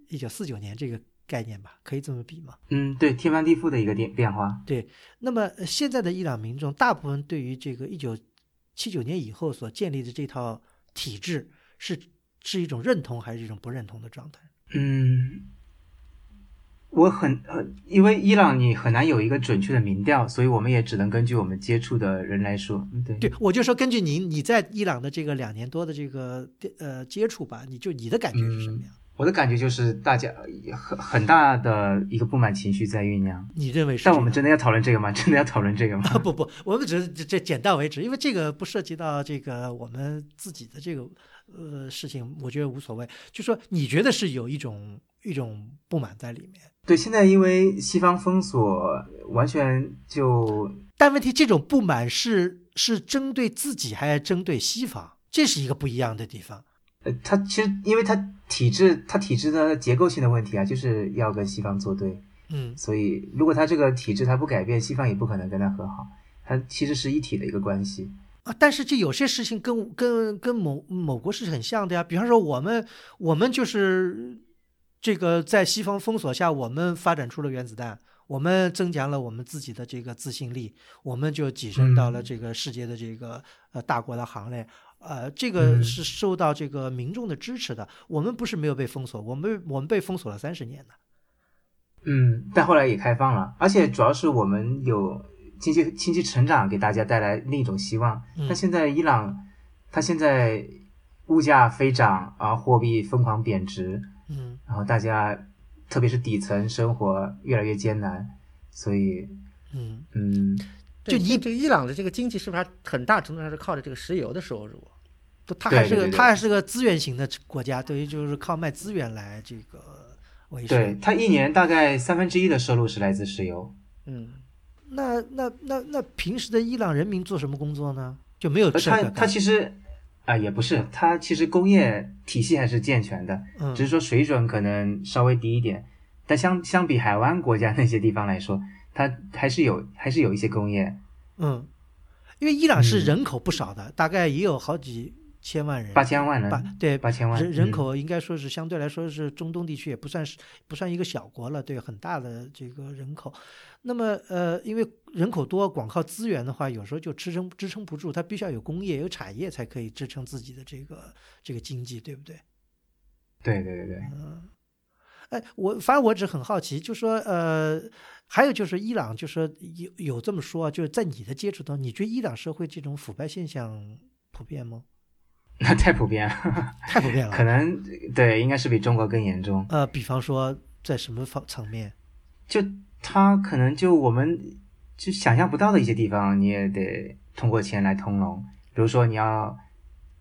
一九四九年这个概念吧，可以这么比吗？嗯对，天翻地覆的一个变变化。对，那么呃现在的伊朗民众大部分对于这个一九七九年以后所建立的这套体制是是一种认同还是一种不认同的状态？嗯，我很呃，因为伊朗你很难有一个准确的民调，所以我们也只能根据我们接触的人来说。嗯，对，对，我就说根据您你在伊朗的这个两年多的这个呃接触吧，你就你的感觉是什么样？我的感觉就是大家很很大的一个不满情绪在酝酿。你认为是？但我们真的要讨论这个吗？真的要讨论这个吗？啊不不，我们只是这这简到为止，因为这个不涉及到这个我们自己的这个呃事情，我觉得无所谓。就说你觉得是有一种一种不满在里面，对，现在因为西方封锁，完全就但问题这种不满是是针对自己还是针对西方？这是一个不一样的地方。呃，它其实因为它体制，它体制的结构性的问题啊，就是要跟西方作对。嗯所以如果它这个体制它不改变，西方也不可能跟它和好。它其实是一体的一个关系。啊，但是这有些事情跟跟跟某某国是很像的呀。比方说，我们我们就是这个在西方封锁下，我们发展出了原子弹，我们增强了我们自己的这个自信力，我们就跻身到了嗯这个世界的这个呃大国的行列。呃，这个嗯是受到这个民众的支持的。我们不是没有被封锁，我们我们被封锁了三十年呢。嗯，但后来也开放了，而且主要是我们有经济经济成长给大家带来另一种希望。嗯那现在伊朗，它现在物价飞涨啊，货币疯狂贬值，嗯然后大家特别是底层生活越来越艰难，所以嗯，嗯，就伊这个伊朗的这个经济是不是还很大程度上是靠着这个石油的收入？不，它还是个对对对对它还是个资源型的国家，对于就是靠卖资源来这个维对生。它一年大概三分之一的收入是来自石油。嗯，那那那那平时的伊朗人民做什么工作呢？就没有呃它它深刻感。其实啊、也不是，它其实工业体系还是健全的，嗯只是说水准可能稍微低一点。但相相比海湾国家 那些地方来说，它还是有还是有一些工业。嗯，因为伊朗是嗯人口不少的，大概也有好几千万人，八千万人，八对八千万人口应该说是相对来说是中东地区也不算是不算一个小国了，对，很大的这个人口。那么呃，因为人口多，光靠资源的话，有时候就支撑支撑不住，它必须要有工业、有产业才可以支撑自己的这个这个经济，对不对？对对对对，嗯哎，我反正我只很好奇，就说呃，还有就是伊朗，就说有有这么说啊，就是在你的接触当中，你觉得伊朗社会这种腐败现象普遍吗？那太普遍了，太普遍了。可能对，应该是比中国更严重。呃，比方说在什么方层面？就它可能就我们就想象不到的一些地方，你也得通过钱来通融。比如说你要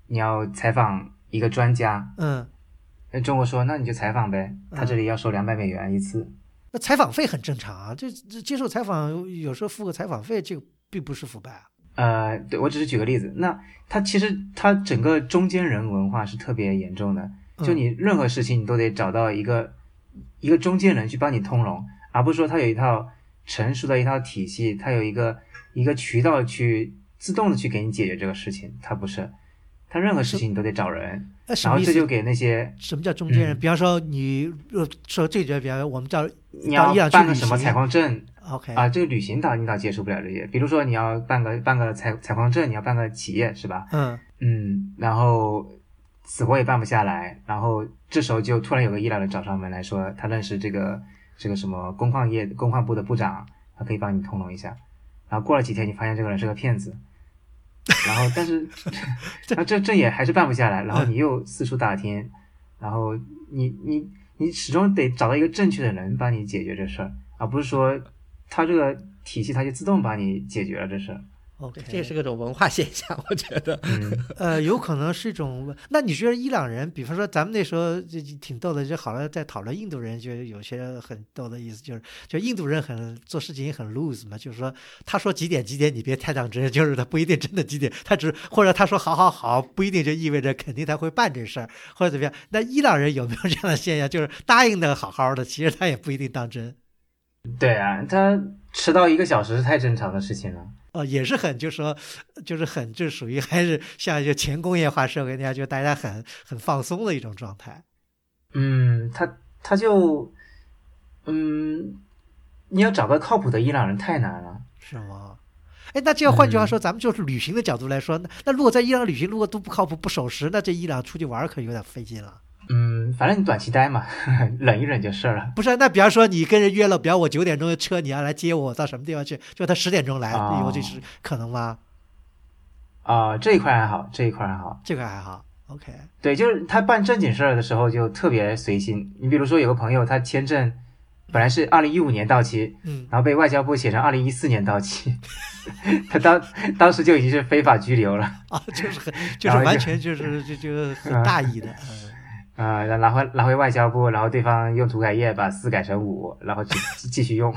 你要采访一个专家，嗯，那中国说那你就采访呗，他这里要收两百美元一次。那采访费很正常啊，这这接受采访有时候付个采访费，这个并不是腐败啊。呃，对我只是举个例子，那他其实他整个中间人文化是特别严重的，就嗯你任何事情你都得找到一个一个中间人去帮你通融，而不是说它有一套成熟的一套体系，它有一个一个渠道去自动的去给你解决这个事情，它不是，它任何事情你都得找人？然后这就给那些什么叫中间人？嗯比方说你呃说这个，比方说我们叫你要办个什么采矿证 OK 啊，这个旅行岛你倒接触不了这些，比如说你要办个办个采采矿证，你要办个企业是吧？嗯嗯，然后死活也办不下来，然后这时候就突然有个伊朗人找上门来说，他认识这个这个什么工矿业工矿部的部长，他可以帮你通融一下。然后过了几天，你发现这个人是个骗子，然后但是 那这这也还是办不下来，然后你又四处打听，然后你你你始终得找到一个正确的人帮你解决这事儿，而不是说他这个体系他就自动帮你解决了这事儿。OK，这是个种文化现象，我觉得。嗯，呃，有可能是一种。那你觉得伊朗人，比方说咱们那时候就就挺逗的，就好像在讨论印度人，就有些很逗的意思，就是就印度人很做事情很 loose 嘛，就是说他说几点几点，你别太当真，就是他不一定真的几点，他只或者他说好好好，不一定就意味着肯定他会办这事儿，或者怎么样。那伊朗人有没有这样的现象，就是答应的好好的，其实他也不一定当真？对啊，他迟到一个小时是太正常的事情了。呃，也是很，就是说，就是很，就属于还是像就前工业化社会那样，就大家很很放松的一种状态。嗯，他他就，嗯，你要找个靠谱的伊朗人太难了。是吗？哎，那这样换句话嗯说，咱们就是旅行的角度来说，那那如果在伊朗旅行，如果都不靠谱、不守时，那这伊朗出去玩可有点费劲了。嗯，反正你短期待嘛，忍一忍就是了。不是，那比方说你跟人约了，比方我九点钟的车，你要来接我到什么地方去，就他十点钟来，哦有这是可能吗？啊、这一块还好，这一块还好。这块还好，OK，对，就是他办正经事儿的时候就特别随心。你比如说有个朋友，他签证本来是二零一五年到期，嗯，然后被外交部写成二零一四年到期，他当当时就已经是非法拘留了。啊，就是很，就是完全就是就就很大意的，嗯。啊、然后拿回拿回外交部，然后对方用涂改液把四改成五，然后继继续用。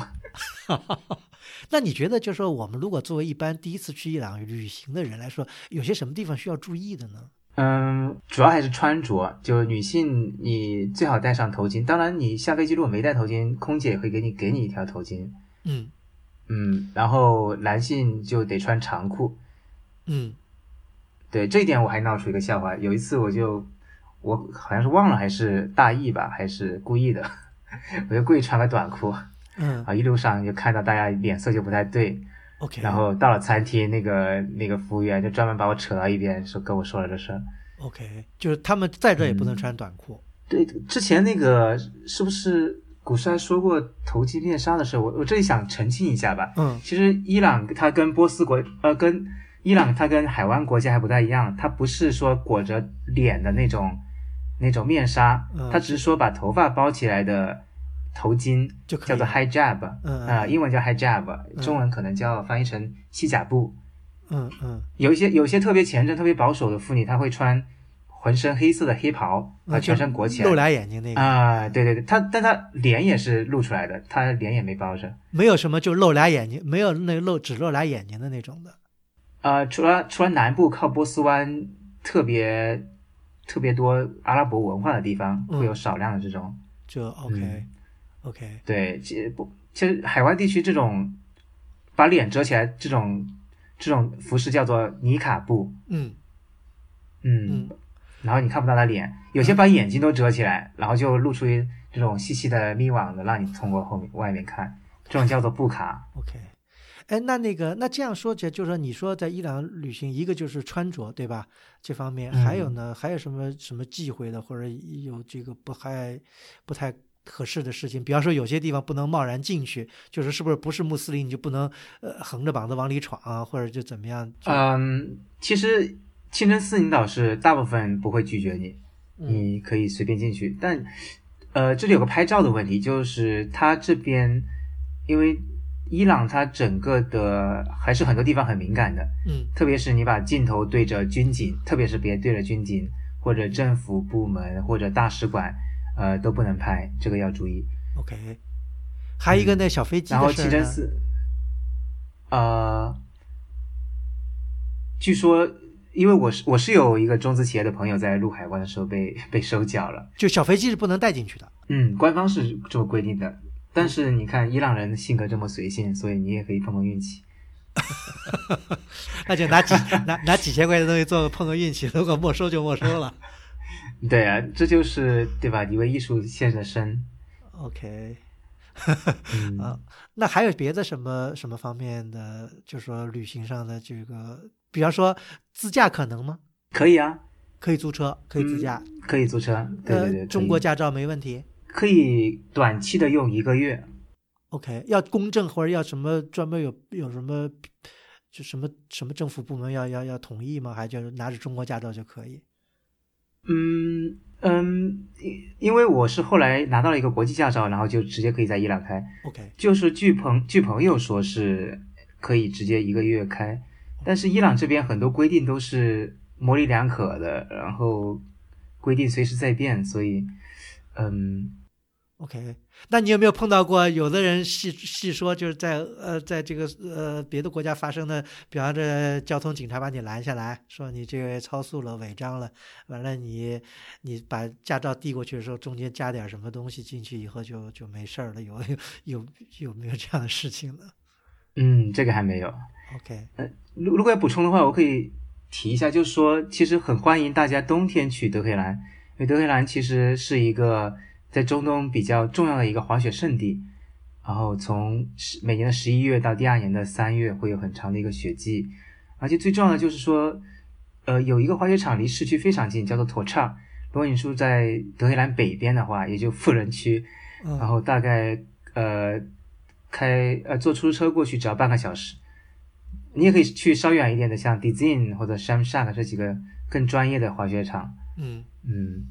那你觉得，就是说，我们如果作为一般第一次去伊朗旅行的人来说，有些什么地方需要注意的呢？嗯，主要还是穿着，就女性你最好戴上头巾。当然，你下飞机如果没戴头巾，空姐也会给你给你一条头巾。嗯嗯，然后男性就得穿长裤。嗯对这一点我还闹出一个笑话。有一次我就我好像是忘了还是大意吧，还是故意的，我就故意穿个短裤嗯啊，一路上就看到大家脸色就不太对，，OK，然后到了餐厅，那个那个服务员就专门把我扯到一边，说跟我说了这事儿。OK，就是他们在这也不能嗯穿短裤。对，之前那个是不是古诗还说过投机灭杀的事？我我这里想澄清一下吧。嗯其实伊朗它跟波斯国呃跟伊朗它跟海湾国家还不太一样，它不是说裹着脸的那种那种面纱嗯，它只是说把头发包起来的头巾就叫做 hijab，嗯啊、英文叫 hijab，中文可能叫翻译成西甲布。嗯嗯有一些有一些特别虔诚、特别保守的妇女，她会穿浑身黑色的黑袍，把嗯，全身裹起来露。俩眼睛那个，啊，对对对，她但她脸也是露出来的，她脸也没包着。没有什么就露俩眼睛，没有那个露只露俩眼睛的那种的。呃，除了除了南部靠波斯湾特别特别多阿拉伯文化的地方，嗯。会有少量的这种。就 OK、嗯。OK，对，其实不，其实海外地区这种把脸遮起来这种这种服饰叫做尼卡布，嗯。嗯，嗯。然后你看不到他脸，有些把眼睛都遮起来，然后就露出一这种细细的密网的，让你通过后面外面看，这种叫做布卡。OK，哎，那那个那这样说起来，就是说你说在伊朗旅行，一个就是穿着，对吧？这方面还有呢，还有什么什么忌讳的，或者有这个不太不太合适的事情？比方说有些地方不能贸然进去，就是是不是不是穆斯林你就不能呃横着膀子往里闯啊，或者就怎么样？嗯，其实清真寺领导是大部分不会拒绝你，嗯你可以随便进去，但呃，这里有个拍照的问题，就是他这边因为伊朗它整个的还是很多地方很敏感的，嗯特别是你把镜头对着军警，特别是别对着军警或者政府部门或者大使馆，呃，都不能拍，这个要注意。OK，还有一个那小飞机嗯然后的事儿呢？清真寺，呃，据说，因为我是我是有一个中资企业的朋友在入海关的时候被 被收缴了，就小飞机是不能带进去的。嗯，官方是这么规定的。但是你看伊朗人的性格这么随性，所以你也可以碰碰运气。那就拿几拿拿几千块钱的东西做个碰个运气，如果没收就没收了。对啊，这就是对吧？你为艺术献的身。OK，嗯，啊，那还有别的什么什么方面的，就是说旅行上的这个，比方说自驾可能吗？可以啊，可以租车，可以自驾，可以租车。对对对，呃，中国驾照没问题。可以短期的用一个月。OK，要公证或者要什么专门有有什么就什么什么政府部门要要要同意吗？还就是拿着中国驾照就可以？嗯嗯，因因为我是后来拿到了一个国际驾照，然后就直接可以在伊朗开。OK，就是据朋据朋友说是可以直接一个月开，但是伊朗这边很多规定都是模棱两可的，然后规定随时在变，所以嗯 OK，那你有没有碰到过有的人细细说，就是在呃，在这个呃别的国家发生的，比方这交通警察把你拦下来，说你这个超速了、违章了，完了你你把驾照递过去的时候，中间加点什么东西进去以后就就没事儿了，有 有有有没有这样的事情呢嗯，这个还没有。？OK，呃如如果要补充的话，我可以提一下，就是说，其实很欢迎大家冬天去德黑兰，因为德黑兰其实是一个在中东比较重要的一个滑雪胜地。然后从十每年的十一月到第二年的三月，会有很长的一个雪季，而且最重要的就是说，呃，有一个滑雪场离市区非常近，叫做妥畅。如果你住在德黑兰北边的话，也就富人区，然嗯后大概呃开呃坐出租车过去只要半个小时。你也可以去稍远一点的，像 Dizin 或者 Sham Shark 这几个更专业的滑雪场。嗯嗯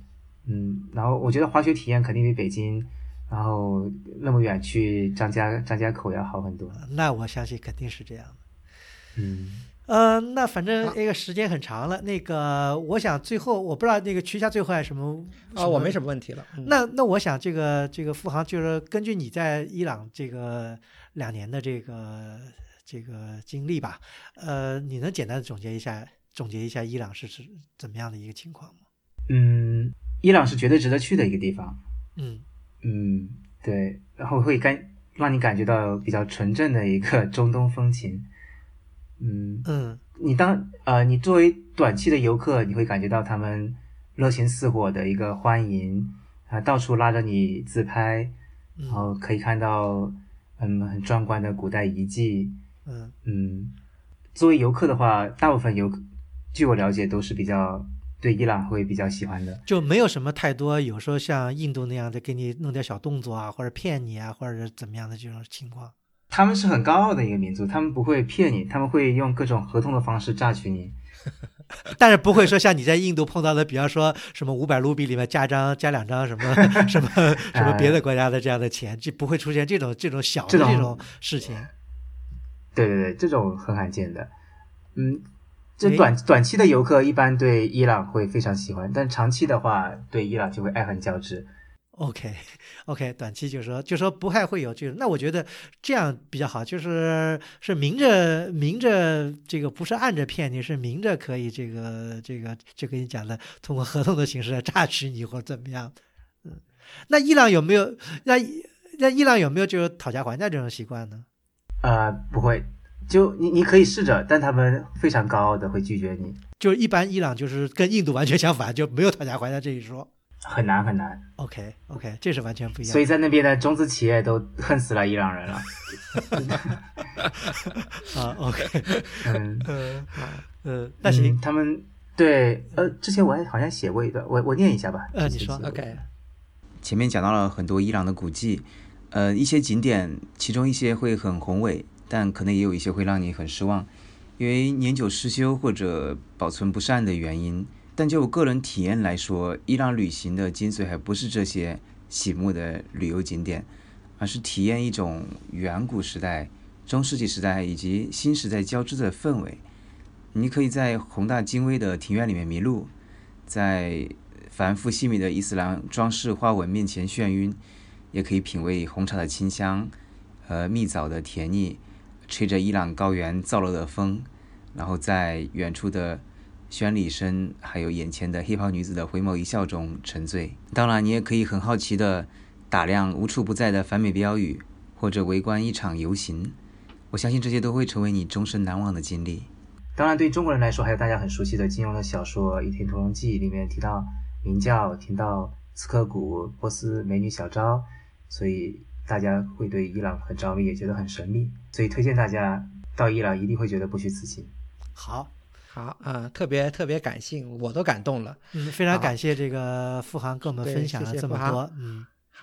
嗯，然后我觉得滑雪体验肯定比北京，然后那么远去张家张家口要好很多。那我相信肯定是这样的。嗯呃，那反正那个时间很长了，那个我想最后我不知道那个曲霞最后还有什么啊，我没什么问题了。嗯那那我想这个这个付航就是根据你在伊朗这个两年的这个这个经历吧，呃，你能简单的总结一下总结一下伊朗是是怎么样的一个情况吗？嗯，伊朗是绝对值得去的一个地方。嗯嗯，对，然后会感让你感觉到比较纯正的一个中东风情。嗯，嗯你当呃，你作为短期的游客，你会感觉到他们热情似火的一个欢迎啊，到处拉着你自拍，然嗯后可以看到嗯很壮观的古代遗迹。嗯嗯，作为游客的话，大部分游客，据我了解都是比较对伊朗会比较喜欢的。就没有什么太多，有时候像印度那样的给你弄点小动作啊，或者骗你啊，或者是怎么样的这种情况。他们是很高傲的一个民族，他们不会骗你，他们会用各种合同的方式榨取你。但是不会说像你在印度碰到的，比方说什么五百卢比里面加张加两张什么 什么 什么别的国家的这样的钱，就不会出现这种这种小的这种事情。对对对，这种很罕见的。嗯，这短短期的游客一般对伊朗会非常喜欢，但长期的话对伊朗就会爱恨交织。OK，OK，短期就是说，就说不太会有这种。那我觉得这样比较好，就是是明着明着这个不是暗着骗你，是明着可以这个这个就跟你讲的，通过合同的形式来榨取你或者怎么样。嗯，那伊朗有没有那那伊朗有没有就是讨价还价这种习惯呢？呃，不会，就你你可以试着，但他们非常高傲的会拒绝你。就一般伊朗就是跟印度完全相反，就没有讨价还价这一说。很难很难，OK OK，这是完全不一样。所以在那边的中资企业都恨死了伊朗人了。啊，OK，嗯嗯嗯，那行，他们对呃，之前我还好像写过一段，我我念一下吧。呃，你说 OK。前面讲到了很多伊朗的古迹，呃，一些景点，其中一些会很宏伟，但可能也有一些会让你很失望，因为年久失修或者保存不善的原因。但就我个人体验来说，伊朗旅行的精髓还不是这些醒目的旅游景点，而是体验一种远古时代、中世纪时代以及新时代交织的氛围。你可以在宏大精微的庭院里面迷路，在繁复细密的伊斯兰装饰花纹面前眩晕，也可以品味红茶的清香和蜜枣的甜腻，吹着伊朗高原燥热的风，然后在远处的。宣礼声，还有眼前的黑袍女子的回眸一笑中沉醉。当然，你也可以很好奇地打量无处不在的反美标语，或者围观一场游行。我相信这些都会成为你终身难忘的经历。当然，对中国人来说，还有大家很熟悉的金庸的小说《倚天屠龙记》里面提到明教，提到刺客谷、波斯美女小昭，所以大家会对伊朗很着迷，也觉得很神秘。所以推荐大家到伊朗，一定会觉得不虚此行。好。好啊，特别特别感性，我都感动了。嗯，非常感谢这个付航跟我们分享了这么多。嗯，